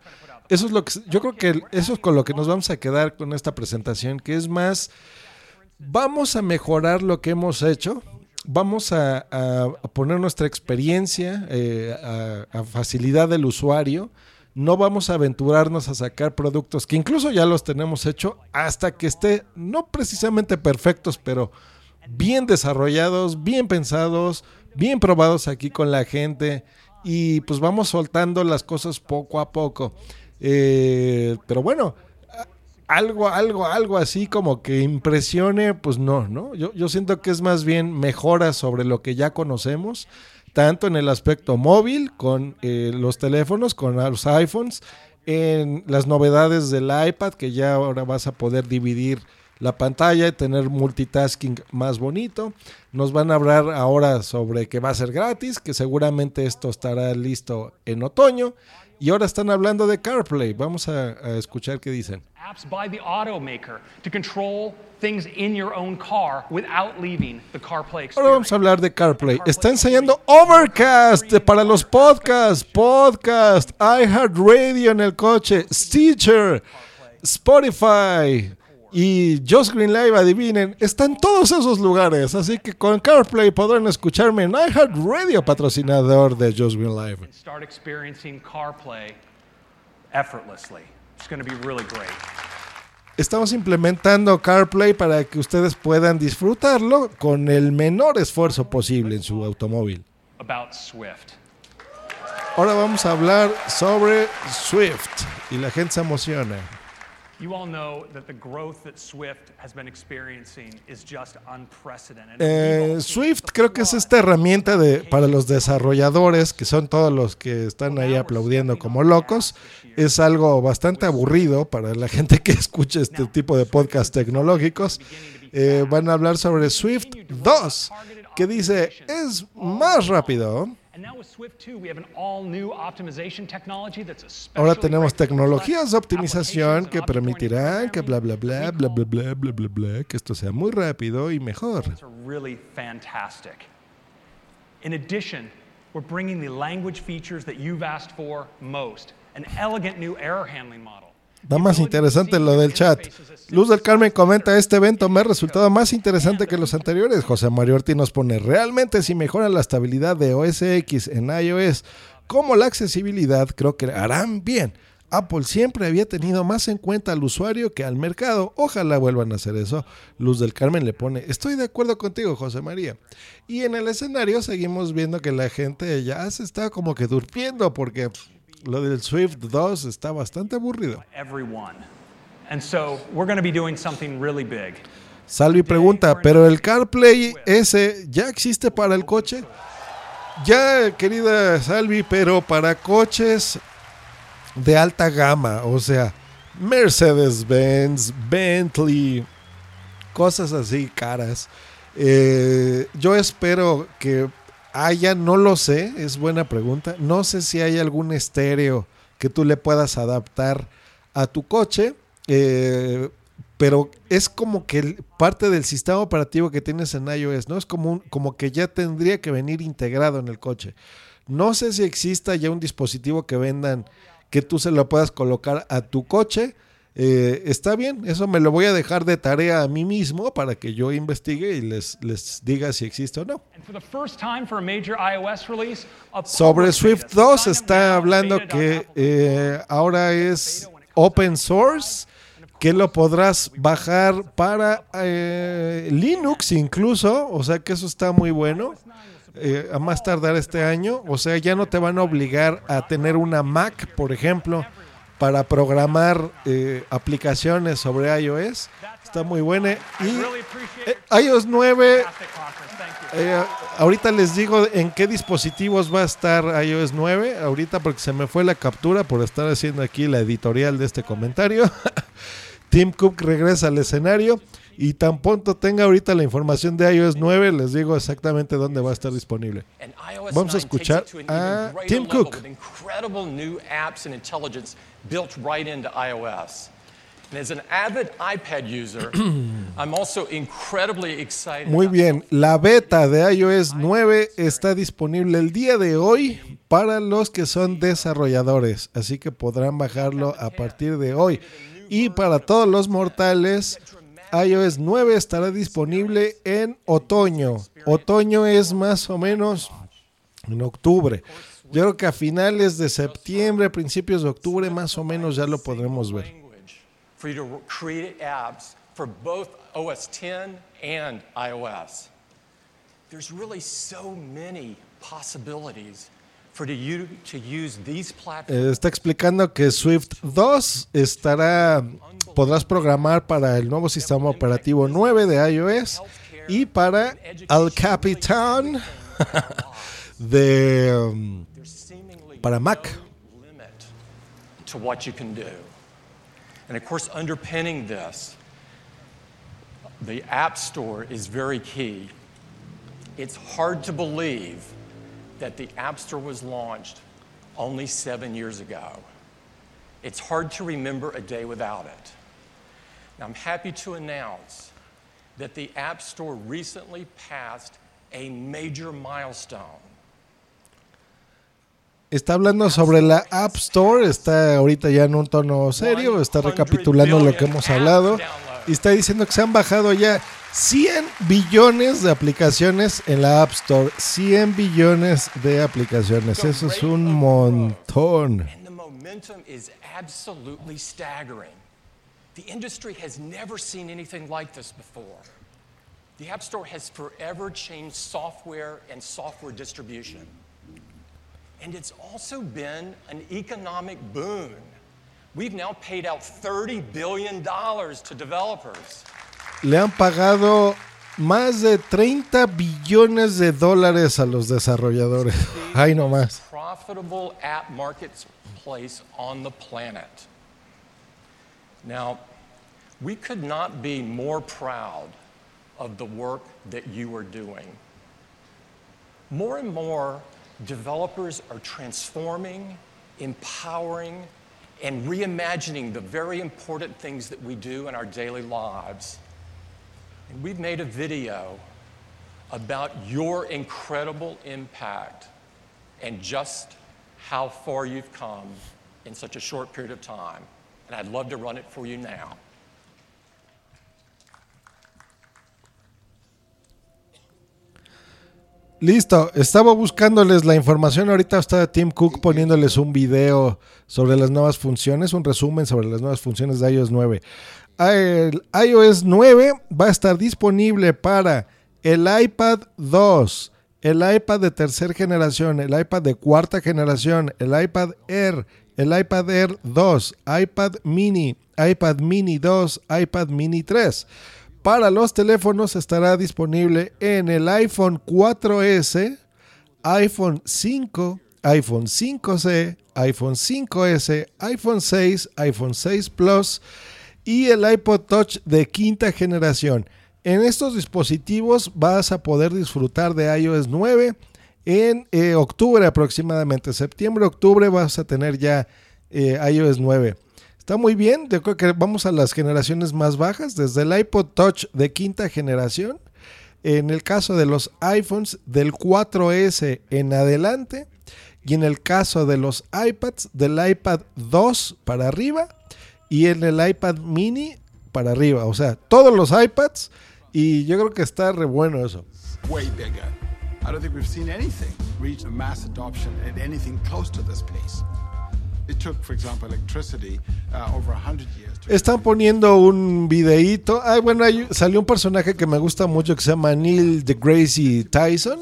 Eso es lo que yo creo que eso es con lo que nos vamos a quedar con esta presentación, que es más vamos a mejorar lo que hemos hecho, vamos a, poner nuestra experiencia eh, a facilidad del usuario, no vamos a aventurarnos a sacar productos que incluso ya los tenemos hecho hasta que esté no precisamente perfectos, pero bien desarrollados, bien pensados, bien probados aquí con la gente y pues vamos soltando las cosas poco a poco. Eh, pero bueno, algo, algo, algo así como que impresione, pues no, ¿no? Yo, yo siento que es más bien mejora sobre lo que ya conocemos, tanto en el aspecto móvil, con eh, los teléfonos, con los iPhones, en las novedades del iPad, que ya ahora vas a poder dividir la pantalla y tener multitasking más bonito. Nos van a hablar ahora sobre que va a ser gratis, que seguramente esto estará listo en otoño. Y ahora están hablando de CarPlay. Vamos a, a escuchar qué dicen. Apps by the automaker to control things in your own car without leaving the CarPlay experience. Ahora vamos a hablar de CarPlay. Está enseñando Overcast para los podcasts, podcast, iHeartRadio en el coche, Stitcher, Spotify y Just Green Live, adivinen, están todos esos lugares. Así que con CarPlay podrán escucharme en iHeartRadio, patrocinador de Just Green Live. Start experiencing CarPlay effortlessly. It's going to be really great. Estamos implementando CarPlay para que ustedes puedan disfrutarlo con el menor esfuerzo posible en su automóvil. About Swift. Ahora vamos a hablar sobre Swift y la gente se emociona. Eh, Swift creo que es esta herramienta de, para los desarrolladores, que son todos los que están ahí aplaudiendo como locos. Es algo bastante aburrido para la gente que escucha este tipo de podcast tecnológicos. Eh, van a hablar sobre Swift 2, que dice es más rápido, And now with Swift 2, we have an all-new optimization technology that's Ahora tenemos tecnologías de optimización que permitirán que bla bla bla bla bla bla bla bla bla que esto sea muy rápido y mejor. really fantastic. In addition, we're bringing the language features that you've asked for most, an elegant new error handling model. Da más interesante lo del chat. Luz del Carmen comenta, este evento me ha resultado más interesante que los anteriores. José Mario Ortiz nos pone, realmente si mejoran la estabilidad de OS X en iOS como la accesibilidad, creo que harán bien. Apple siempre había tenido más en cuenta al usuario que al mercado. Ojalá vuelvan a hacer eso. Luz del Carmen le pone, estoy de acuerdo contigo, José María. Y en el escenario seguimos viendo que la gente ya se está como que durmiendo porque lo del Swift 2 está bastante aburrido. Salvi pregunta, ¿pero el CarPlay ese ya existe para el coche? Ya, querida Salvi, pero para coches de alta gama, o sea, Mercedes-Benz, Bentley, cosas así caras. Eh, yo espero que haya, no lo sé, es buena pregunta. No sé si hay algún estéreo que tú le puedas adaptar a tu coche, eh, pero es como que parte del sistema operativo que tienes en iOS, ¿no? Es como, como que ya tendría que venir integrado en el coche. No sé si exista ya un dispositivo que vendan que tú se lo puedas colocar a tu coche. Eh, está bien, eso me lo voy a dejar de tarea a mí mismo para que yo investigue y les, les diga si existe o no. Sobre Swift beta. 2 está hablando que eh, ahora es open source, que lo podrás bajar para eh, Linux incluso, o sea que eso está muy bueno. eh, a más tardar este año, o sea, ya no te van a obligar a tener una Mac, por ejemplo, para programar eh, aplicaciones sobre iOS. Está muy buena. Y eh, iOS 9 eh, ahorita les digo en qué dispositivos va a estar iOS 9. Ahorita porque se me fue la captura por estar haciendo aquí la editorial de este comentario. Tim Cook regresa al escenario y tan pronto tenga ahorita la información de iOS 9 les digo exactamente dónde va a estar disponible. Vamos a 9 escuchar a Tim Cook. with incredible new apps and intelligence built right into iOS. And as an avid iPad user, I'm also incredibly excited. Muy bien, la beta de iOS 9 está disponible el día de hoy para los que son desarrolladores, así que podrán bajarlo a partir de hoy. Y para todos los mortales, iOS 9 estará disponible en otoño. Otoño es más o menos en octubre. Yo creo que a finales de septiembre, principios de octubre, más o menos ya lo podremos ver. for you to create apps for both OS 10 and iOS. There's really so many possibilities for you to use these platforms. Está explicando que Swift 2 estará podrás programar para el nuevo sistema operativo 9 de iOS y para El Capitan de um, para Mac. to what you can do. And of course, underpinning this, the App Store is very key. It's hard to believe that the App Store was launched only seven years ago. It's hard to remember a day without it. Now, I'm happy to announce that the App Store recently passed a major milestone. Está hablando sobre la App Store, está ahorita ya en un tono serio, está recapitulando lo que hemos hablado y está diciendo que se han bajado ya 100 billones de aplicaciones en la App Store. 100 billones de aplicaciones, eso es un montón. The industry has never seen anything like this before. The App Store has forever changed software and software distribution. And it's also been an economic boon. We've now paid out $30 billion to developers. Le han pagado más de 30 billones de dólares a los desarrolladores. Ay, no más. profitable app marketplace on the planet. Now, we could not be more proud of the work that you are doing. More and more developers are transforming, empowering, and reimagining the very important things that we do in our daily lives. And we've made a video about your incredible impact and just how far you've come in such a short period of time. And I'd love to run it for you now. Listo, estaba buscándoles la información. Ahorita está Tim Cook poniéndoles un video sobre las nuevas funciones, un resumen sobre las nuevas funciones de iOS 9. El iOS 9 va a estar disponible para el iPad 2, el iPad de tercera generación, el iPad de cuarta generación, el iPad Air, el iPad Air 2, iPad mini, iPad mini 2, iPad mini 3. Para los teléfonos estará disponible en el iPhone 4S, iPhone 5, iPhone 5C, iPhone 5S, iPhone 6, iPhone 6 Plus y el iPod Touch de quinta generación. En estos dispositivos vas a poder disfrutar de iOS 9 en eh, octubre aproximadamente, septiembre, octubre vas a tener ya eh, iOS 9. Está muy bien, yo creo que vamos a las generaciones más bajas, desde el iPod Touch de quinta generación, en el caso de los iPhones del 4S en adelante, y en el caso de los iPads del iPad 2 para arriba y en el iPad mini para arriba, o sea, todos los iPads y yo creo que está re bueno eso. way bigger. I don't think we've seen anything reach a mass adoption at anything close to this pace. Están poniendo un videíto. Ah, bueno, hay- salió un personaje que me gusta mucho que se llama Neil deGrasse Tyson,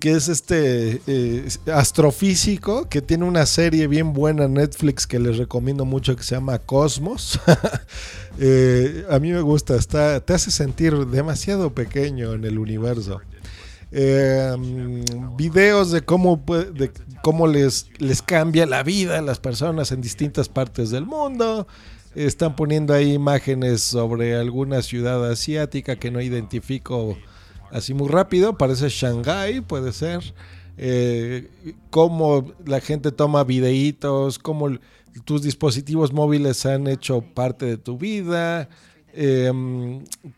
que es este eh, astrofísico que tiene una serie bien buena en Netflix que les recomiendo mucho que se llama Cosmos. Eh, a mí me gusta, está, te hace sentir demasiado pequeño en el universo. Eh, mm, videos de cómo, de cómo les, les cambia la vida a las personas en distintas partes del mundo. Están poniendo ahí imágenes sobre alguna ciudad asiática que no identifico así muy rápido. Parece Shanghái, puede ser. Eh, cómo la gente toma videitos, cómo tus dispositivos móviles han hecho parte de tu vida. eh,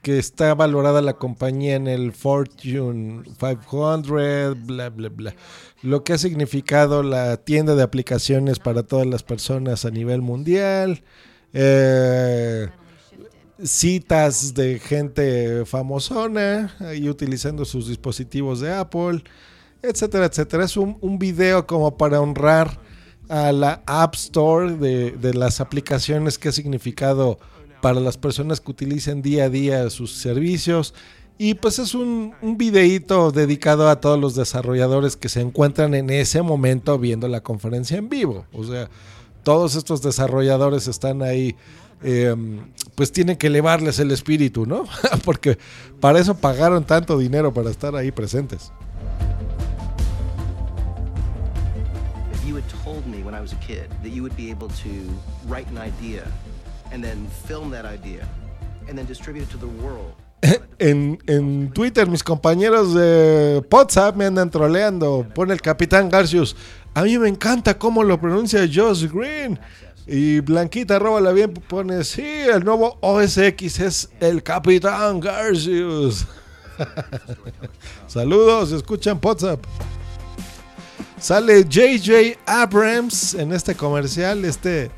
que está valorada la compañía en el Fortune 500, bla, bla, bla. Lo que ha significado la tienda de aplicaciones para todas las personas a nivel mundial. eh, citas de gente famosona ahí utilizando sus dispositivos de Apple, etcétera, etcétera. Es un, un video como para honrar a la App Store de, de las aplicaciones que ha significado para las personas que utilicen día a día sus servicios. Y pues es un, un videíto dedicado a todos los desarrolladores que se encuentran en ese momento viendo la conferencia en vivo. O sea, todos estos desarrolladores están ahí, eh, pues tienen que elevarles el espíritu, ¿no? Porque para eso pagaron tanto dinero para estar ahí presentes. If you had told me when I was a kid that you would be able to write an idea and then film that idea and then distribute it to the world. En, en Twitter, mis compañeros de WhatsApp me andan troleando. Pone el capitán Garcius. A mí me encanta cómo lo pronuncia Josh Green. Y Blanquita, róbala bien, pone, sí, el nuevo OSX es el capitán Garcius. Saludos, escuchan WhatsApp. Sale JJ Abrams en este comercial, este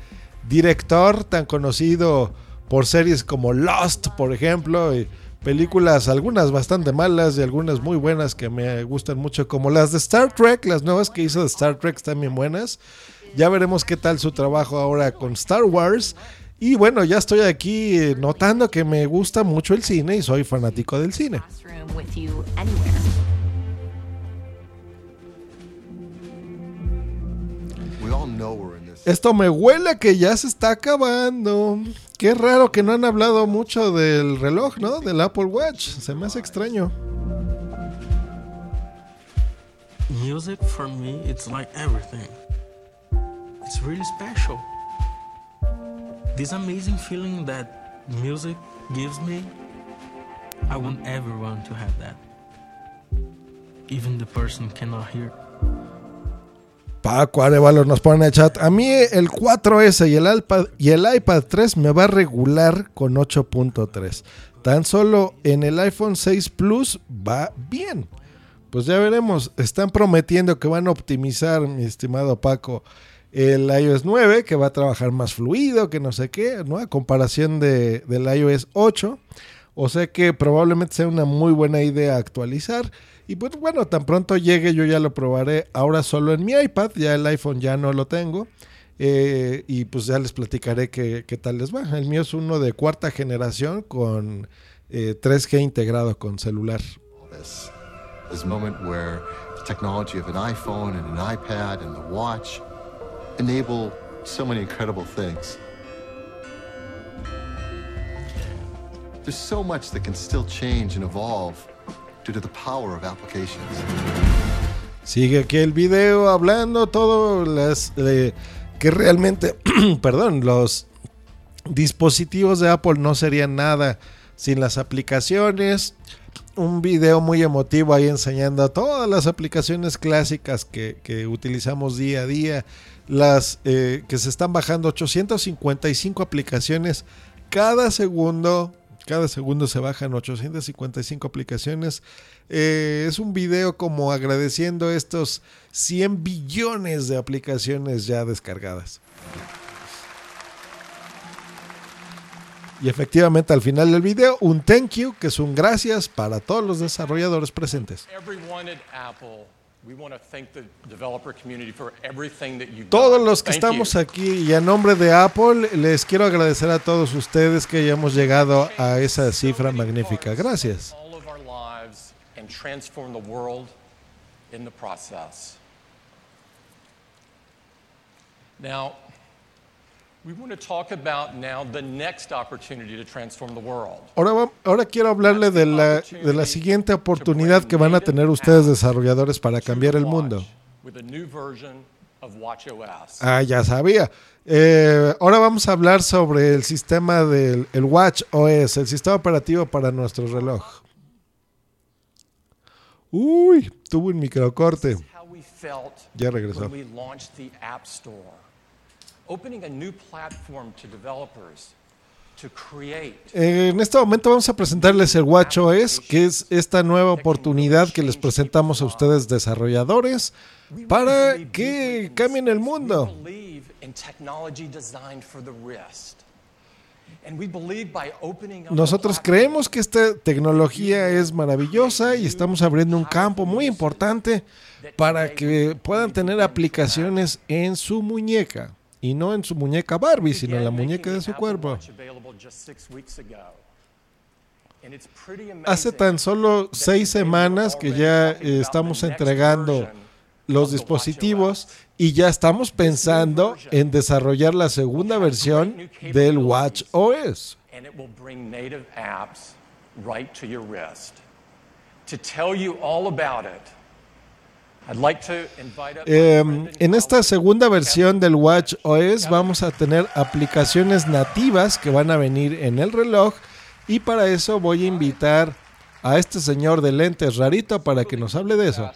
director tan conocido por series como Lost, por ejemplo, películas, algunas bastante malas y algunas muy buenas que me gustan mucho, como las de Star Trek, las nuevas que hizo de Star Trek están bien buenas. Ya veremos qué tal su trabajo ahora con Star Wars. Y bueno, ya estoy aquí eh, notando que me gusta mucho el cine y soy fanático del cine. Esto me huele a que ya se está acabando. Qué raro que no han hablado mucho del reloj, ¿no? Del Apple Watch. Se me hace extraño. Music for me, it's like everything. It's really special. This amazing feeling that music gives me, I want everyone to have that. Even the person cannot hear. Paco Arevalo nos pone en el chat. A mí el 4S y el iPad, y el iPad 3 me va a regular con 8.3. Tan solo en el iPhone 6 Plus va bien. Pues ya veremos. Están prometiendo que van a optimizar, mi estimado Paco, el iOS 9, que va a trabajar más fluido, que no sé qué, ¿no? A comparación de, del iOS 8. O sea que probablemente sea una muy buena idea actualizar. Y pues bueno, tan pronto llegue yo ya lo probaré ahora solo en mi iPad, ya el iPhone ya no lo tengo. Eh, y pues ya les platicaré qué, qué, tal les va. El mío es uno de cuarta generación con eh, 3G integrado con celular. This, this moment where the technology of an iPhone and an iPad and the watch enable so many incredible things. There's so much that can still change and evolve Sigue aquí el video hablando todo las que realmente, perdón, los dispositivos de Apple no serían nada sin las aplicaciones. Un video muy emotivo ahí enseñando todas las aplicaciones clásicas que, que utilizamos día a día. Las eh, que se están bajando 855 aplicaciones cada segundo cada segundo se bajan 855 aplicaciones. Eh, es un video como agradeciendo estos 100 billones de aplicaciones ya descargadas. Y efectivamente al final del video un thank you, que es un gracias para todos los desarrolladores presentes. Todos los que estamos aquí y a nombre de Apple les quiero agradecer a todos ustedes que hayamos llegado a esa cifra magnífica. Gracias. Ahora, ahora quiero hablarle de la, de la siguiente oportunidad que van a tener ustedes desarrolladores para cambiar el mundo. Ah, ya sabía. Eh, ahora vamos a hablar sobre el sistema del el Watch OS, el sistema operativo para nuestro reloj. Uy, tuvo un microcorte. Ya regresó. Opening a new platform to developers to create en este momento vamos a presentarles el WatchOS, que es esta nueva oportunidad que les presentamos a ustedes desarrolladores para que cambien el mundo. Nosotros creemos que esta tecnología es maravillosa y estamos abriendo un campo muy importante para que puedan tener aplicaciones en su muñeca. Y no en su muñeca Barbie, sino en la muñeca de su cuerpo. Hace tan solo seis semanas que ya estamos entregando los dispositivos y ya estamos pensando en desarrollar la segunda versión del Watch OS. To tell you all about it, I'd like to invite up Eh, en esta segunda versión del Watch OS vamos a tener aplicaciones nativas que van a venir en el reloj y para eso voy a invitar a este señor de lentes rarito para que nos hable de eso.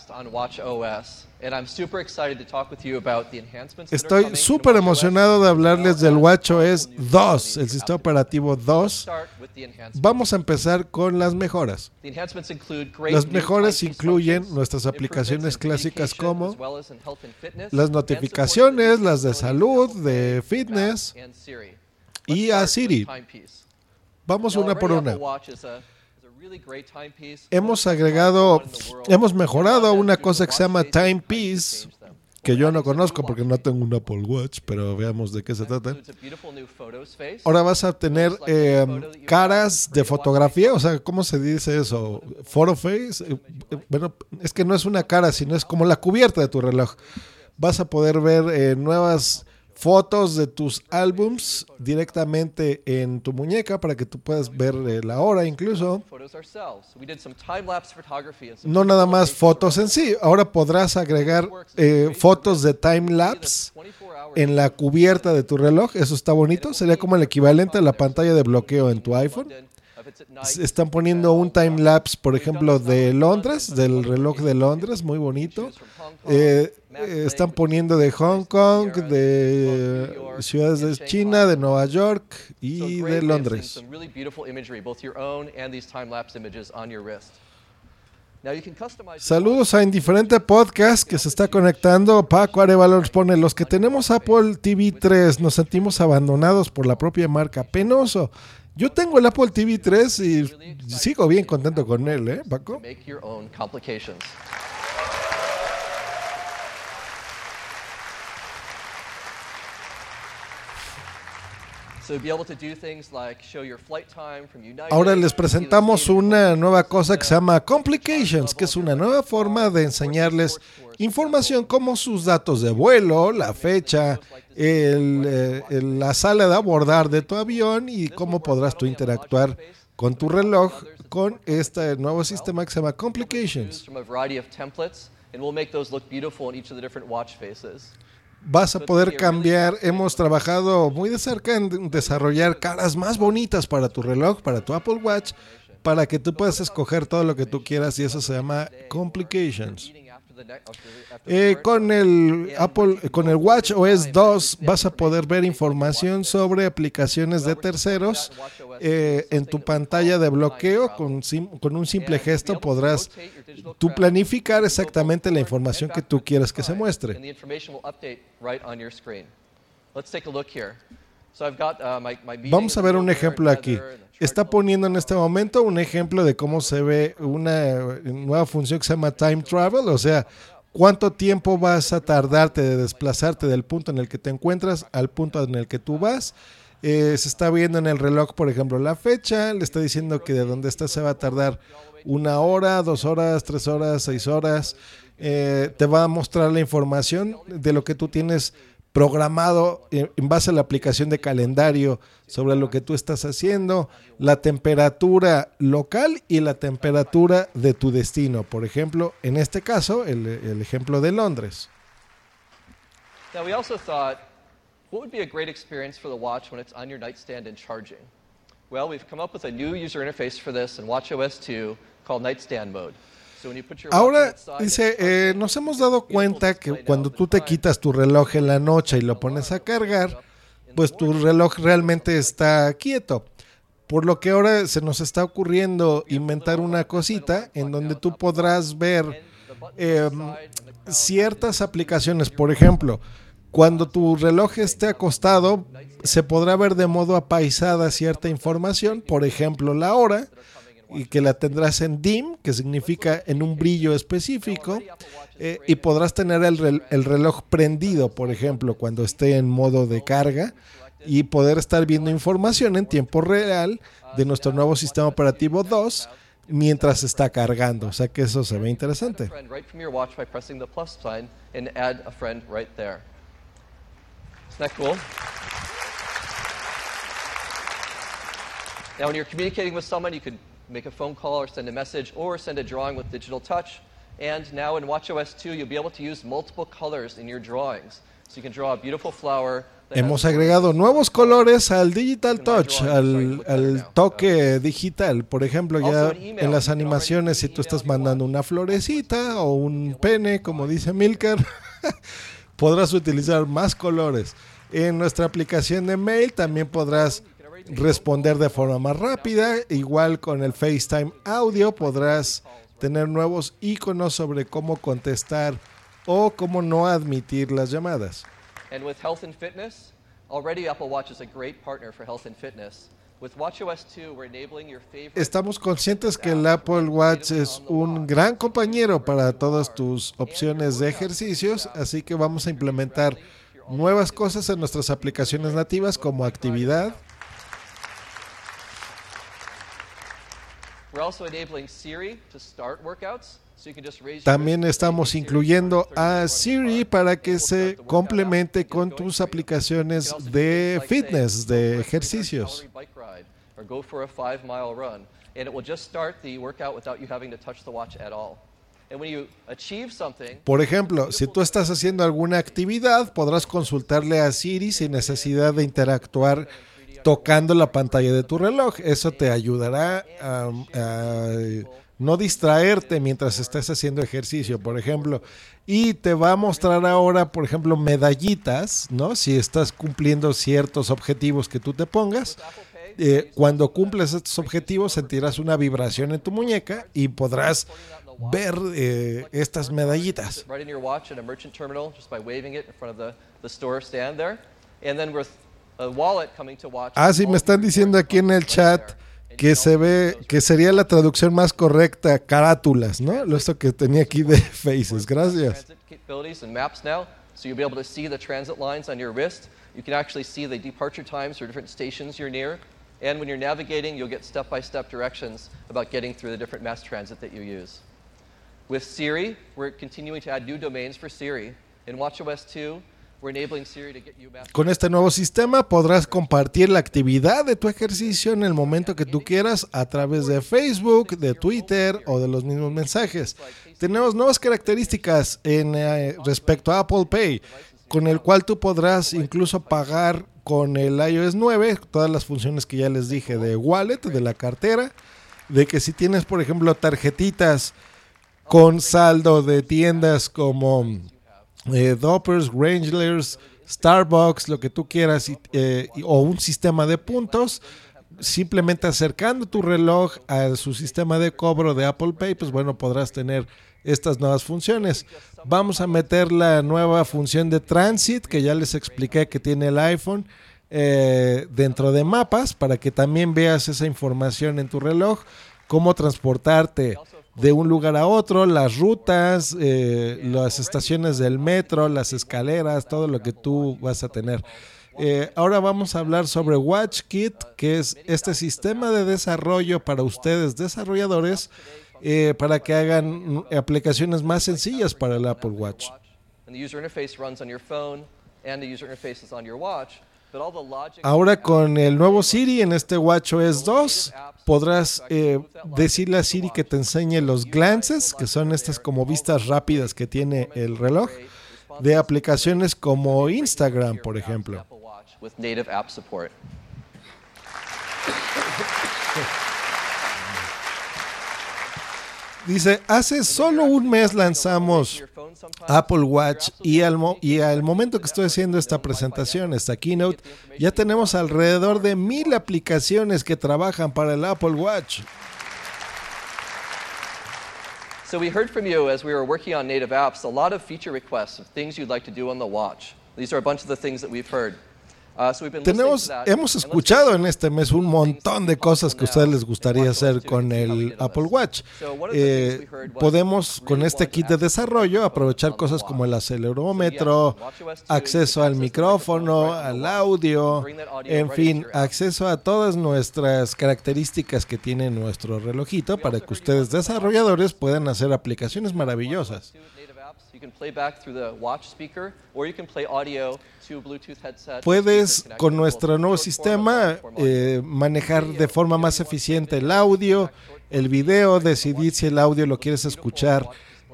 On Watch OS, and I'm super excited to talk with you about the enhancements that are Estoy súper emocionado de hablarles del WatchOS 2, el sistema operativo 2. Start with the enhancements. Vamos a empezar con las mejoras. Las mejoras incluyen nuestras aplicaciones clásicas como las notificaciones, las de salud, de fitness y a Siri. Vamos una por una. Hemos agregado, hemos mejorado una cosa que se llama Timepiece, que yo no conozco porque no tengo un Apple Watch, pero veamos de qué se trata. Ahora vas a tener eh, caras de fotografía, o sea, ¿cómo se dice eso? Photo face. Eh, eh, Bueno, es que no es una cara, sino es como la cubierta de tu reloj. Vas a poder ver eh, nuevas fotos de tus álbums directamente en tu muñeca para que tú puedas ver eh, la hora incluso. No nada más fotos en sí, ahora podrás agregar eh, fotos de time lapse en la cubierta de tu reloj. Eso está bonito. Sería como el equivalente a la pantalla de bloqueo en tu iPhone. Están poniendo un time lapse, por ejemplo, de Londres, del reloj de Londres, muy bonito. Eh, están poniendo de Hong Kong, de eh, ciudades de China, de Nueva York y de Londres. Saludos a Indiferente Podcast que se está conectando. Paco Arevalo nos pone, los que tenemos Apple TV 3 nos sentimos abandonados por la propia marca. Penoso. Yo tengo el Apple TV 3 y sigo bien contento con él, ¿eh, Paco? make your own complications. So to be able to do things like show your flight time from United. Ahora les presentamos una nueva cosa que se llama Complications, que es una nueva forma de enseñarles información como sus datos de vuelo, la fecha, el, eh, el- la sala de abordar de tu avión y cómo podrás tú interactuar con tu reloj con este nuevo sistema que se llama Complications. Vas a poder cambiar, hemos trabajado muy de cerca en desarrollar caras más bonitas para tu reloj, para tu Apple Watch, para que tú puedas escoger todo lo que tú quieras y eso se llama Complications. Eh, con el Apple, con el Watch OS 2 vas a poder ver información sobre aplicaciones de terceros eh, en tu pantalla de bloqueo. Con, sim- con un simple gesto podrás tú planificar exactamente la información que tú quieres que se muestre. Vamos a ver un ejemplo aquí. Está poniendo en este momento un ejemplo de cómo se ve una nueva función que se llama time travel, o sea, cuánto tiempo vas a tardarte de desplazarte del punto en el que te encuentras al punto en el que tú vas. Eh, se está viendo en el reloj, por ejemplo, la fecha, le está diciendo que de donde está se va a tardar una hora, dos horas, tres horas, seis horas. Eh, te va a mostrar la información de lo que tú tienes programado en base a la aplicación de calendario sobre lo que tú estás haciendo, la temperatura local y la temperatura de tu destino. Por ejemplo, en este caso, el, el ejemplo de Londres. Now, we also thought, what would be a great experience for the watch when it's on your nightstand and charging? Well, we've come up with a new user interface for this in WatchOS 2 called Nightstand Mode. Ahora, dice, eh, nos hemos dado cuenta que cuando tú te quitas tu reloj en la noche y lo pones a cargar, pues tu reloj realmente está quieto. Por lo que ahora se nos está ocurriendo inventar una cosita en donde tú podrás ver eh, ciertas aplicaciones. Por ejemplo, cuando tu reloj esté acostado, se podrá ver de modo apaisada cierta información, por ejemplo, la hora, y que la tendrás en dim, que significa en un brillo específico, eh, y podrás tener el, rel- el reloj prendido, por ejemplo, cuando esté en modo de carga, y poder estar viendo información en tiempo real de nuestro nuevo sistema operativo 2 mientras está cargando. O sea que eso se ve interesante. Now, when you're communicating with someone, you can make a phone call or send a message or send a drawing with digital touch. And now in WatchOS 2, you'll be able to use multiple colors in your drawings. So you can draw a beautiful flower. Hemos agregado nuevos colores al Digital Touch, al, al toque digital. Por ejemplo, ya en las animaciones, si tú estás mandando una florecita o un pene, como dice Milker, podrás utilizar más colores. En nuestra aplicación de mail también podrás responder de forma más rápida. Igual con el FaceTime Audio podrás tener nuevos iconos sobre cómo contestar o cómo no admitir las llamadas. And with health and fitness, already Apple Watch is a great partner for health and fitness. With WatchOS 2, we're enabling your favorite. Estamos conscientes que el Apple Watch es un gran compañero para todas tus opciones de ejercicios, así que vamos a implementar nuevas cosas en nuestras aplicaciones nativas como actividad. We're also enabling Siri to start workouts, so you can just raise your También estamos incluyendo a Siri para que se complemente con tus aplicaciones de fitness, de ejercicios. Por ejemplo, si tú estás haciendo alguna actividad, podrás consultarle a Siri sin necesidad de interactuar tocando la pantalla de tu reloj. Eso te ayudará a, no distraerte mientras estés haciendo ejercicio, por ejemplo. Y te va a mostrar ahora, por ejemplo, medallitas, ¿no? Si estás cumpliendo ciertos objetivos que tú te pongas. Eh, cuando cumples estos objetivos sentirás una vibración en tu muñeca y podrás ver eh, estas medallitas. Right in your watch at a merchant terminal just by waving it in front of the, the store stand there. And then with a wallet coming to watch. Ah, sí, me están diciendo aquí en el chat que se ve, que sería la traducción más correcta, carátulas, ¿no? Lo esto que tenía aquí de faces. Gracias. transit capabilities and maps now, so you'll be able to see the transit lines on your wrist. You can actually see the departure times for different stations you're near. And when you're navigating, you'll get step-by-step directions about getting through the different mass transit that you use. With Siri, we're continuing to add new domains for Siri. In WatchOS 2, Con este nuevo sistema podrás compartir la actividad de tu ejercicio en el momento que tú quieras a través de Facebook, de Twitter o de los mismos mensajes. Tenemos nuevas características en eh, respecto a Apple Pay, con el cual tú podrás incluso pagar con el iOS 9 todas las funciones que ya les dije de wallet, de la cartera, de que si tienes por ejemplo tarjetitas con saldo de tiendas como eh, Doppers, Wranglers, Starbucks, lo que tú quieras, eh, o un sistema de puntos, simplemente acercando tu reloj a su sistema de cobro de Apple Pay, pues bueno, podrás tener estas nuevas funciones. Vamos a meter la nueva función de Transit, que ya les expliqué que tiene el iPhone, eh, dentro de mapas, para que también veas esa información en tu reloj, cómo transportarte de un lugar a otro, las rutas, eh, las estaciones del metro, las escaleras, todo lo que tú vas a tener. Eh, ahora vamos a hablar sobre WatchKit, que es este sistema de desarrollo para ustedes desarrolladores, eh, para que hagan aplicaciones más sencillas para el Apple Watch. The user interface runs on your phone and the user interface is on your watch. Ahora con el nuevo Siri en este WatchOS 2 podrás eh, decirle a Siri que te enseñe los glances, que son estas como vistas rápidas que tiene el reloj, de aplicaciones como Instagram, por ejemplo. Apple Watch with native app support. Dice, hace solo un mes lanzamos Apple Watch y al, mo- y al momento que estoy haciendo esta presentación, esta keynote, ya tenemos alrededor de mil aplicaciones que trabajan para el Apple Watch. So we heard from you as we were working on native apps, a lot of feature requests of things you'd like to do on the watch. These are a bunch of the things that we've heard. Listening Tenemos, hemos escuchado en este mes un montón de cosas que a ustedes les gustaría hacer con el Apple Watch. Eh, podemos con este kit de desarrollo aprovechar cosas como el acelerómetro, acceso al micrófono, al audio, en fin, acceso a todas nuestras características que tiene nuestro relojito para que ustedes desarrolladores puedan hacer aplicaciones maravillosas. Native apps, you can play back through the watch speaker, or you can play audio to a Bluetooth headset. Puedes con nuestro nuevo sistema eh, manejar de forma más eficiente el audio, el video, decidir si el audio lo quieres escuchar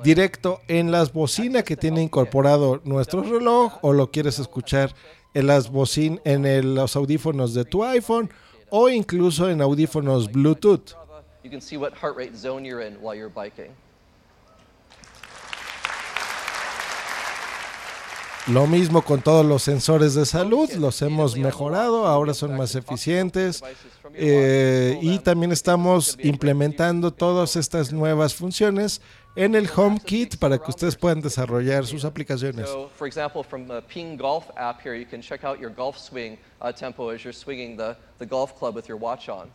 directo en las bocinas que tiene incorporado nuestro reloj o lo quieres escuchar en las bocin en el- los audífonos de tu iPhone o incluso en audífonos Bluetooth. You can see what heart rate zone you're in while you're biking. Lo mismo con todos los sensores de salud, los hemos mejorado, ahora son más eficientes eh, y también estamos implementando todas estas nuevas funciones en el HomeKit para que ustedes puedan desarrollar sus aplicaciones. So, for example, from the Ping Golf app here, you can check out your golf swing uh, tempo as you're swinging the, the golf club with your watch on.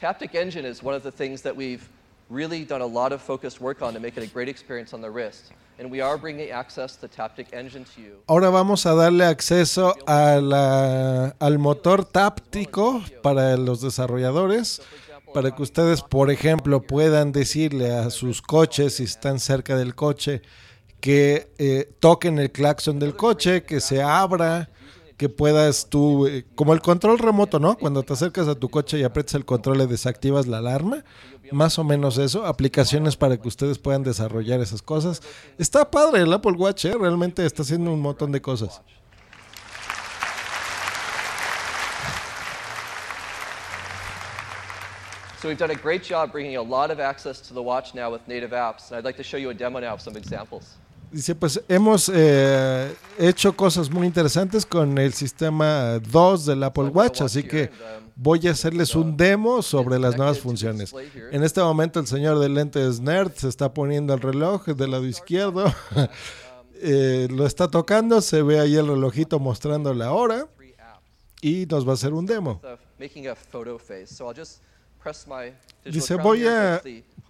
Taptic Engine is one of the things that we've really done a lot of focused work on to make it a great experience on the wrist. And we are bringing access to Taptic Engine to you. Ahora vamos a darle acceso a la- al motor táptico para los desarrolladores, para que ustedes, por ejemplo, puedan decirle a sus coches, si están cerca del coche, que eh, toquen el claxon del coche, que se abra, que puedas tú, eh, como el control remoto, ¿no? Cuando te acercas a tu coche y aprietas el control le desactivas la alarma, más o menos eso, aplicaciones para que ustedes puedan desarrollar esas cosas. Está padre el Apple Watch, ¿eh? realmente está haciendo un montón de cosas. So we've done a great job bringing a lot of access to watch now with native apps, and I'd like to show you a. Dice, pues hemos eh, hecho cosas muy interesantes con el sistema 2 del Apple Watch, así que voy a hacerles un demo sobre las nuevas funciones. En este momento el señor de lentes nerd se está poniendo el reloj del lado izquierdo, Eh, lo está tocando, se ve ahí el relojito mostrando la hora y nos va a hacer un demo. Dice, voy a,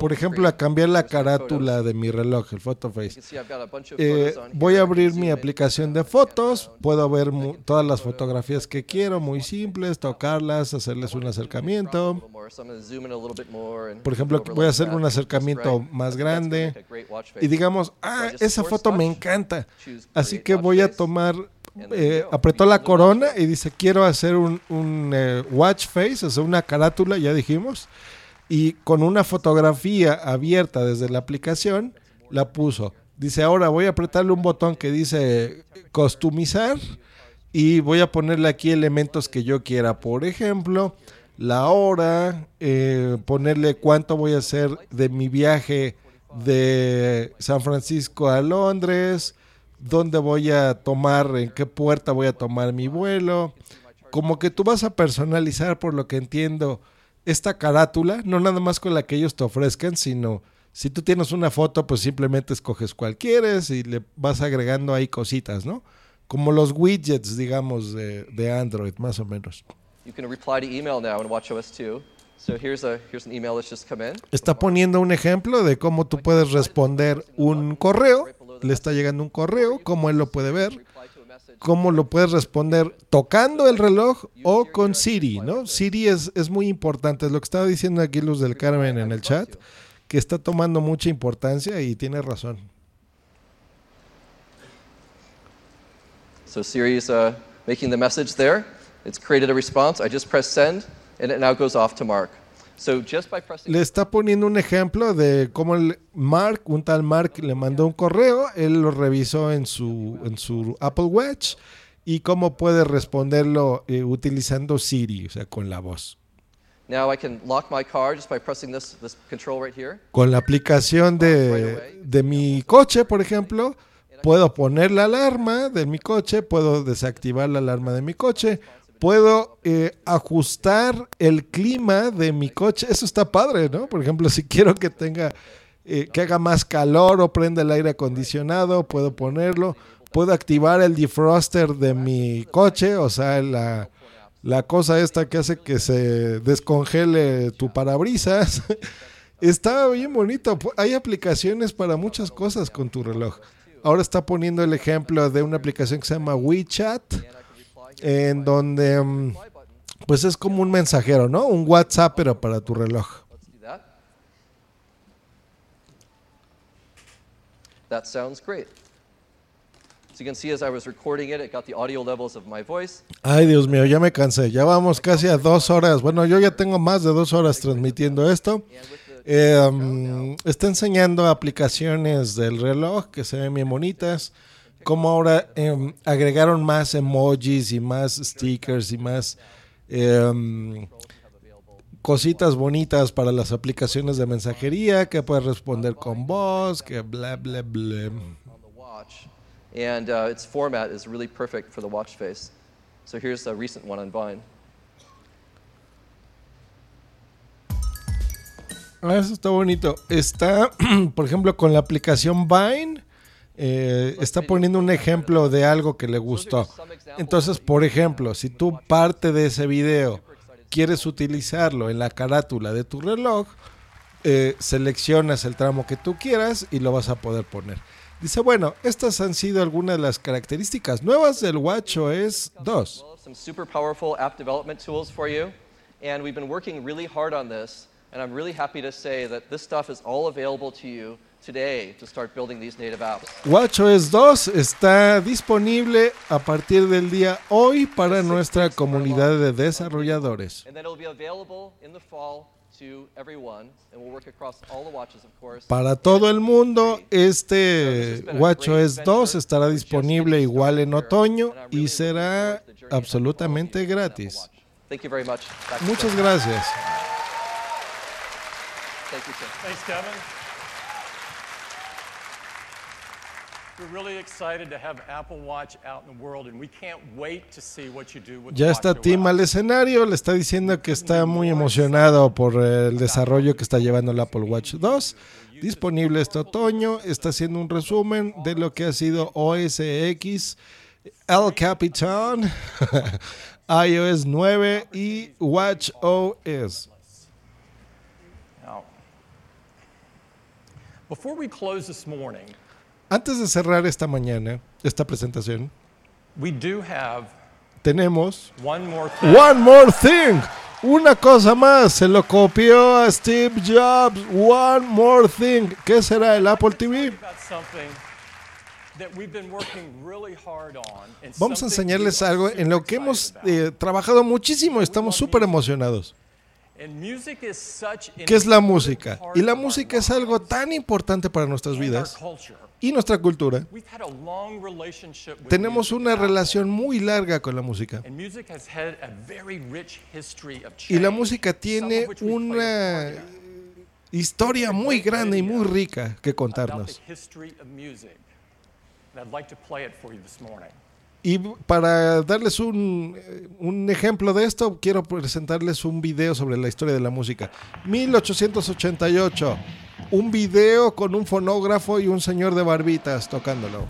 por ejemplo, a cambiar la photos. carátula de mi reloj, el photo face. see I've got a bunch of Eh, voy a abrir mi aplicación de fotos, puedo ver todas las fotografías que quiero, muy simples, tocarlas, hacerles un acercamiento. Por ejemplo, voy a hacer un acercamiento más grande y digamos, ah, esa foto me encanta. Así que voy a tomar, eh, apretó la corona y dice, quiero hacer un, un, eh, watch face, o sea, una carátula, ya dijimos, y con una fotografía abierta desde la aplicación, la puso. Dice, ahora voy a apretarle un botón que dice customizar y voy a ponerle aquí elementos que yo quiera. Por ejemplo, la hora, eh, ponerle cuánto voy a hacer de mi viaje de San Francisco a Londres, dónde voy a tomar, en qué puerta voy a tomar mi vuelo. Como que tú vas a personalizar, por lo que entiendo, esta carátula, no nada más con la que ellos te ofrezcan, sino si tú tienes una foto, pues simplemente escoges cual quieres y le vas agregando ahí cositas, ¿no? Como los widgets, digamos, de, de Android, más o menos. You can reply to email now in WatchOS 2. So here's a here's an email that's just come in. Está poniendo un ejemplo de cómo tú puedes responder un correo, le está llegando un correo, cómo él lo puede ver, cómo lo puedes responder tocando el reloj o con Siri, ¿no? Siri es, es muy importante, es lo que estaba diciendo aquí Luz del Carmen en el chat, que está tomando mucha importancia y tiene razón. So Siri is uh, making the message there. It's created a response. I just press send, and it now goes off to Mark. Le está poniendo un ejemplo de cómo el Mark, un tal Mark, le mandó un correo, él lo revisó en su, en su Apple Watch y cómo puede responderlo eh, utilizando Siri, o sea, con la voz. now I can lock my car just by pressing this this control right here. Con la aplicación de, de mi coche, por ejemplo, puedo poner la alarma de mi coche, puedo desactivar la alarma de mi coche, puedo eh, ajustar el clima de mi coche. Eso está padre, ¿no? Por ejemplo, si quiero que tenga, eh, que haga más calor o prenda el aire acondicionado, puedo ponerlo. Puedo activar el defroster de mi coche, o sea, la, la cosa esta que hace que se descongele tu parabrisas. Está bien bonito. Hay aplicaciones para muchas cosas con tu reloj. Ahora está poniendo el ejemplo de una aplicación que se llama WeChat, en donde mm, pues es como un mensajero, ¿no? Un WhatsApp pero para tu reloj. That sounds great. So you can see as I was recording it, it got the audio levels of my voice. Ay, Dios mío, ya me cansé. Ya vamos casi a dos horas. Bueno, yo ya tengo más de dos horas transmitiendo esto. Eh, mm, está enseñando aplicaciones del reloj que se ven bien bonitas. Como ahora em, agregaron más emojis y más stickers y más em, cositas bonitas para las aplicaciones de mensajería que puedes responder con voz, que bla, bla, bla. on the watch. And uh, its format is really perfect for the watch face. So here's a recent one on Vine. Ah, eso está bonito. Está, por ejemplo, con la aplicación Vine, eh, está poniendo un ejemplo de algo que le gustó. Entonces, por ejemplo, si tú parte de ese video quieres utilizarlo en la carátula de tu reloj, eh, seleccionas el tramo que tú quieras y lo vas a poder poner. Dice, bueno, estas han sido algunas de las características nuevas del WatchOS 2. Some super powerful app development tools for you. And we've been working really hard on this. And I'm really happy to say that this stuff is all available to you today to start building these native apps. WatchOS 2 está disponible a partir del día hoy para nuestra comunidad de desarrolladores. And then it'll be available in the fall to everyone. And we'll work across all the watches, of course. Para todo el mundo, este WatchOS 2 estará disponible igual en otoño y será absolutamente gratis. Thank you very much. Back to Muchas gracias. Thank you, Tim. Thanks, Kevin. We're really excited to have Apple Watch out in the world, and we can't wait to see what you do with Ya está. Tim al escenario, le está diciendo que está muy emocionado por el desarrollo que está llevando el Apple Watch 2. Disponible este otoño, está haciendo un resumen de lo que ha sido OS X, El Capitan, iOS 9 y Watch OS. Before we close this morning, Antes de cerrar esta mañana, esta presentación, we do have tenemos one more thing. One More Thing. Una cosa más, se lo copió a Steve Jobs. One More Thing. ¿Qué será el Apple TV? Vamos a enseñarles algo en lo que hemos eh, trabajado muchísimo. Estamos súper emocionados. ¿Qué es la música? Y la música es algo tan importante para nuestras vidas culture. y nuestra cultura. We've had a long relationship with Tenemos una relación muy larga con la música. and music has had a very rich history of Y la change, música tiene una historia muy grande y muy rica que contarnos. Y para darles un, un ejemplo de esto, quiero presentarles un video sobre la historia de la música. 1888, un video con un fonógrafo y un señor de barbitas tocándolo.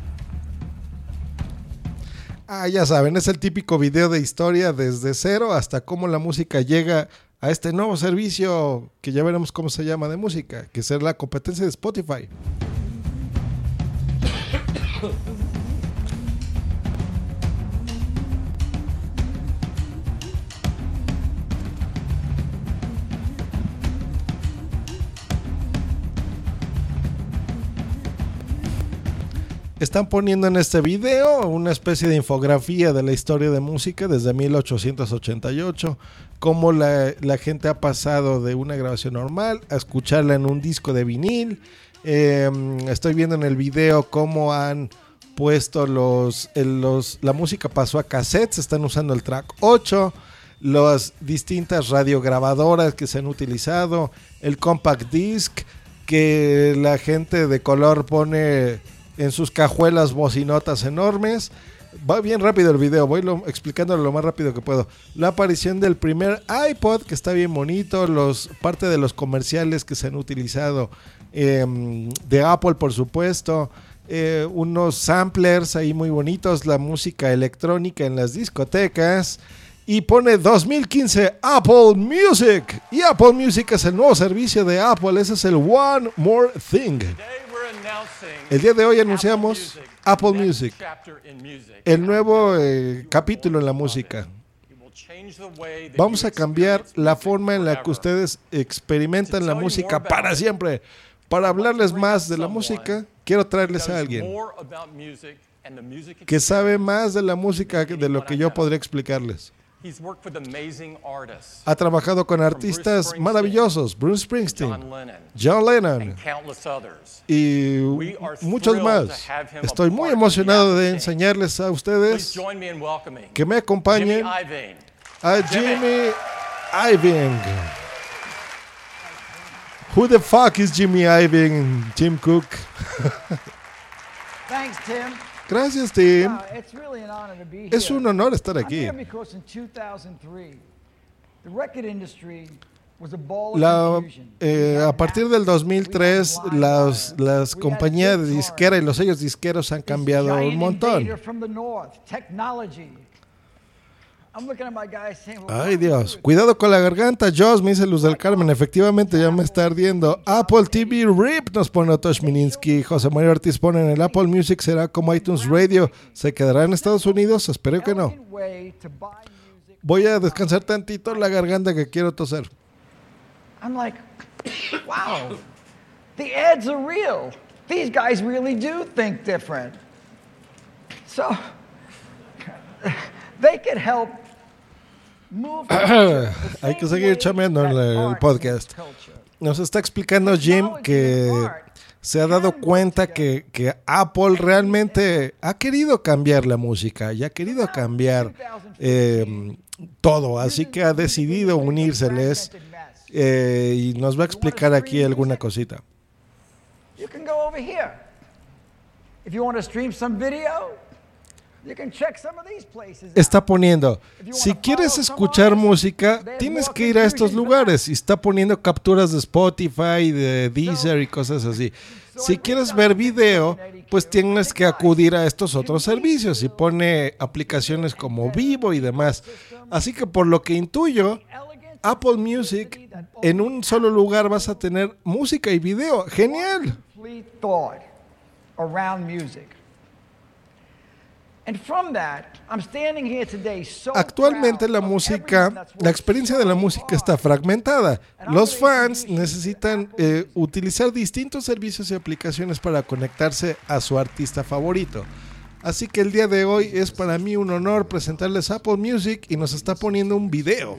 Ah, ya saben, es el típico video de historia desde cero hasta cómo la música llega a este nuevo servicio que ya veremos cómo se llama de música, que es la competencia de Spotify. Están poniendo en este video una especie de infografía de la historia de música desde 1888, cómo la, la gente ha pasado de una grabación normal a escucharla en un disco de vinil. Eh, estoy viendo en el video cómo han puesto los, los... La música pasó a cassettes, están usando el track 8, las distintas radiograbadoras que se han utilizado, el compact disc que la gente de color pone en sus cajuelas bocinotas enormes. Va bien rápido el video, voy lo, explicándolo lo más rápido que puedo. La aparición del primer iPod, que está bien bonito, los, parte de los comerciales que se han utilizado em, de Apple, por supuesto. eh, unos samplers ahí muy bonitos, la música electrónica en las discotecas. Y pone 2015 Apple Music. Y Apple Music es el nuevo servicio de Apple. Ese es el One More Thing. El día de hoy anunciamos Apple Music, el nuevo eh, capítulo en la música. Vamos a cambiar la forma en la que ustedes experimentan la música para siempre. Para hablarles más de la música, quiero traerles a alguien que sabe más de la música de lo que yo podría explicarles. He's worked with amazing artists. Ha trabajado con artistas maravillosos, Bruce Springsteen, John Lennon, John Lennon and countless others. y We are muchos más. to have him Estoy muy emocionado de enseñarles a Please ustedes join me in welcoming que me acompañen a Jimmy Iovine. Who the fuck is Jimmy Iovine, Tim Cook? Thanks, Tim. Gracias, Tim. Es un honor estar aquí. here because in 2003, the record industry was a ball of La, eh, a partir del 2003, las, las compañías de disquera y los sellos disqueros han cambiado un montón. Ay Dios, cuidado con la garganta, Joss, me dice Luz del Carmen, efectivamente ya me está ardiendo. Apple TV RIP nos pone Otosh Mininsky, José Mario Ortiz pone en el Apple Music, será como iTunes Radio, ¿se quedará en Estados Unidos? Espero que no. Voy a descansar tantito la garganta que quiero toser. I'm like, wow, the ads are real. These guys really do think different. So they could help Hay que seguir chameando en el podcast. Nos está explicando Jim que se ha dado cuenta que, que Apple realmente ha querido cambiar la música y ha querido cambiar eh, todo, así que ha decidido unírseles eh, y nos va a explicar aquí alguna cosita. You can go over here. If you want to stream some video, Está poniendo, si quieres escuchar música, tienes que ir a estos lugares. Y está poniendo capturas de Spotify, de Deezer y cosas así. Si quieres ver video, pues tienes que acudir a estos otros servicios y pone aplicaciones como Vivo y demás. Así que por lo que intuyo, Apple Music en un solo lugar vas a tener música y video. Genial. complete thought around music. And from that, I'm standing here today so Actualmente la música, la experiencia de la música está fragmentada. Los fans necesitan eh, utilizar distintos servicios y aplicaciones para conectarse a su artista favorito. Así que el día de hoy es para mí un honor presentarles Apple Music y nos está poniendo un video.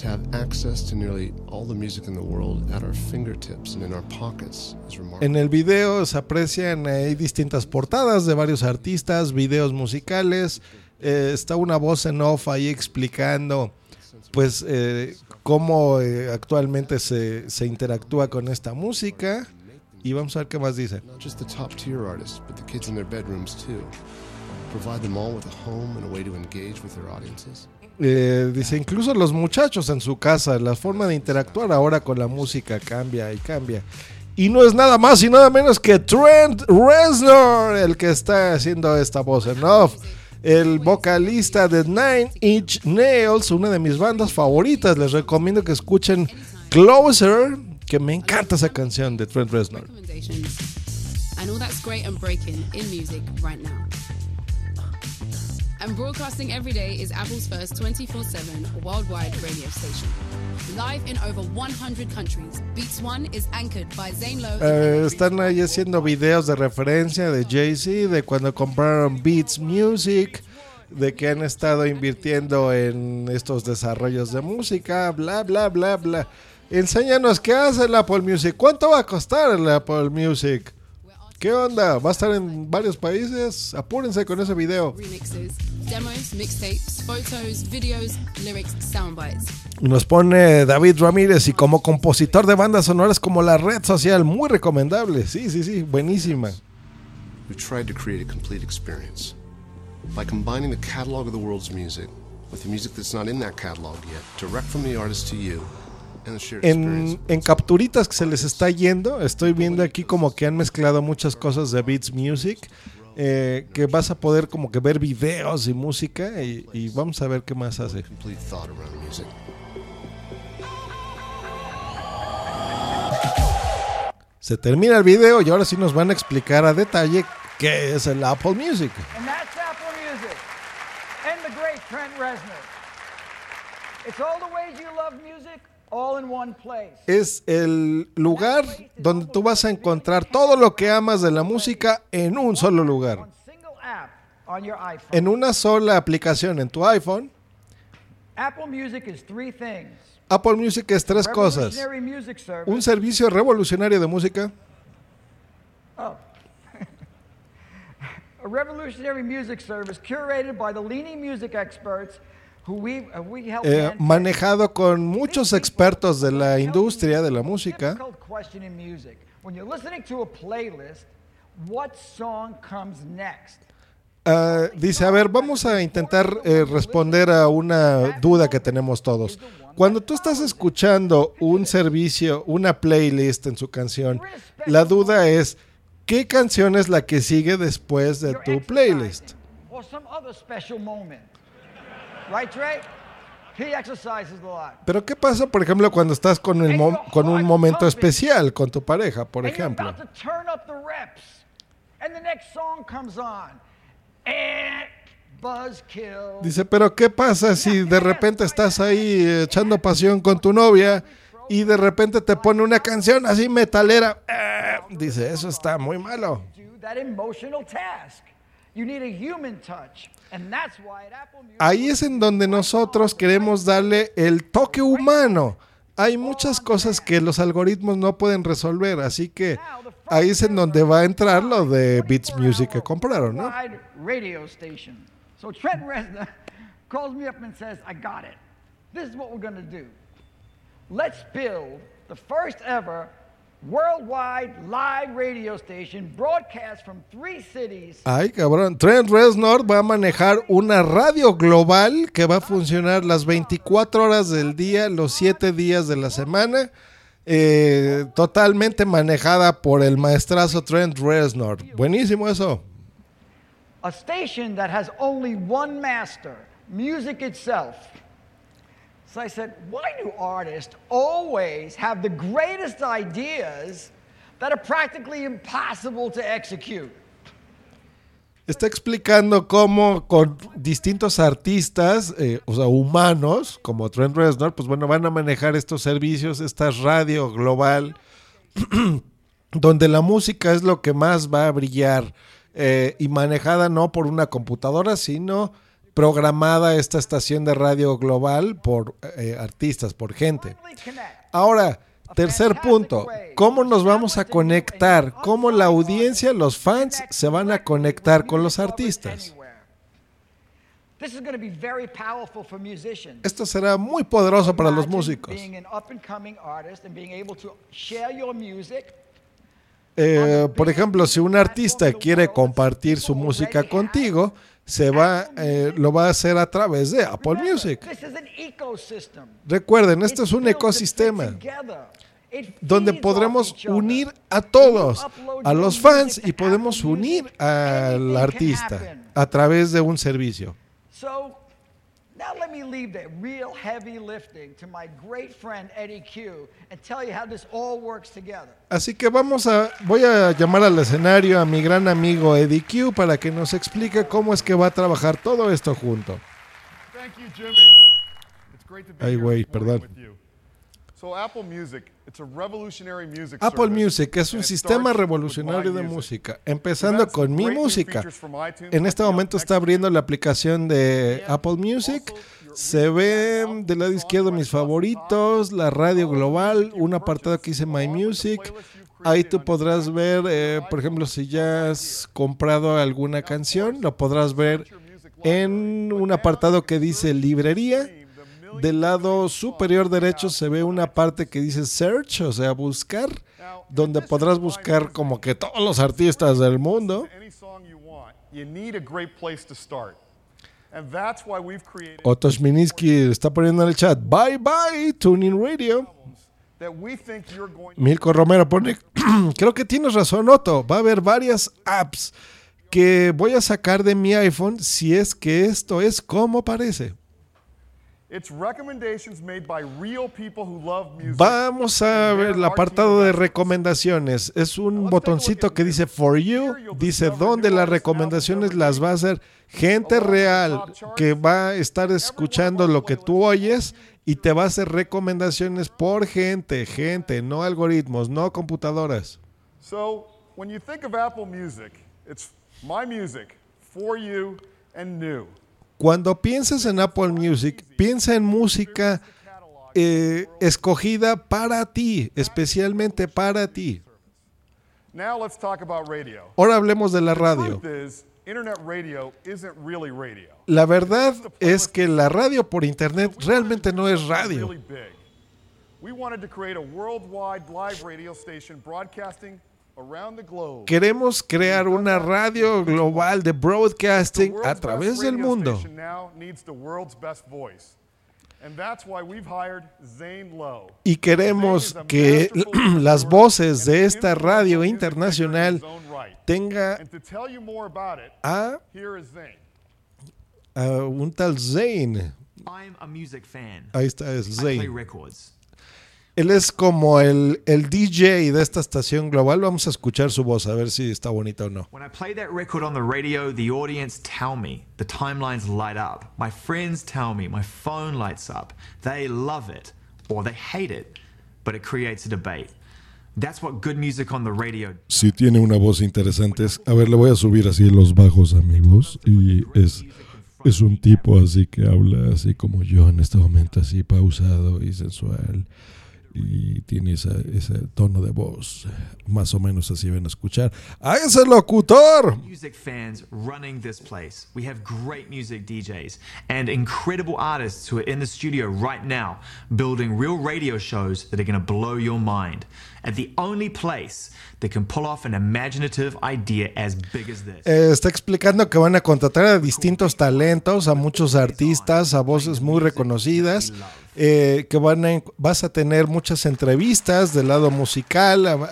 To have access to nearly all the music in the world at our fingertips and in our pockets is remarkable. En el video se aprecian hay distintas portadas de varios artistas, videos musicales. eh, está una voz en off ahí explicando pues eh, cómo eh, actualmente se, se interactúa con esta música. Y vamos a ver qué más dice. Eh, dice, incluso los muchachos en su casa, la forma de interactuar ahora con la música cambia y cambia. Y no es nada más y nada menos que Trent Reznor el que está haciendo esta voz en off. El vocalista de Nine Inch Nails, una de mis bandas favoritas. Les recomiendo que escuchen Closer, que me encanta esa canción de Trent Reznor. and all that's great and breaking in music right now. And broadcasting every day is Apple's first 24 7 worldwide radio station. Live in over 100 countries, Beats One is anchored by Zane Lowe. Eh, están ahí haciendo videos de referencia de Jay-Z, de cuando compraron Beats Music, de que han estado invirtiendo en estos desarrollos de música, bla, bla, bla, bla. Enséñanos qué hace el Apple Music. ¿Cuánto va a costar el Apple Music? ¿Qué onda? ¿Va a estar en varios países? Apúrense con ese video. remixes, demos, mixtapes, photos, videos, lyrics, soundbites. Nos pone David Ramírez y como compositor de bandas sonoras como la red social, muy recomendable. Sí, sí, sí, buenísima. We tried to create a complete experience by combining the catalog of the world's music with the music that's not in that catalog yet, direct from the artist to you, En, en capturitas que se les está yendo, estoy viendo aquí como que han mezclado muchas cosas de Beats Music, eh, que vas a poder como que ver videos y música y, y vamos a ver qué más hace. Complete thought around music. Se termina el video y ahora sí nos van a explicar a detalle qué es el Apple Music. And that's Apple Music and the great Trent Reznor. It's all the ways you love music, all in one place. Es el lugar donde tú vas a encontrar todo lo que amas de la música en un solo lugar. En una sola aplicación en tu iPhone, Apple Music es tres cosas. Revolutionary music service. Un servicio revolucionario de música, Uh, eh, manejado con muchos expertos de la industria de la música. Ah, dice, a ver, vamos a intentar eh, responder a una duda que tenemos todos. Cuando tú estás escuchando un servicio, una playlist en su canción, la duda es, ¿qué canción es la que sigue después de tu playlist? Or some other special moment. Right, Trey? He exercises a lot. Pero ¿qué pasa, por ejemplo, cuando estás con, el mo- con un momento especial con tu pareja, por ejemplo? Dice, pero ¿qué pasa si de repente estás ahí eh, echando pasión con tu novia y de repente te pone una canción así metalera? Eh, dice, eso está muy malo. Do that emotional task. You need a human touch. And that's why at Apple Music, Ahí es en donde nosotros queremos darle el toque humano. Hay muchas cosas que los algoritmos no pueden resolver, así que ahí es en donde va a entrar lo de Beats Music que compraron, ¿no? radio station. So Trent Reznor calls me up and says, I got it. This is what we're going to do. Let's build the first ever worldwide live radio station broadcast from three cities. Ay, cabrón. Trent Reznor va a manejar una radio global que va a funcionar las 24 horas del día, los 7 días de la semana. eh, totalmente manejada por el maestrazo Trent Reznor. Buenísimo eso. A station that has only one master, music itself. So I said, why do artists always have the greatest ideas that are practically impossible to execute? Está explicando cómo con distintos artistas, eh, o sea, humanos, como Trent Reznor, pues bueno, van a manejar estos servicios, esta radio global, donde la música es lo que más va a brillar eh, y manejada no por una computadora, sino programada esta estación de radio global por eh, artistas, por gente. Ahora, tercer punto, ¿cómo nos vamos a conectar? ¿Cómo la audiencia, los fans, se van a conectar con los artistas? Esto será muy poderoso para los músicos. Eh, por ejemplo, si un artista quiere compartir su música contigo, se va, eh, lo va a hacer a través de Apple Music. Recuerden, esto es un ecosistema donde podremos unir a todos, a los fans y podemos unir al artista a través de un servicio. Now let me leave the real heavy lifting to my great friend Eddie Q and tell you how this all works together. Así que vamos a, voy a llamar al escenario a mi gran amigo Eddie Q para que nos explique cómo es que va a trabajar todo esto junto. Thank you, Jimmy. It's great to be Ay, güey, perdón. with you. Apple Music, it's a revolutionary music Apple service, Music es un sistema revolucionario de My Music. música, empezando con mi música. En este the momento está abriendo la aplicación de Apple Music. Se ven del lado izquierdo mis favoritos, la radio global, un apartado que dice My Music. Ahí tú podrás ver, eh, por ejemplo, si ya has comprado alguna canción, lo podrás ver en un apartado que dice librería. Del lado superior derecho se ve una parte que dice search, o sea, buscar, donde podrás buscar como que todos los artistas del mundo. Otto Schmininski está poniendo en el chat, bye bye, Tuning Radio. Milko Romero pone, creo que tienes razón, Otto, va a haber varias apps que voy a sacar de mi iPhone si es que esto es como parece. Vamos a ver el apartado de recomendaciones. Es un botoncito que dice For You. Dice dónde las recomendaciones las va a hacer gente real que va a estar escuchando lo que tú oyes y te va a hacer recomendaciones por gente, gente, no algoritmos, no computadoras. So, when you think of Apple Music, it's my music, for you, and new. Cuando pienses en Apple Music, piensa en música eh, escogida para ti, especialmente para ti. Now let's talk about radio. Ahora hablemos de la radio. La verdad es que la radio por internet realmente no es radio. Really big. We wanted to create a worldwide live radio station broadcasting around the globe. Queremos crear una radio global de broadcasting a través del mundo. station now needs the world's best voice. And that's why we've hired Zane Lowe. Y queremos que las voces de esta radio internacional tenga And to tell you more about it, a, here is Zane. a un tal Zane. I'm a music fan. Ahí está, es Zane. Él es como el, el DJ de esta estación global. Vamos a escuchar su voz a ver si está bonita o no. When I play that record on the radio, the audience tell me. The timelines light up. My friends tell me. My phone lights up. They love it or they hate it, but it creates a debate. That's what good music on the radio Si tiene una voz interesante. es- A ver, le voy a subir así los bajos a mi voz. Y es, es un tipo así que habla así como yo en este momento, así pausado y sensual. Y tiene esa- ese tono de voz. Más o menos así van a escuchar. ¡A ese locutor! music fans running this place. We have great music DJs and incredible artists who are in the studio right now building real radio shows that are going to blow your mind. At the only place that can pull off an imaginative idea as big as this. Eh, está explicando que van a contratar a distintos talentos, a muchos artistas, a voces muy reconocidas, eh, que van a, vas a tener muchas entrevistas del lado musical,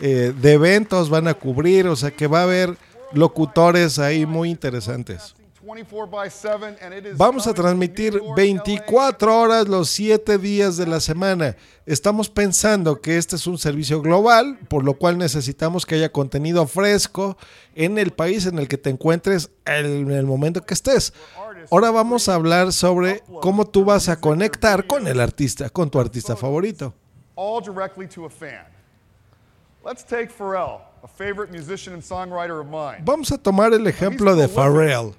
eh, de eventos van a cubrir, o sea que va a haber locutores ahí muy interesantes. 24 by 7, and it is Vamos a transmitir 24 horas los 7 días de la semana. Estamos pensando que este es un servicio global, por lo cual necesitamos que haya contenido fresco en el país en el que te encuentres en el momento que estés. Ahora vamos a hablar sobre cómo tú vas a conectar con el artista, con tu artista favorito. all directly to a fan. Let's take Pharrell, a favorite musician and songwriter of mine. Vamos a tomar el ejemplo de Pharrell,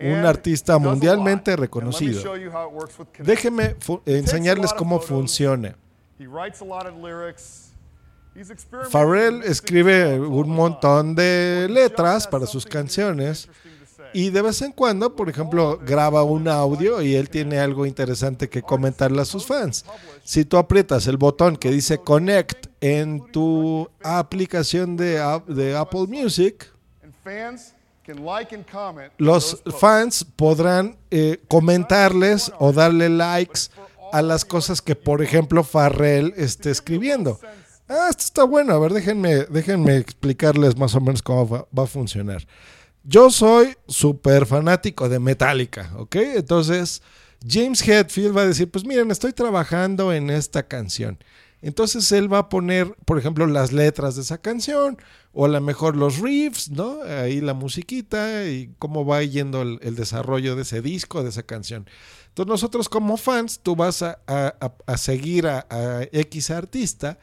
un artista mundialmente reconocido. a enseñarles cómo funciona. Pharrell escribe un montón de letras para sus canciones y de vez en cuando, por ejemplo, graba un audio y él tiene algo interesante que comentarle a sus fans. Si tú aprietas el botón que dice Connect en tu aplicación de, Ap- de Apple Music, los fans podrán eh, comentarles o darle likes a las cosas que, por ejemplo, Farrell esté escribiendo. Ah, esto está bueno. A ver, déjenme, déjenme explicarles más o menos cómo va a funcionar. Yo soy súper fanático de Metallica, ¿ok? Entonces, James Hetfield va a decir, pues miren, estoy trabajando en esta canción. Entonces él va a poner, por ejemplo, las letras de esa canción, o a lo mejor los riffs, ¿no? Ahí la musiquita y cómo va yendo el, desarrollo de ese disco, de esa canción. Entonces nosotros como fans, tú vas a seguir a, a X artista,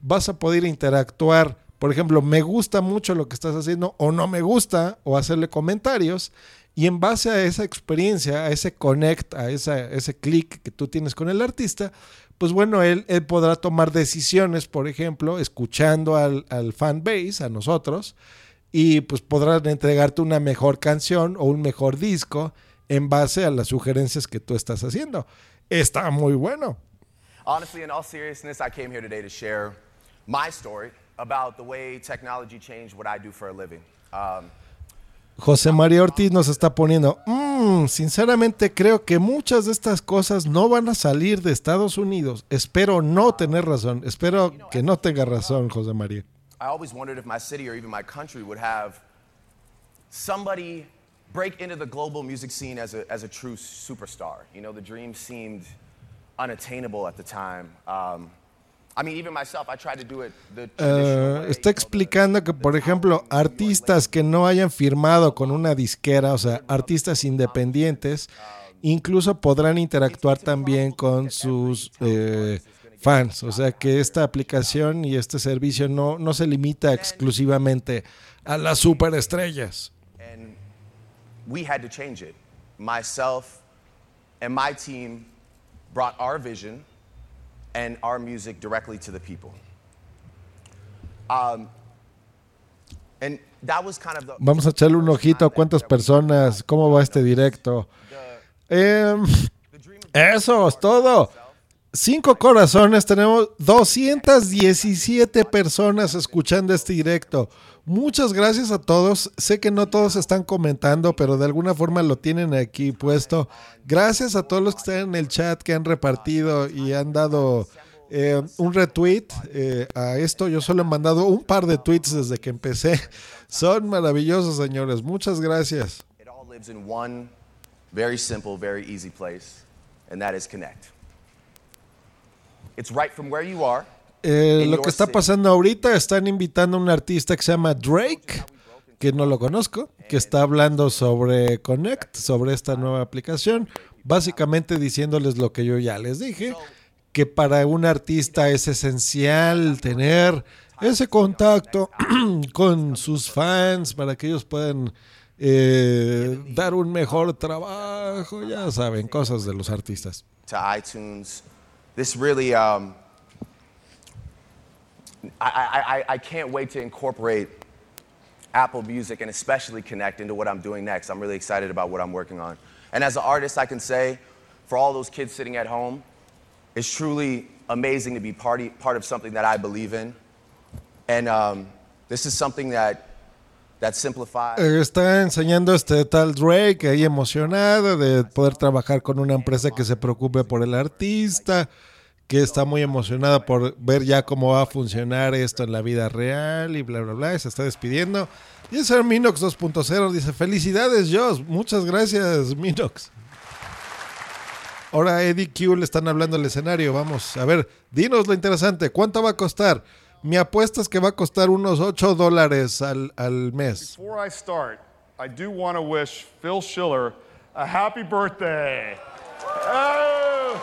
vas a poder interactuar, por ejemplo, me gusta mucho lo que estás haciendo o no me gusta, o hacerle comentarios, y en base a esa experiencia, a ese connect, a esa, ese clic que tú tienes con el artista, pues bueno, él, él podrá tomar decisiones, por ejemplo, escuchando al, al fan base, a nosotros, y pues podrán entregarte una mejor canción o un mejor disco en base a las sugerencias que tú estás haciendo. Está muy bueno. Honestly, in all seriousness, I came here today to share my story about the way technology changed what I do for a living. Um, José María Ortiz nos está poniendo, "Mm, sinceramente creo que muchas de estas cosas no van a salir de Estados Unidos. Espero no tener razón. Espero que no tenga razón, José María. I always wondered if my city or even my country would have somebody break into the global music scene as a, as a true superstar. You know, the dream seemed unattainable at the time. Um, I mean, even myself, I tried to do it the está explicando que, por ejemplo, artistas que no hayan firmado con una disquera, o sea, artistas independientes, incluso podrán interactuar también con sus eh, fans. O sea, que esta aplicación y este servicio no, no se limita exclusivamente a las superestrellas. and we had to change it. Myself and my team brought our vision and our music directly to the people. Um, and that was kind of the. Vamos a echarle un ojito a cuántas personas, cómo va este directo. Em, eso es todo. Cinco corazones, tenemos 217 personas escuchando este directo. Muchas gracias a todos. Sé que no todos están comentando, pero de alguna forma lo tienen aquí puesto. Gracias a todos los que están en el chat, que han repartido y han dado eh, un retweet eh, a esto. Yo solo he mandado un par de tweets desde que empecé. Son maravillosos, señores. Muchas gracias. It all lives in one very simple, very easy place, and that is Connect. It's right from where you are. Eh, lo que está pasando ahorita, están invitando a un artista que se llama Drake, que no lo conozco, que está hablando sobre Connect, sobre esta nueva aplicación, básicamente diciéndoles lo que yo ya les dije, que para un artista es esencial tener ese contacto con sus fans para que ellos puedan eh, dar un mejor trabajo, ya saben, cosas de los artistas. to iTunes. This really um, I, I, I, can't wait to incorporate Apple Music and especially Connect into what I'm doing next. I'm really excited about what I'm working on. And as an artist, I can say for all those kids sitting at home, it's truly amazing to be party, part of something that I believe in. And um, this is something that, Está enseñando este tal Drake ahí emocionado de poder trabajar con una empresa que se preocupe por el artista, que está muy emocionada por ver ya cómo va a funcionar esto en la vida real y bla, bla, bla. y Se está despidiendo. Y señor Minox 2.0 dice: Felicidades, Joss. Muchas gracias, Minox. Ahora Eddie Q le están hablando al escenario. Vamos, a ver, dinos lo interesante. ¿Cuánto va a costar? Mi apuesta es que va a costar unos 8 dólares al, al mes. Before I start, I do want to wish Phil Schiller a happy birthday. Oh!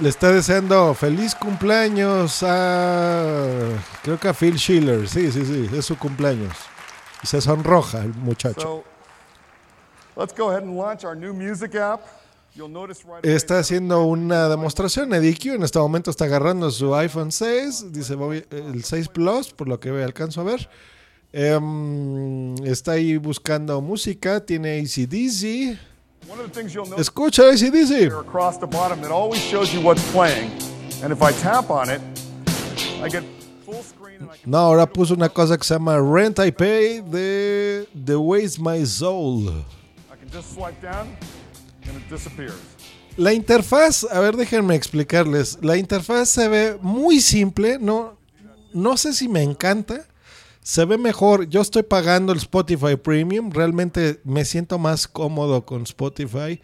Le está deseando feliz cumpleaños a. Creo que a Phil Schiller. Sí, sí, sí, es su cumpleaños. Y se sonroja el muchacho. So, let's go ahead and launch our new music app. Está haciendo una demostración. EDQ en este momento está agarrando su iPhone 6. Dice el 6 Plus, por lo que alcanzo a ver. Em, está ahí buscando música. Tiene ACDC. Escucha ACDC. No, ahora puso una cosa que se llama Rent I Pay de The Waste My Soul. I can just swipe down. La interfaz, a ver, déjenme explicarles. La interfaz se ve muy simple, no, no sé si me encanta. Se ve mejor. Yo estoy pagando el Spotify Premium. Realmente me siento más cómodo con Spotify.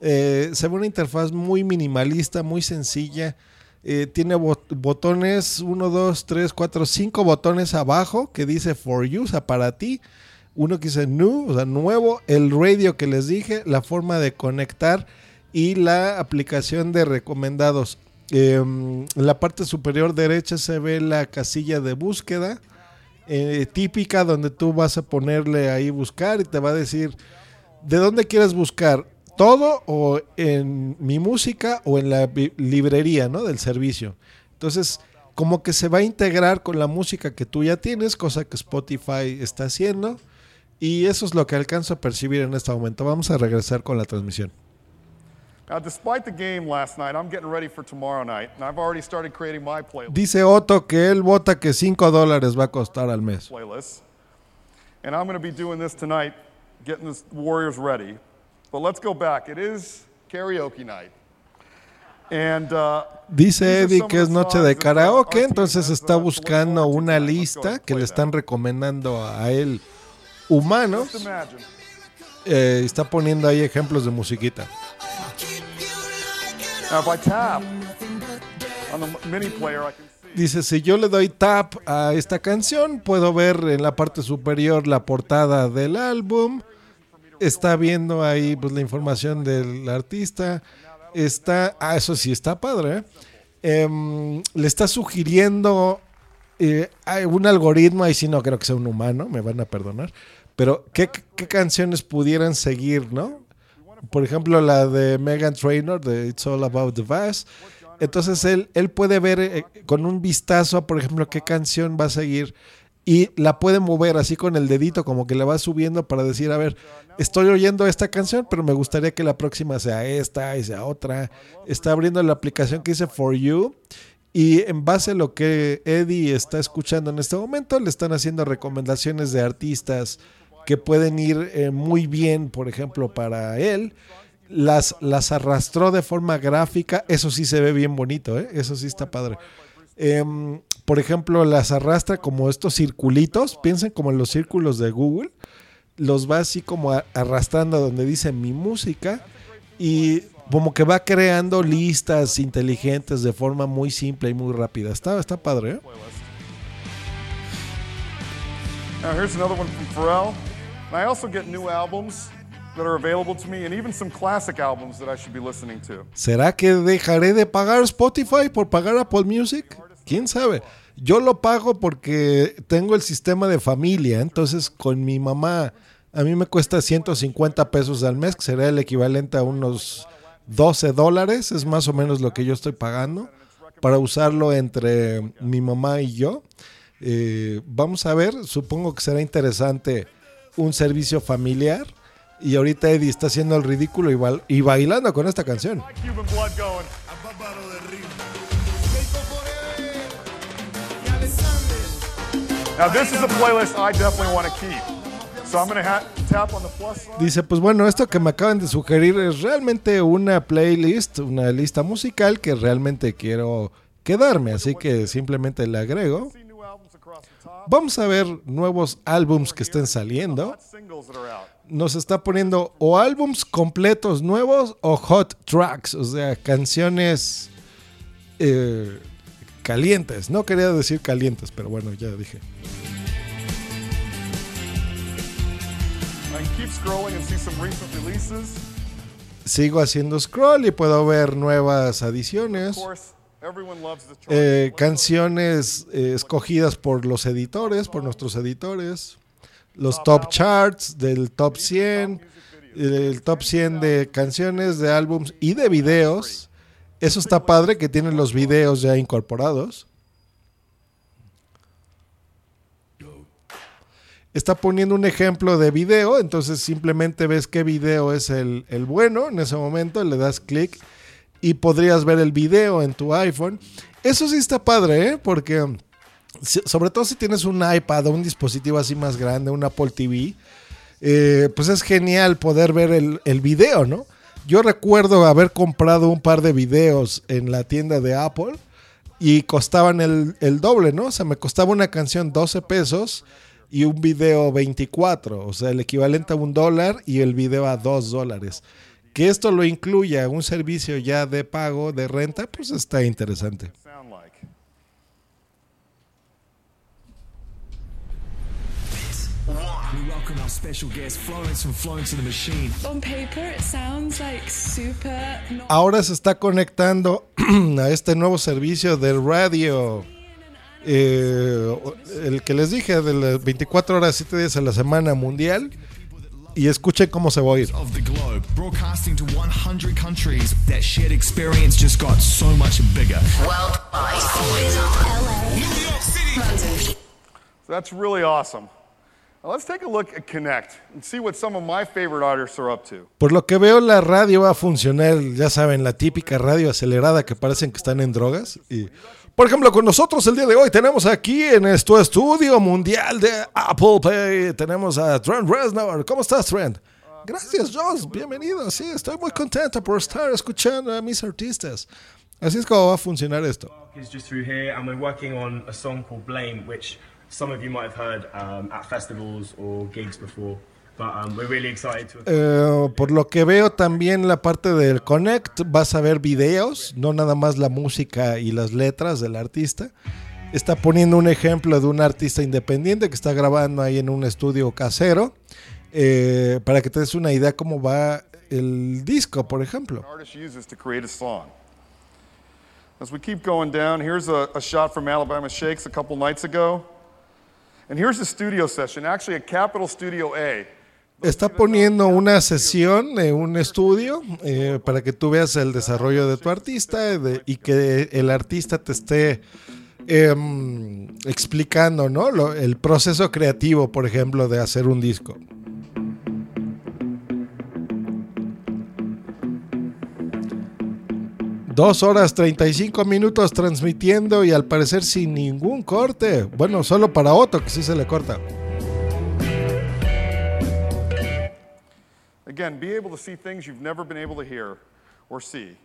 Eh, se ve una interfaz muy minimalista, muy sencilla. Eh, tiene bot- botones 1, 2, 3, 4, 5 botones abajo que dice For You, o sea, para ti. Uno que dice New, o sea, nuevo. El radio que les dije, la forma de conectar y la aplicación de recomendados. En la parte superior derecha se ve la casilla de búsqueda eh, típica donde tú vas a ponerle ahí buscar y te va a decir de dónde quieres buscar todo o en mi música o en la librería ¿no? del servicio. Entonces, como que se va a integrar con la música que tú ya tienes, cosa que Spotify está haciendo. Y eso es lo que alcanzo a percibir en este momento. Vamos a regresar con la transmisión. Now, despite the game last night, I'm getting ready for tomorrow night, and I've already started creating my playlist. Dice Otto que él vota que 5 dólares va a costar al mes. And I'm going to be doing this tonight, getting the Warriors ready. But let's go back. It is karaoke night. And uh, Dice Eddie que es noche de karaoke, entonces está uh, look buscando una lista que le están recomendando a él humanos. Eh, está poniendo ahí ejemplos de musiquita. Dice, si yo le doy tap a esta canción, puedo ver en la parte superior la portada del álbum. Está viendo ahí pues, la información del artista. Está, ah, eso sí está padre. ¿eh? Em, le está sugiriendo eh, un algoritmo, ahí sí no creo que sea un humano, me van a perdonar. Pero, ¿qué, qué canciones pudieran seguir, no? Por ejemplo, la de Megan Trainor, de It's All About the Bass. Entonces él, él puede ver eh, con un vistazo, por ejemplo, qué canción va a seguir y la puede mover así con el dedito, como que le va subiendo para decir, a ver, estoy oyendo esta canción, pero me gustaría que la próxima sea esta y sea otra. Está abriendo la aplicación que dice For You y en base a lo que Eddie está escuchando en este momento, le están haciendo recomendaciones de artistas que pueden ir eh, muy bien, por ejemplo, para él. Las, las arrastró de forma gráfica, eso sí se ve bien bonito, ¿eh? eso sí está padre. Em, por ejemplo, las arrastra como estos circulitos, piensen como en los círculos de Google, los va así como arrastrando donde dice mi música y como que va creando listas inteligentes de forma muy simple y muy rápida. Está, está padre, ¿eh? Now, here's another one from Pharrell. And I also get new albums that are available to me, and even some classic albums that I should be listening to. ¿Será que dejaré de pagar Spotify por pagar Apple Music? ¿Quién sabe? Yo lo pago porque tengo el sistema de familia, entonces con mi mamá a mí me cuesta 150 pesos al mes, que sería el equivalente a unos 12 dólares, es más o menos lo que yo estoy pagando para usarlo entre mi mamá y yo. Eh, vamos a ver, supongo que será interesante un servicio familiar. Y ahorita Eddie está haciendo el ridículo y, y bailando con esta canción. Now this is a playlist I definitely want to keep. Dice, pues bueno, esto que me acaban de sugerir es realmente una playlist, una lista musical que realmente quiero quedarme, así que simplemente le agrego. Vamos a ver nuevos álbums que estén saliendo. Nos está poniendo o álbums completos nuevos o hot tracks, o sea, canciones eh, calientes. No quería decir calientes, pero bueno, ya dije. Sigo haciendo scroll y puedo ver nuevas adiciones. Eh, canciones eh, escogidas por los editores, por nuestros editores, los top charts del top 100, el top 100 de canciones, de álbums y de videos. Eso está padre que tienen los videos ya incorporados. Está poniendo un ejemplo de video, entonces simplemente ves qué video es el, el bueno en ese momento, le das clic y podrías ver el video en tu iPhone. Eso sí está padre, ¿eh? porque sobre todo si tienes un iPad o un dispositivo así más grande, un Apple TV, eh, pues es genial poder ver el, el video, ¿no? Yo recuerdo haber comprado un par de videos en la tienda de Apple y costaban el, el doble, ¿no? O sea, me costaba una canción 12 pesos y un video 24, o sea, el equivalente a un dólar y el video a 2 dólares. Que esto lo incluya un servicio ya de pago, de renta, pues está interesante. Sound like. We welcome our special guest, Florence from Florence and the Machine. On paper, it sounds like super. Not Ahora se está conectando a este nuevo servicio de radio. Eh, el que les dije de las 24 horas, 7 días a la semana mundial. Y escuchen cómo se va a oír. Of the globe, broadcasting to 100 countries. That shared experience just got so much bigger. So that's really awesome. Now let's take a look at Connect and see what some of my favorite artists are up to. Por lo que veo, la radio va a funcionar, ya saben, la típica radio acelerada que parecen que están en drogas. Y, por ejemplo, con nosotros el día de hoy tenemos aquí en nuestro estudio mundial de Apple Pay, tenemos a Trent Reznor. ¿Cómo estás, Trent? Gracias, Joss. Bienvenido. Sí, estoy muy contento por estar escuchando a mis artistas. Así es como va a funcionar esto. Blame, some of you might have heard um, at festivals or gigs before. But um, we're really excited to. Eh, por lo que veo también la parte del Connect, vas a ver videos, no nada más la música y las letras del artista. Está poniendo un ejemplo de un artista independiente que está grabando ahí en un estudio casero, eh, para que te des una idea cómo va el disco, por ejemplo. An artist uses to create a song. As we keep going down, here's a, a shot from Alabama Shakes a couple nights ago. And here's a studio session, actually a Capitol Studio A. Está poniendo una sesión de un estudio eh, para que tú veas el desarrollo de tu artista de- y que el artista te esté em, explicando ¿no? El proceso creativo, por ejemplo, de hacer un disco. Dos horas 35 minutos transmitiendo y al parecer sin ningún corte. Bueno, solo para Otto que sí se le corta. Again, be able to see things you've never been able to hear or see.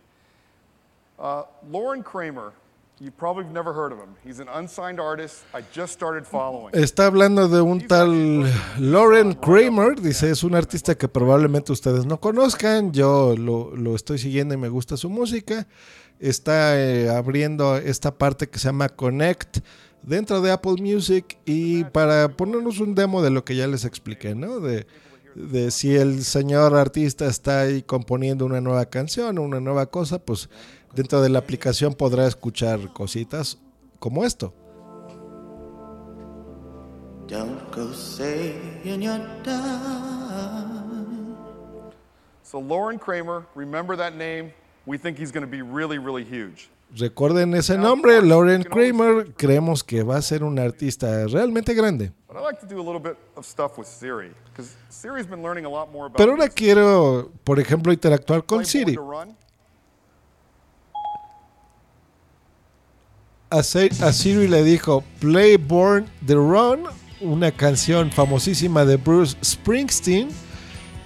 Uh, Lauren Kramer, you probably never heard of him. He's an unsigned artist. I just started following. Está hablando de un tal Lauren Kramer, dice, es un artista que probablemente ustedes no conozcan, yo lo, lo estoy siguiendo y me gusta su música. Está eh, abriendo esta parte que se llama Connect dentro de Apple Music y para ponernos un demo de lo que ya les expliqué, ¿no? De, de si el señor artista está ahí componiendo una nueva canción una nueva cosa, pues dentro de la aplicación podrá escuchar cositas como esto. So, Lauren Kramer, remember that name? We think he's going to be really, really huge. Recuerden ese nombre, Lauren Kramer. Creemos que va a ser un artista realmente grande. Pero ahora quiero, por ejemplo, interactuar con Siri. A Siri le dijo Play Born the Run, una canción famosísima de Bruce Springsteen.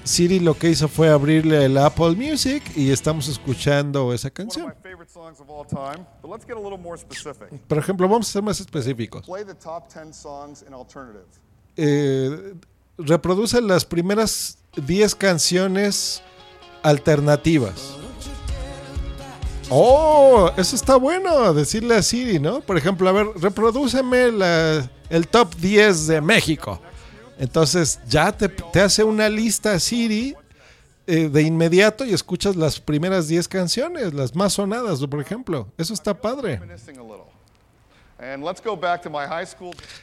Siri lo que hizo fue abrirle el Apple Music y estamos escuchando esa canción. Por ejemplo, vamos a ser más específicos. Play the top 10 songs in alternative. Eh, reproduce las primeras 10 canciones alternativas. Oh, eso está bueno, decirle a Siri, ¿no? Por ejemplo, a ver, reprodúceme la- el top 10 de México. Entonces ya te, te hace una lista Siri eh, de inmediato y escuchas las primeras 10 canciones, las más sonadas, por ejemplo. Eso está padre.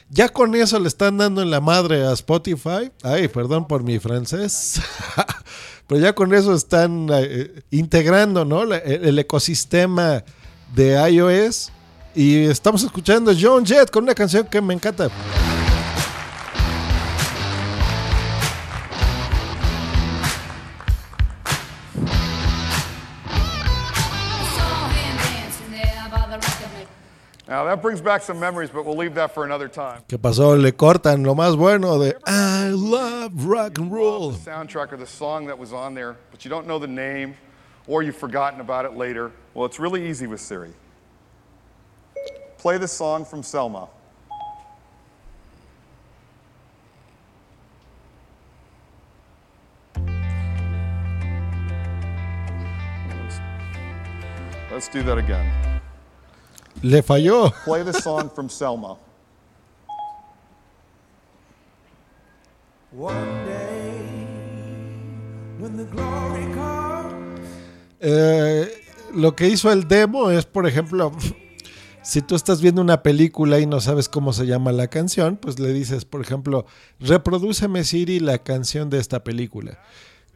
Ya con eso le están dando en la madre a Spotify. Ay, perdón por mi francés. Pero ya con eso están eh, integrando ¿no? La- el, ecosistema de iOS. Y estamos escuchando John Jett con una canción que me encanta. Now that brings back some memories, but we'll leave that for another time. ¿Qué pasó? Le cortan lo más bueno de I love rock and roll. The soundtrack or the song that was on there, but you don't know the name or you've forgotten about it later. Well, it's really easy with Siri. Play the song from Selma. Let's, let's do that again. Le falló. Play the song from Selma. One day, when the glory comes. Eh, lo que hizo el demo es, por ejemplo, si tú estás viendo una película y no sabes cómo se llama la canción, pues le dices, por ejemplo, reprodúceme Siri la canción de esta película.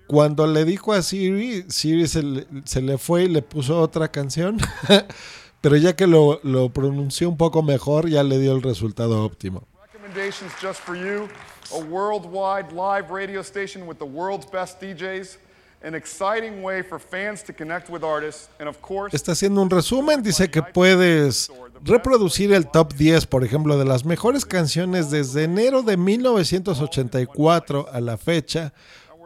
Cuando le dijo a Siri, Siri se le, se le fue y le puso otra canción, pero ya que lo, lo pronunció un poco mejor, ya le dio el resultado óptimo. Recommendations just for you a worldwide live radio station with the world's best DJs, Está haciendo un resumen, dice que puedes reproducir el top 10, por ejemplo, de las mejores canciones desde enero de 1984 a la fecha.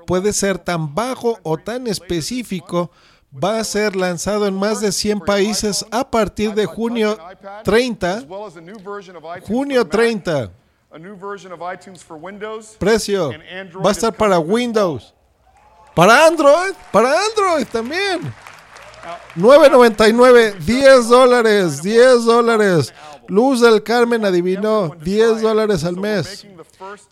Puede ser tan bajo o tan específico. Va a ser lanzado en más de 100 países a partir de junio 30. as well as a new version of iTunes Junio for Mac, 30. a new version of iTunes for Windows, Precio. Va a estar para. Windows. Para Android. Para Android también. 9.99, 10 dólares, 10 dólares. Luz del Carmen adivinó, 10 dólares al mes.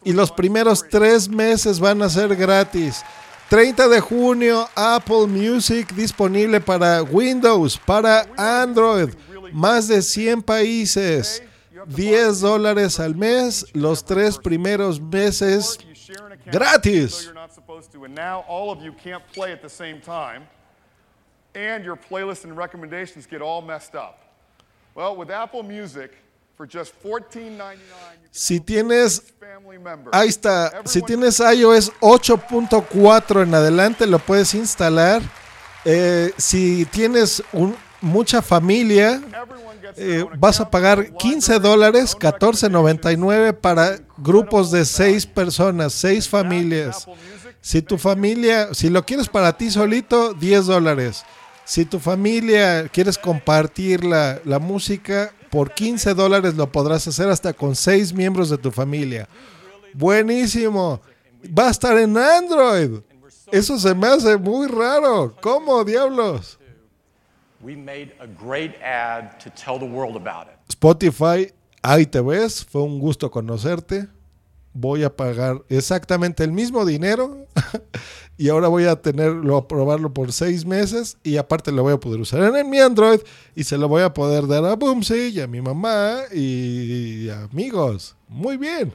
Y los primeros tres meses van a ser gratis. 30 de junio, Apple Music disponible para Windows, para Android. Más de 100 países. 10 dólares al mes, los tres primeros meses gratis. and your playlist and recommendations get all messed up. Well, with Apple Music, for just $14.99, Si tienes. Ahí está. Si tienes iOS 8.4 en adelante, lo puedes instalar. Eh, si tienes un- mucha familia, eh, vas a pagar 15 dólares, 14.99 para grupos de 6 personas, 6 familias. Si tu familia, si lo quieres para ti solito, 10 dólares. Si tu familia quieres compartir la, la música, por 15 dólares lo podrás hacer hasta con 6 miembros de tu familia. Buenísimo. Va a estar en Android. Eso se me hace muy raro. ¿Cómo, diablos? We made a great ad to tell the world about it. Spotify, ahí te ves. Fue un gusto conocerte. Voy a pagar exactamente el mismo dinero y ahora voy a tenerlo a probarlo por seis meses y aparte lo voy a poder usar en mi Android y se lo voy a poder dar a Boomsy y a mi mamá y amigos. Muy bien.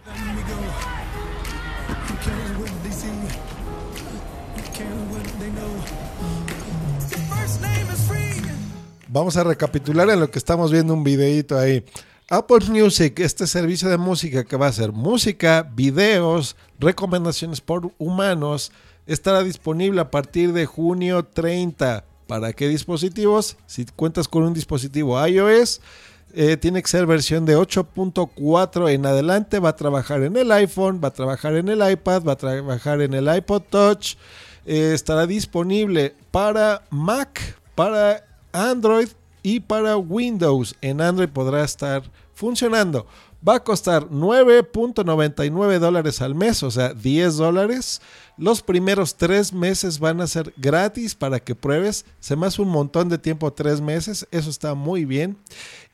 Vamos a recapitular en lo que estamos viendo un videito ahí. Apple Music, este servicio de música que va a ser música, videos, recomendaciones por humanos, estará disponible a partir de junio 30. ¿Para qué dispositivos? Si cuentas con un dispositivo iOS, eh, tiene que ser versión de 8.4 en adelante. Va a trabajar en el iPhone, va a trabajar en el iPad, va a trabajar en el iPod Touch. Eh, estará disponible para Mac, para Android y para Windows. En Android podrá estar funcionando. Va a costar 9.99 dólares al mes, o sea, 10 dólares. Los primeros tres meses van a ser gratis para que pruebes. Se me hace un montón de tiempo, tres meses. Eso está muy bien.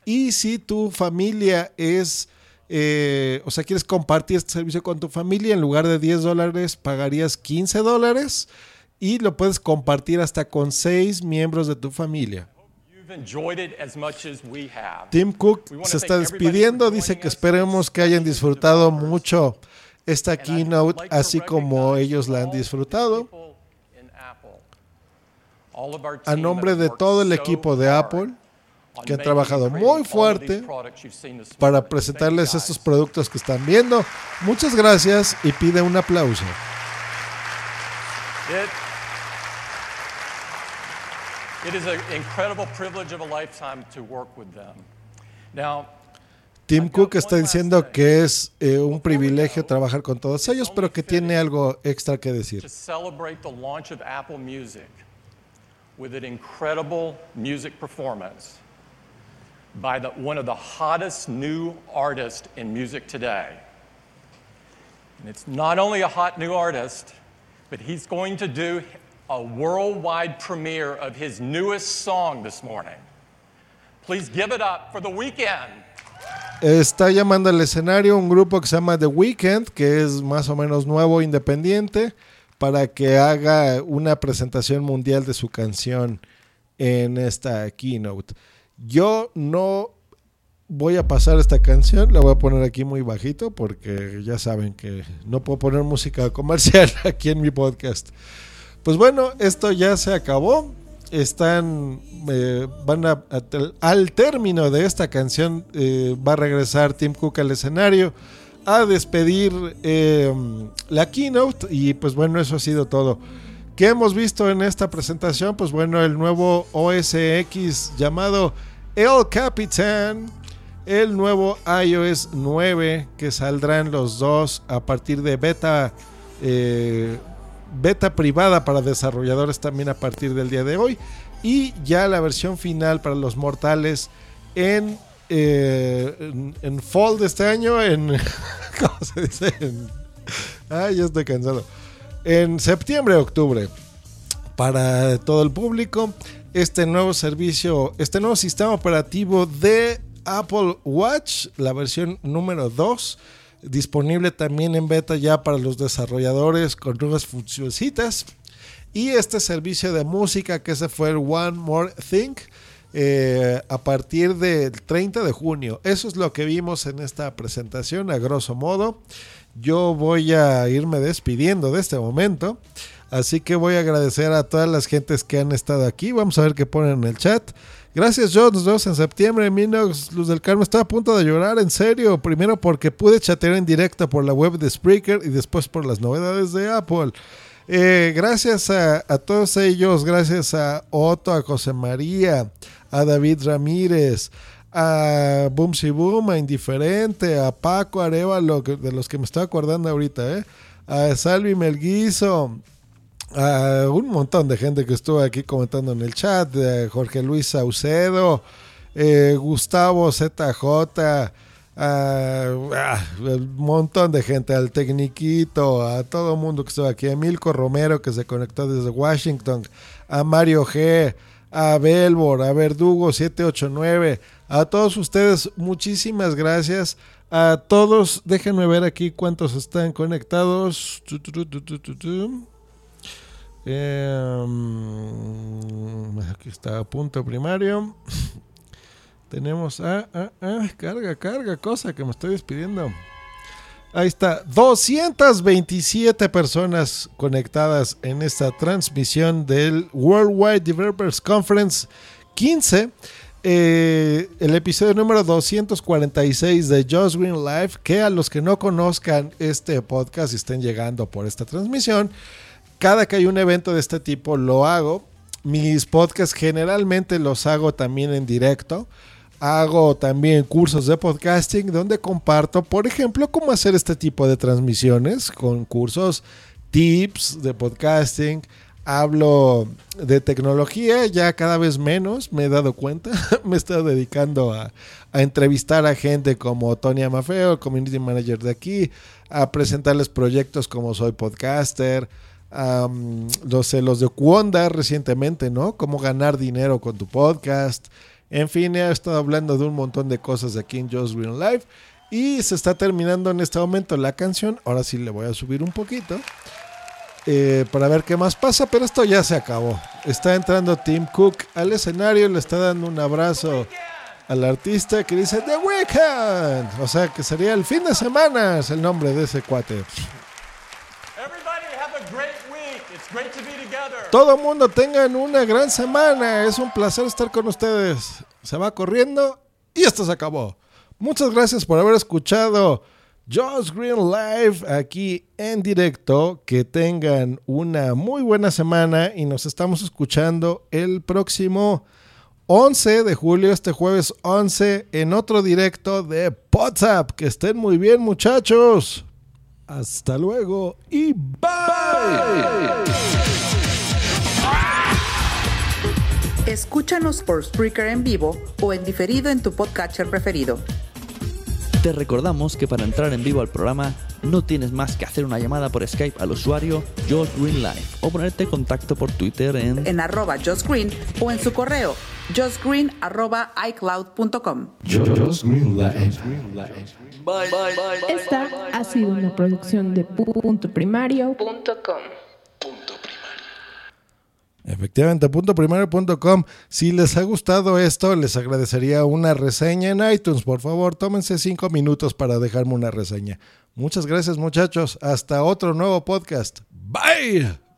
Y si tu familia es, eh, o sea, quieres compartir este servicio con tu familia, en lugar de 10 dólares pagarías 15 dólares y lo puedes compartir hasta con seis miembros de tu familia. Tim Cook se está despidiendo, dice que esperemos que hayan disfrutado mucho esta keynote, así como ellos la han disfrutado. A nombre de todo el equipo de Apple, que han trabajado muy fuerte para presentarles estos productos que están viendo. Muchas gracias y pide un aplauso. It is an incredible privilege of a lifetime to work with them. Now, Tim Cook está diciendo que es eh, un privilegio trabajar con todos ellos, pero que tiene algo extra que decir. to celebrate the launch of Apple Music with an incredible music performance by the, one of the hottest new artists in music today. And it's not only a hot new artist, but he's going to do a worldwide premiere of his newest song this morning. Please give it up for The Weeknd. Está llamando al escenario un grupo que se llama The Weeknd, que es más o menos nuevo, independiente, para que haga una presentación mundial de su canción en esta keynote. Yo no voy a pasar esta canción, la voy a poner aquí muy bajito porque ya saben que no puedo poner música comercial aquí en mi podcast. Pues bueno, esto ya se acabó. Están, eh, van a, al término de esta canción eh, va a regresar Tim Cook al escenario a despedir eh, la keynote y pues bueno, eso ha sido todo. ¿Qué hemos visto en esta presentación? Pues bueno, el nuevo OS X llamado El Capitan, el nuevo iOS 9 que saldrán los dos a partir de beta eh, beta privada para desarrolladores también a partir del día de hoy y ya la versión final para los mortales en eh, en, fall de este año en ¿cómo se dice? Ay ya estoy cansado en septiembre octubre para todo el público este nuevo servicio, este nuevo sistema operativo de Apple Watch, la versión número 2, disponible también en beta ya para los desarrolladores con nuevas funcioncitas. Y este servicio de música que ese fue el One More Thing eh, a partir del 30 de junio. Eso es lo que vimos en esta presentación a grosso modo. Yo voy a irme despidiendo de este momento. Así que voy a agradecer a todas las gentes que han estado aquí. Vamos a ver qué ponen en el chat. Gracias, Joe. Nos vemos en septiembre. Minox, Luz del Carmen, estaba a punto de llorar, en serio. Primero porque pude chatear en directo por la web de Spreaker y después por las novedades de Apple. Eh, gracias a, todos ellos, gracias a Otto, a José María, a David Ramírez, a Boomsy Boom, a Indiferente, a Paco Arevalo, de los que me estoy acordando ahorita, ¿eh? a Salvi Melguizo, a un montón de gente que estuvo aquí comentando en el chat, eh, Jorge Luis Saucedo, eh, Gustavo ZJ, un montón de gente, al Tecniquito, a todo el mundo que estuvo aquí, a Milko Romero que se conectó desde Washington, a Mario G, a Belbor, a Verdugo 789, a todos ustedes, muchísimas gracias. A todos, déjenme ver aquí cuántos están conectados. Em, aquí está punto primario. Tenemos. Ah, carga, carga, cosa que me estoy despidiendo. Ahí está, 227 personas conectadas en esta transmisión del Worldwide Developers Conference 15. eh, el episodio número 246 de Just Green Live, que a los que no conozcan este podcast y estén llegando por esta transmisión, cada que hay un evento de este tipo lo hago. Mis podcasts generalmente los hago también en directo. Hago también cursos de podcasting donde comparto, por ejemplo, cómo hacer este tipo de transmisiones con cursos, tips de podcasting. Hablo de tecnología ya cada vez menos, me he dado cuenta. me he estado dedicando a, a entrevistar a gente como Tony Amafeo, community manager de aquí, a presentarles proyectos como Soy Podcaster, los, los de Cuonda recientemente, ¿no? Cómo ganar dinero con tu podcast. En fin, he estado hablando de un montón de cosas aquí en Just Green Live. Y se está terminando en este momento la canción. Ahora sí le voy a subir un poquito. eh, para ver qué más pasa, pero esto ya se acabó. Está entrando Tim Cook al escenario, le está dando un abrazo al artista que dice The Weekend. O sea que sería el fin de semana, es el nombre de ese cuate. Have a great week. It's great to be together. Todo mundo tengan una gran semana. Es un placer estar con ustedes. Se va corriendo y esto se acabó. Muchas gracias por haber escuchado Josh Green Live aquí en directo. Que tengan una muy buena semana y nos estamos escuchando el próximo 11 de julio, este jueves 11, en otro directo de WhatsApp. Que estén muy bien, muchachos. Hasta luego y Escúchanos por Spreaker en vivo o en diferido en tu podcatcher preferido. Te recordamos que para entrar en vivo al programa no tienes más que hacer una llamada por Skype al usuario Josh Green Live o ponerte en contacto por Twitter en En arroba Josh Green o en su correo joshgreen arroba icloud.com. Esta ha sido una producción de punto primario.com. Efectivamente, punto primero.com. Si les ha gustado esto, les agradecería una reseña en iTunes. Por favor, tómense cinco minutos para dejarme una reseña. Muchas gracias, muchachos. Hasta otro nuevo podcast. Bye.